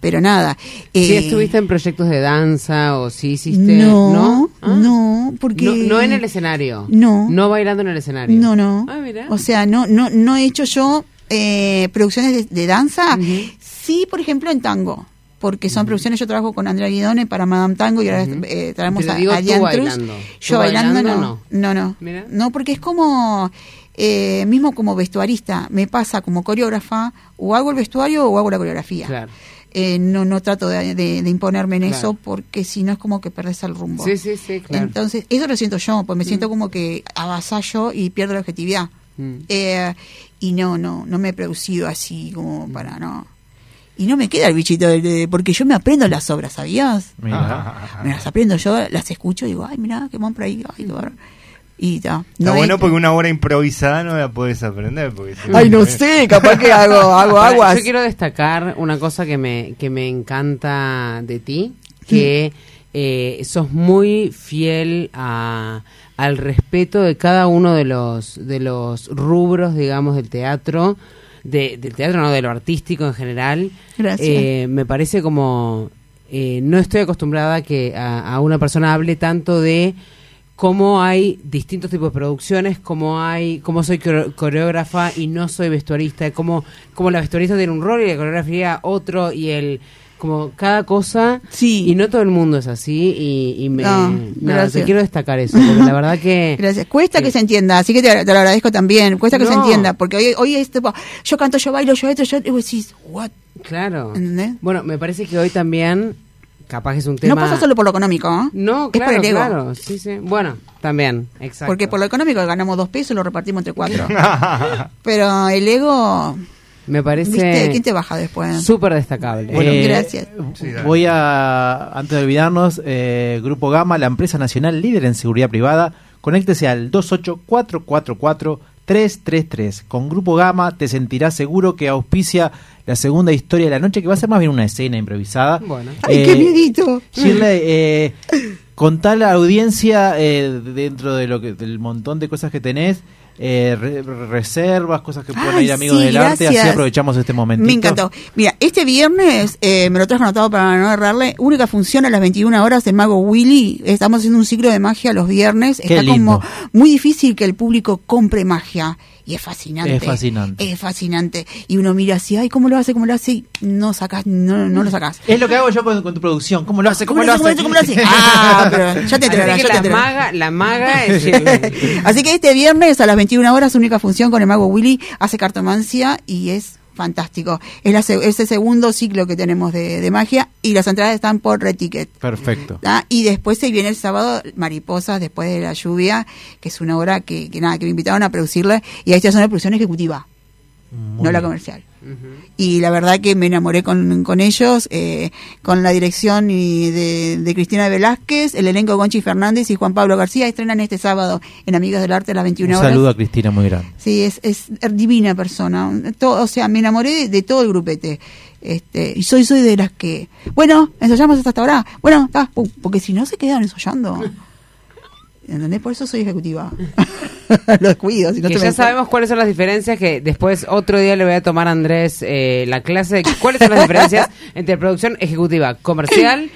Pero nada. Si eh, estuviste en proyectos de danza o si hiciste... No, ¿No? Ah. no, porque... No, no en el escenario. No. No bailando en el escenario. No, no. Ah, mira. O sea, no, no, no he hecho yo eh, producciones de, de danza. Sí, por ejemplo, en tango. Porque son producciones, yo trabajo con Andrea Guidone para Madame Tango y ahora eh, traemos a, digo a Jan bailando. Yo ¿Tú bailando, bailando, no. No, no. Mira. No, porque es como, eh, mismo como vestuarista, me pasa como coreógrafa, o hago el vestuario o hago la coreografía. Claro. Eh, no, no trato de, de- de imponerme en Claro. eso porque si no es como que perdés el rumbo. Sí, sí, sí, claro. Entonces, eso lo siento yo, pues me siento como que avasallo y pierdo la objetividad. Mm. Eh, y no, no, no me he producido así como para no. Y no me queda el bichito, de- de- porque yo me aprendo las obras, ¿sabías? Mira. Me las aprendo yo, las escucho y digo, ay, mira, qué van por ahí, ay, qué. Y ta. Está No bueno porque una hora improvisada no la puedes aprender. Porque si- Ay, no sé, capaz que hago, hago Ahora, aguas. Yo quiero destacar una cosa que me, que me encanta de ti, que eh, sos muy fiel a, al respeto de cada uno de los, de los rubros, digamos, del teatro, de, del teatro, no, de lo artístico en general. Gracias. Eh, me parece como... eh, no estoy acostumbrada a que a, a una persona hable tanto de cómo hay distintos tipos de producciones, cómo hay, cómo soy coreógrafa y no soy vestuarista, cómo, cómo la vestuarista tiene un rol y la coreografía otro y el como cada cosa Sí. y no todo el mundo es así y, y me No, nada, gracias. te quiero destacar eso porque la verdad que Gracias. Cuesta que- que se entienda, así que te, te lo agradezco también. Cuesta que se entienda, porque hoy, hoy es tipo, yo canto, yo bailo, yo esto, yo. Y vos decís, ¿what? claro ¿Entendés? bueno me parece que hoy también capaz que es un No tema pasa solo por lo económico, ¿eh? no es por claro el ego. claro sí sí bueno también exacto Porque por lo económico ganamos dos pesos y lo repartimos entre cuatro. Pero el ego, me parece ¿viste? ¿Quién te baja después? súper destacable Bueno, Eh, gracias. Voy a, antes de olvidarnos, eh, Grupo Gama, la empresa nacional líder en seguridad privada, conéctese al 28444-333. Con Grupo Gama te sentirás seguro que auspicia la segunda historia de la noche, que va a ser más bien una escena improvisada. Bueno. ¡Ay, Eh, qué miedito! Shirley, eh, Contá a la audiencia eh, dentro de lo que del montón de cosas que tenés, eh, re- reservas, cosas que pueden Ay, ir amigos sí, del arte, así aprovechamos este momento. Me encantó. Mira, este viernes eh, me lo trajo anotado para no errarle. Única función a las 21 horas del Mago Willy. Estamos haciendo un ciclo de magia los viernes. Qué Está lindo. como muy difícil que el público compre magia. Y es fascinante. Es fascinante. Es fascinante. Y uno mira así, ay, ¿cómo lo hace? ¿Cómo lo hace? Y no sacás, no, no lo sacás. Es lo que hago yo con, con tu producción. ¿Cómo lo hace? ¿Cómo, lo hace? ¿Cómo lo hace? Ah, pero ya te enterarás, Así que ya te la enterarás. maga, la maga es... Así que este viernes a las 21 horas, única función con el mago Willy, hace cartomancia y es fantástico. Es, la, se- es el segundo ciclo que tenemos de, de magia y las entradas están por Red Ticket. Perfecto. ¿tá? Y después se viene el sábado Mariposas después de la lluvia, que es una obra que, que nada, que me invitaron a producirla y ahí está una producción ejecutiva, Muy no la Y la verdad que me enamoré con, con ellos, eh, con la dirección y de, de Cristina Velázquez, el elenco Gonchi Fernández y Juan Pablo García. Estrenan este sábado en Amigas del Arte a las 21 Un horas. saludo a Cristina muy grande. Sí, es, es divina persona. Todo, o sea, me enamoré de, de todo el grupete. Este, y soy soy de las que, bueno, ensayamos hasta ahora. Bueno, está, porque si no se quedan ensayando. ¿Entendés? Por eso soy ejecutiva. Los cuido. Si no que ya me- sabemos cuáles son las diferencias, que después otro día le voy a tomar a Andrés eh, la clase de cuáles son las diferencias entre producción ejecutiva comercial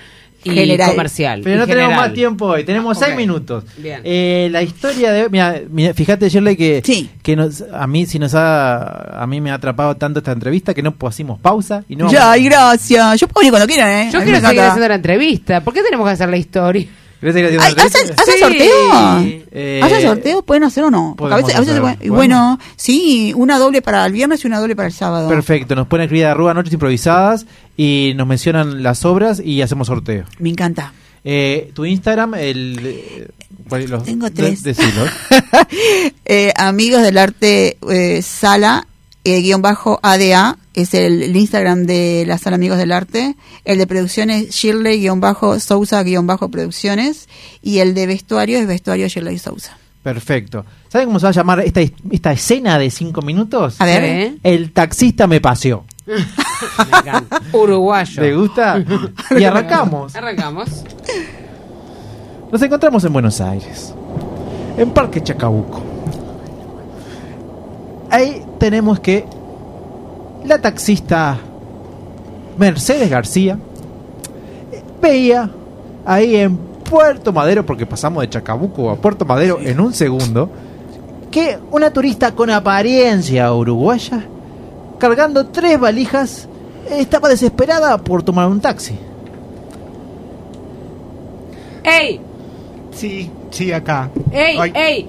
y General. comercial. Pero y no tenemos más tiempo hoy, tenemos Ok. seis minutos. Bien. Eh, la historia de mira, mira, fíjate Shirley que, que nos, a mí si nos ha a mí me ha atrapado tanto esta entrevista que no hacemos pausa y no Ya, y gracias. Yo puedo ir cuando quieran, ¿eh? Yo A quiero seguir haciendo la entrevista. ¿Por qué tenemos que hacer la historia? ¿Querés seguir haciendo Ay, la ¿Hacen, entrevista? hacen Sí. sorteo? Eh, ¿Hacen sorteo? ¿Pueden hacer o no? Porque a veces, a veces se hacer. puede- y bueno, sí, una doble para el viernes y una doble para el sábado. Perfecto, nos pueden escribir a arroba noches improvisadas y nos mencionan las obras y hacemos sorteo. Me encanta. Eh, tu Instagram, el... eh, ¿cuál- los- Tengo tres. Eh, amigos del arte sala eh, guion bajo ADA es el, el Instagram de la sala Amigos del Arte el de producciones Shirley guion bajo Sousa guion bajo producciones y el de vestuario es vestuario Shirley Sousa Perfecto. ¿Saben cómo se va a llamar esta, esta escena de cinco minutos? A ver. ¿Eh? El taxista me paseó. Uruguayo. ¿Le gusta? Y arrancamos. Arrancamos. Nos encontramos en Buenos Aires, en Parque Chacabuco. Ahí tenemos que la taxista Mercedes García veía ahí en Puerto Madero, porque pasamos de Chacabuco a Puerto Madero en un segundo, que una turista con apariencia uruguaya, cargando tres valijas, estaba desesperada por tomar un taxi. ¡Ey! Sí, sí, acá. ¡Ey! Ay, ¡Ey!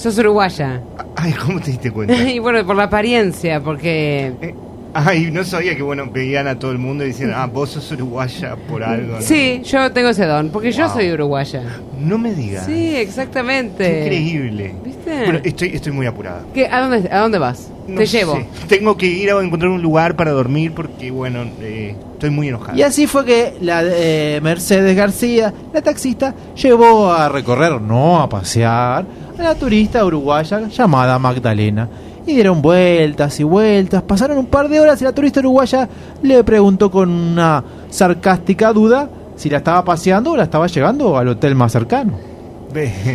Sos uruguaya. ay, ¿cómo te diste cuenta? y bueno, por la apariencia, porque... Eh, Ay, no sabía que, bueno, veían a todo el mundo y decían, ah, vos sos uruguaya por algo. ¿no? Sí, yo tengo ese don, porque yo Wow. soy uruguaya. No me digas. Sí, exactamente. Qué increíble. ¿Viste? Bueno, estoy, estoy muy apurada. ¿Qué- a, dónde, ¿A dónde vas? No Te sé. llevo. Tengo que ir a encontrar un lugar para dormir porque, bueno, eh, estoy muy enojada. Y así fue que la eh, Mercedes García, la taxista, llevó a recorrer, no a pasear, a la turista uruguaya llamada Magdalena. Y dieron vueltas y vueltas, pasaron un par de horas y la turista uruguaya le preguntó con una sarcástica duda si la estaba paseando o la estaba llevando al hotel más cercano.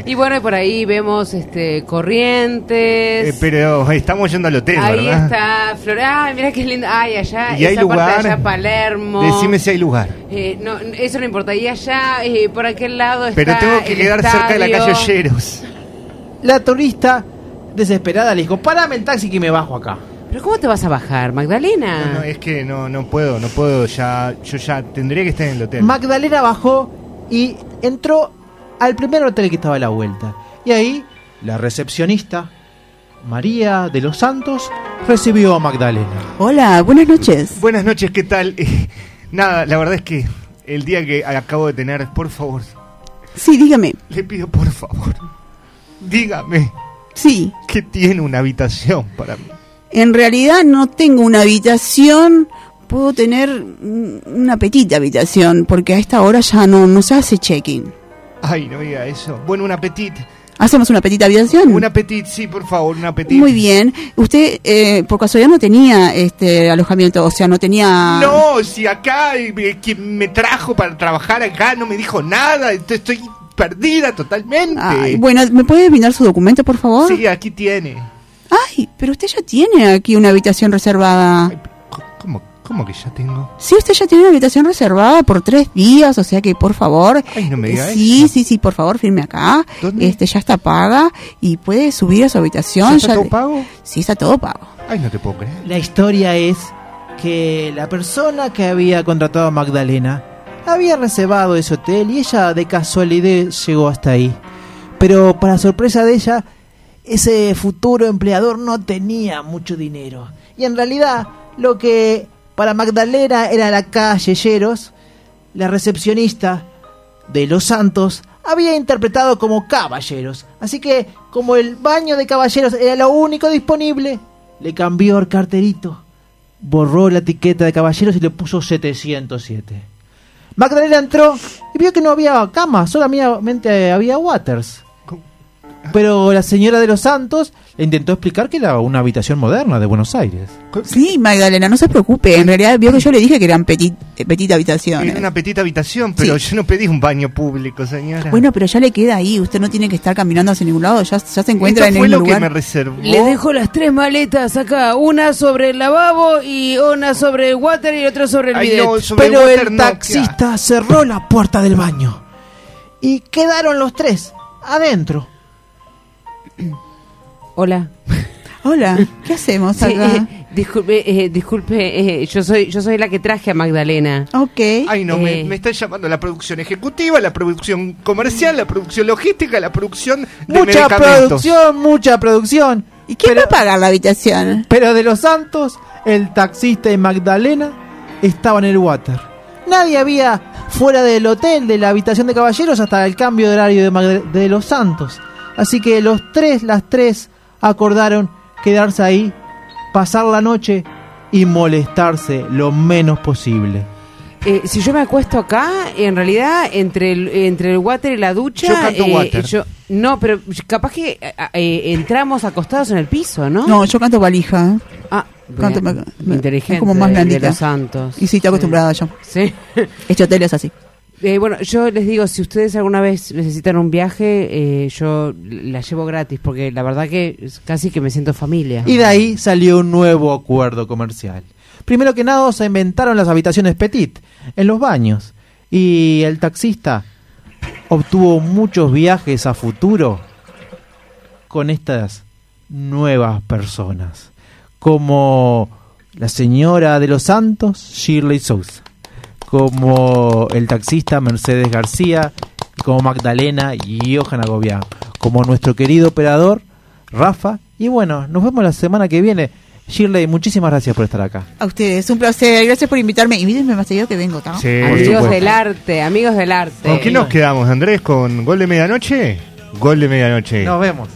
Y bueno, y por ahí vemos este corrientes. Eh, pero estamos yendo al hotel, ahí ¿verdad? está Flor. Ay, mira qué lindo. Ay, allá. ¿Y hay esa parte de lugar? allá, Palermo. Decime si hay lugar. Eh, no, eso no importa. Y allá, eh, por aquel lado está. Pero tengo que el quedar cerca de la calle Olleros. La turista, desesperada, le dijo, parame el taxi que me bajo acá. Pero ¿cómo te vas a bajar, Magdalena? No, no, es que no, no puedo, no puedo ya. Yo ya tendría que estar en el hotel. Magdalena bajó y entró al primer hotel que estaba a la vuelta. Y ahí la recepcionista, María de los Santos, recibió a Magdalena. Hola, buenas noches. Buenas noches, ¿qué tal? Eh, nada, la verdad es que el día que acabo de tener, por favor, Sí, dígame. le pido por favor, dígame Sí, que tiene una habitación para mí. en realidad no tengo una habitación, puedo tener una petita habitación, porque a esta hora ya no, no se hace check-in. Ay, no diga eso. Bueno, un apetito. ¿Hacemos una petita habitación? Un apetit, sí, por favor, un apetit. Muy bien. Usted, eh, por casualidad, no tenía este alojamiento, o sea, no tenía... No, si acá eh, quien me trajo para trabajar acá no me dijo nada, estoy perdida totalmente. Ay, bueno, ¿me puede brindar su documento, por favor? Sí, aquí tiene. Ay, pero usted ya tiene aquí una habitación reservada. ¿Cómo, cómo que ya tengo? Sí, usted ya tiene una habitación reservada por tres días, o sea que por favor. Ay, no me diga eh, Sí, sí, sí, por favor, firme acá. Este ya está paga y puede subir a su habitación. ¿Ya está todo le- pago? Sí, está todo pago. Ay, no te puedo creer. La historia es que la persona que había contratado a Magdalena había reservado ese hotel y ella de casualidad llegó hasta ahí. Pero para sorpresa de ella, ese futuro empleador no tenía mucho dinero. Y en realidad, lo que para Magdalena era la calle Lleros, la recepcionista de Los Santos había interpretado como caballeros. Así que, como el baño de caballeros era lo único disponible, le cambió el carterito, borró la etiqueta de caballeros y le puso 707. Magdalena entró y vio que no había cama, solamente había waters. Pero la señora de los Santos le intentó explicar que era una habitación moderna de Buenos Aires. Sí, Magdalena, no se preocupe. En realidad, vio que yo le dije que eran petit, eh, petit habitaciones. Era una petita habitación, pero yo no pedí un baño público, señora. Bueno, pero ya le queda ahí. Usted no tiene que estar caminando hacia ningún lado. Ya, ya se encuentra Esto en fue el lo lugar. que me reservó. Le dejo las tres maletas acá, una sobre el lavabo y una sobre el water y otra sobre el Ay, bidet. no, sobre Pero el taxista cerró la puerta del baño. Y quedaron los tres adentro. Hola. Hola, ¿qué hacemos Sí, acá? eh, disculpe, eh, disculpe, eh, yo soy yo soy la que traje a Magdalena. Ok. Ay, no, me, Eh. me están llamando la producción ejecutiva, la producción comercial, la producción logística, la producción de Mucha producción, mucha producción. ¿Y quién va a pagar la habitación? Pero de los Santos, el taxista y Magdalena estaban en el water. Nadie había fuera del hotel, de la habitación de caballeros, hasta el cambio de horario de, Magda- de los Santos. Así que los tres, las tres, acordaron quedarse ahí, pasar la noche y molestarse lo menos posible. Eh, si yo me acuesto acá, en realidad, entre el, entre el water y la ducha... Yo canto eh, water. yo- no, pero capaz que eh, eh, entramos acostados en el piso, ¿no? No, yo canto valija. Ah, Canto- bien. me- me- inteligente. es como más de- blandita. De los santos. Y sí, estoy acostumbrada yo. Sí. Este hotel es así. Eh, bueno, yo les digo, si ustedes alguna vez necesitan un viaje, eh, yo la llevo gratis, porque la verdad que casi que me siento familia. Y de ahí salió un nuevo acuerdo comercial. Primero que nada se inventaron las habitaciones petit en los baños y el taxista obtuvo muchos viajes a futuro con estas nuevas personas, como la señora de los Santos, Shirley Sousa, como el taxista Mercedes García, como Magdalena y Johan Agobián, como nuestro querido operador Rafa. Y bueno, nos vemos la semana que viene. Shirley, muchísimas gracias por estar acá. A ustedes, un placer. Gracias por invitarme. Invítenme más seguido que vengo, ¿tá? Sí, amigos del arte, amigos del arte. ¿Con quién nos quedamos, Andrés? ¿Con Gol de Medianoche? Gol de Medianoche. Nos vemos.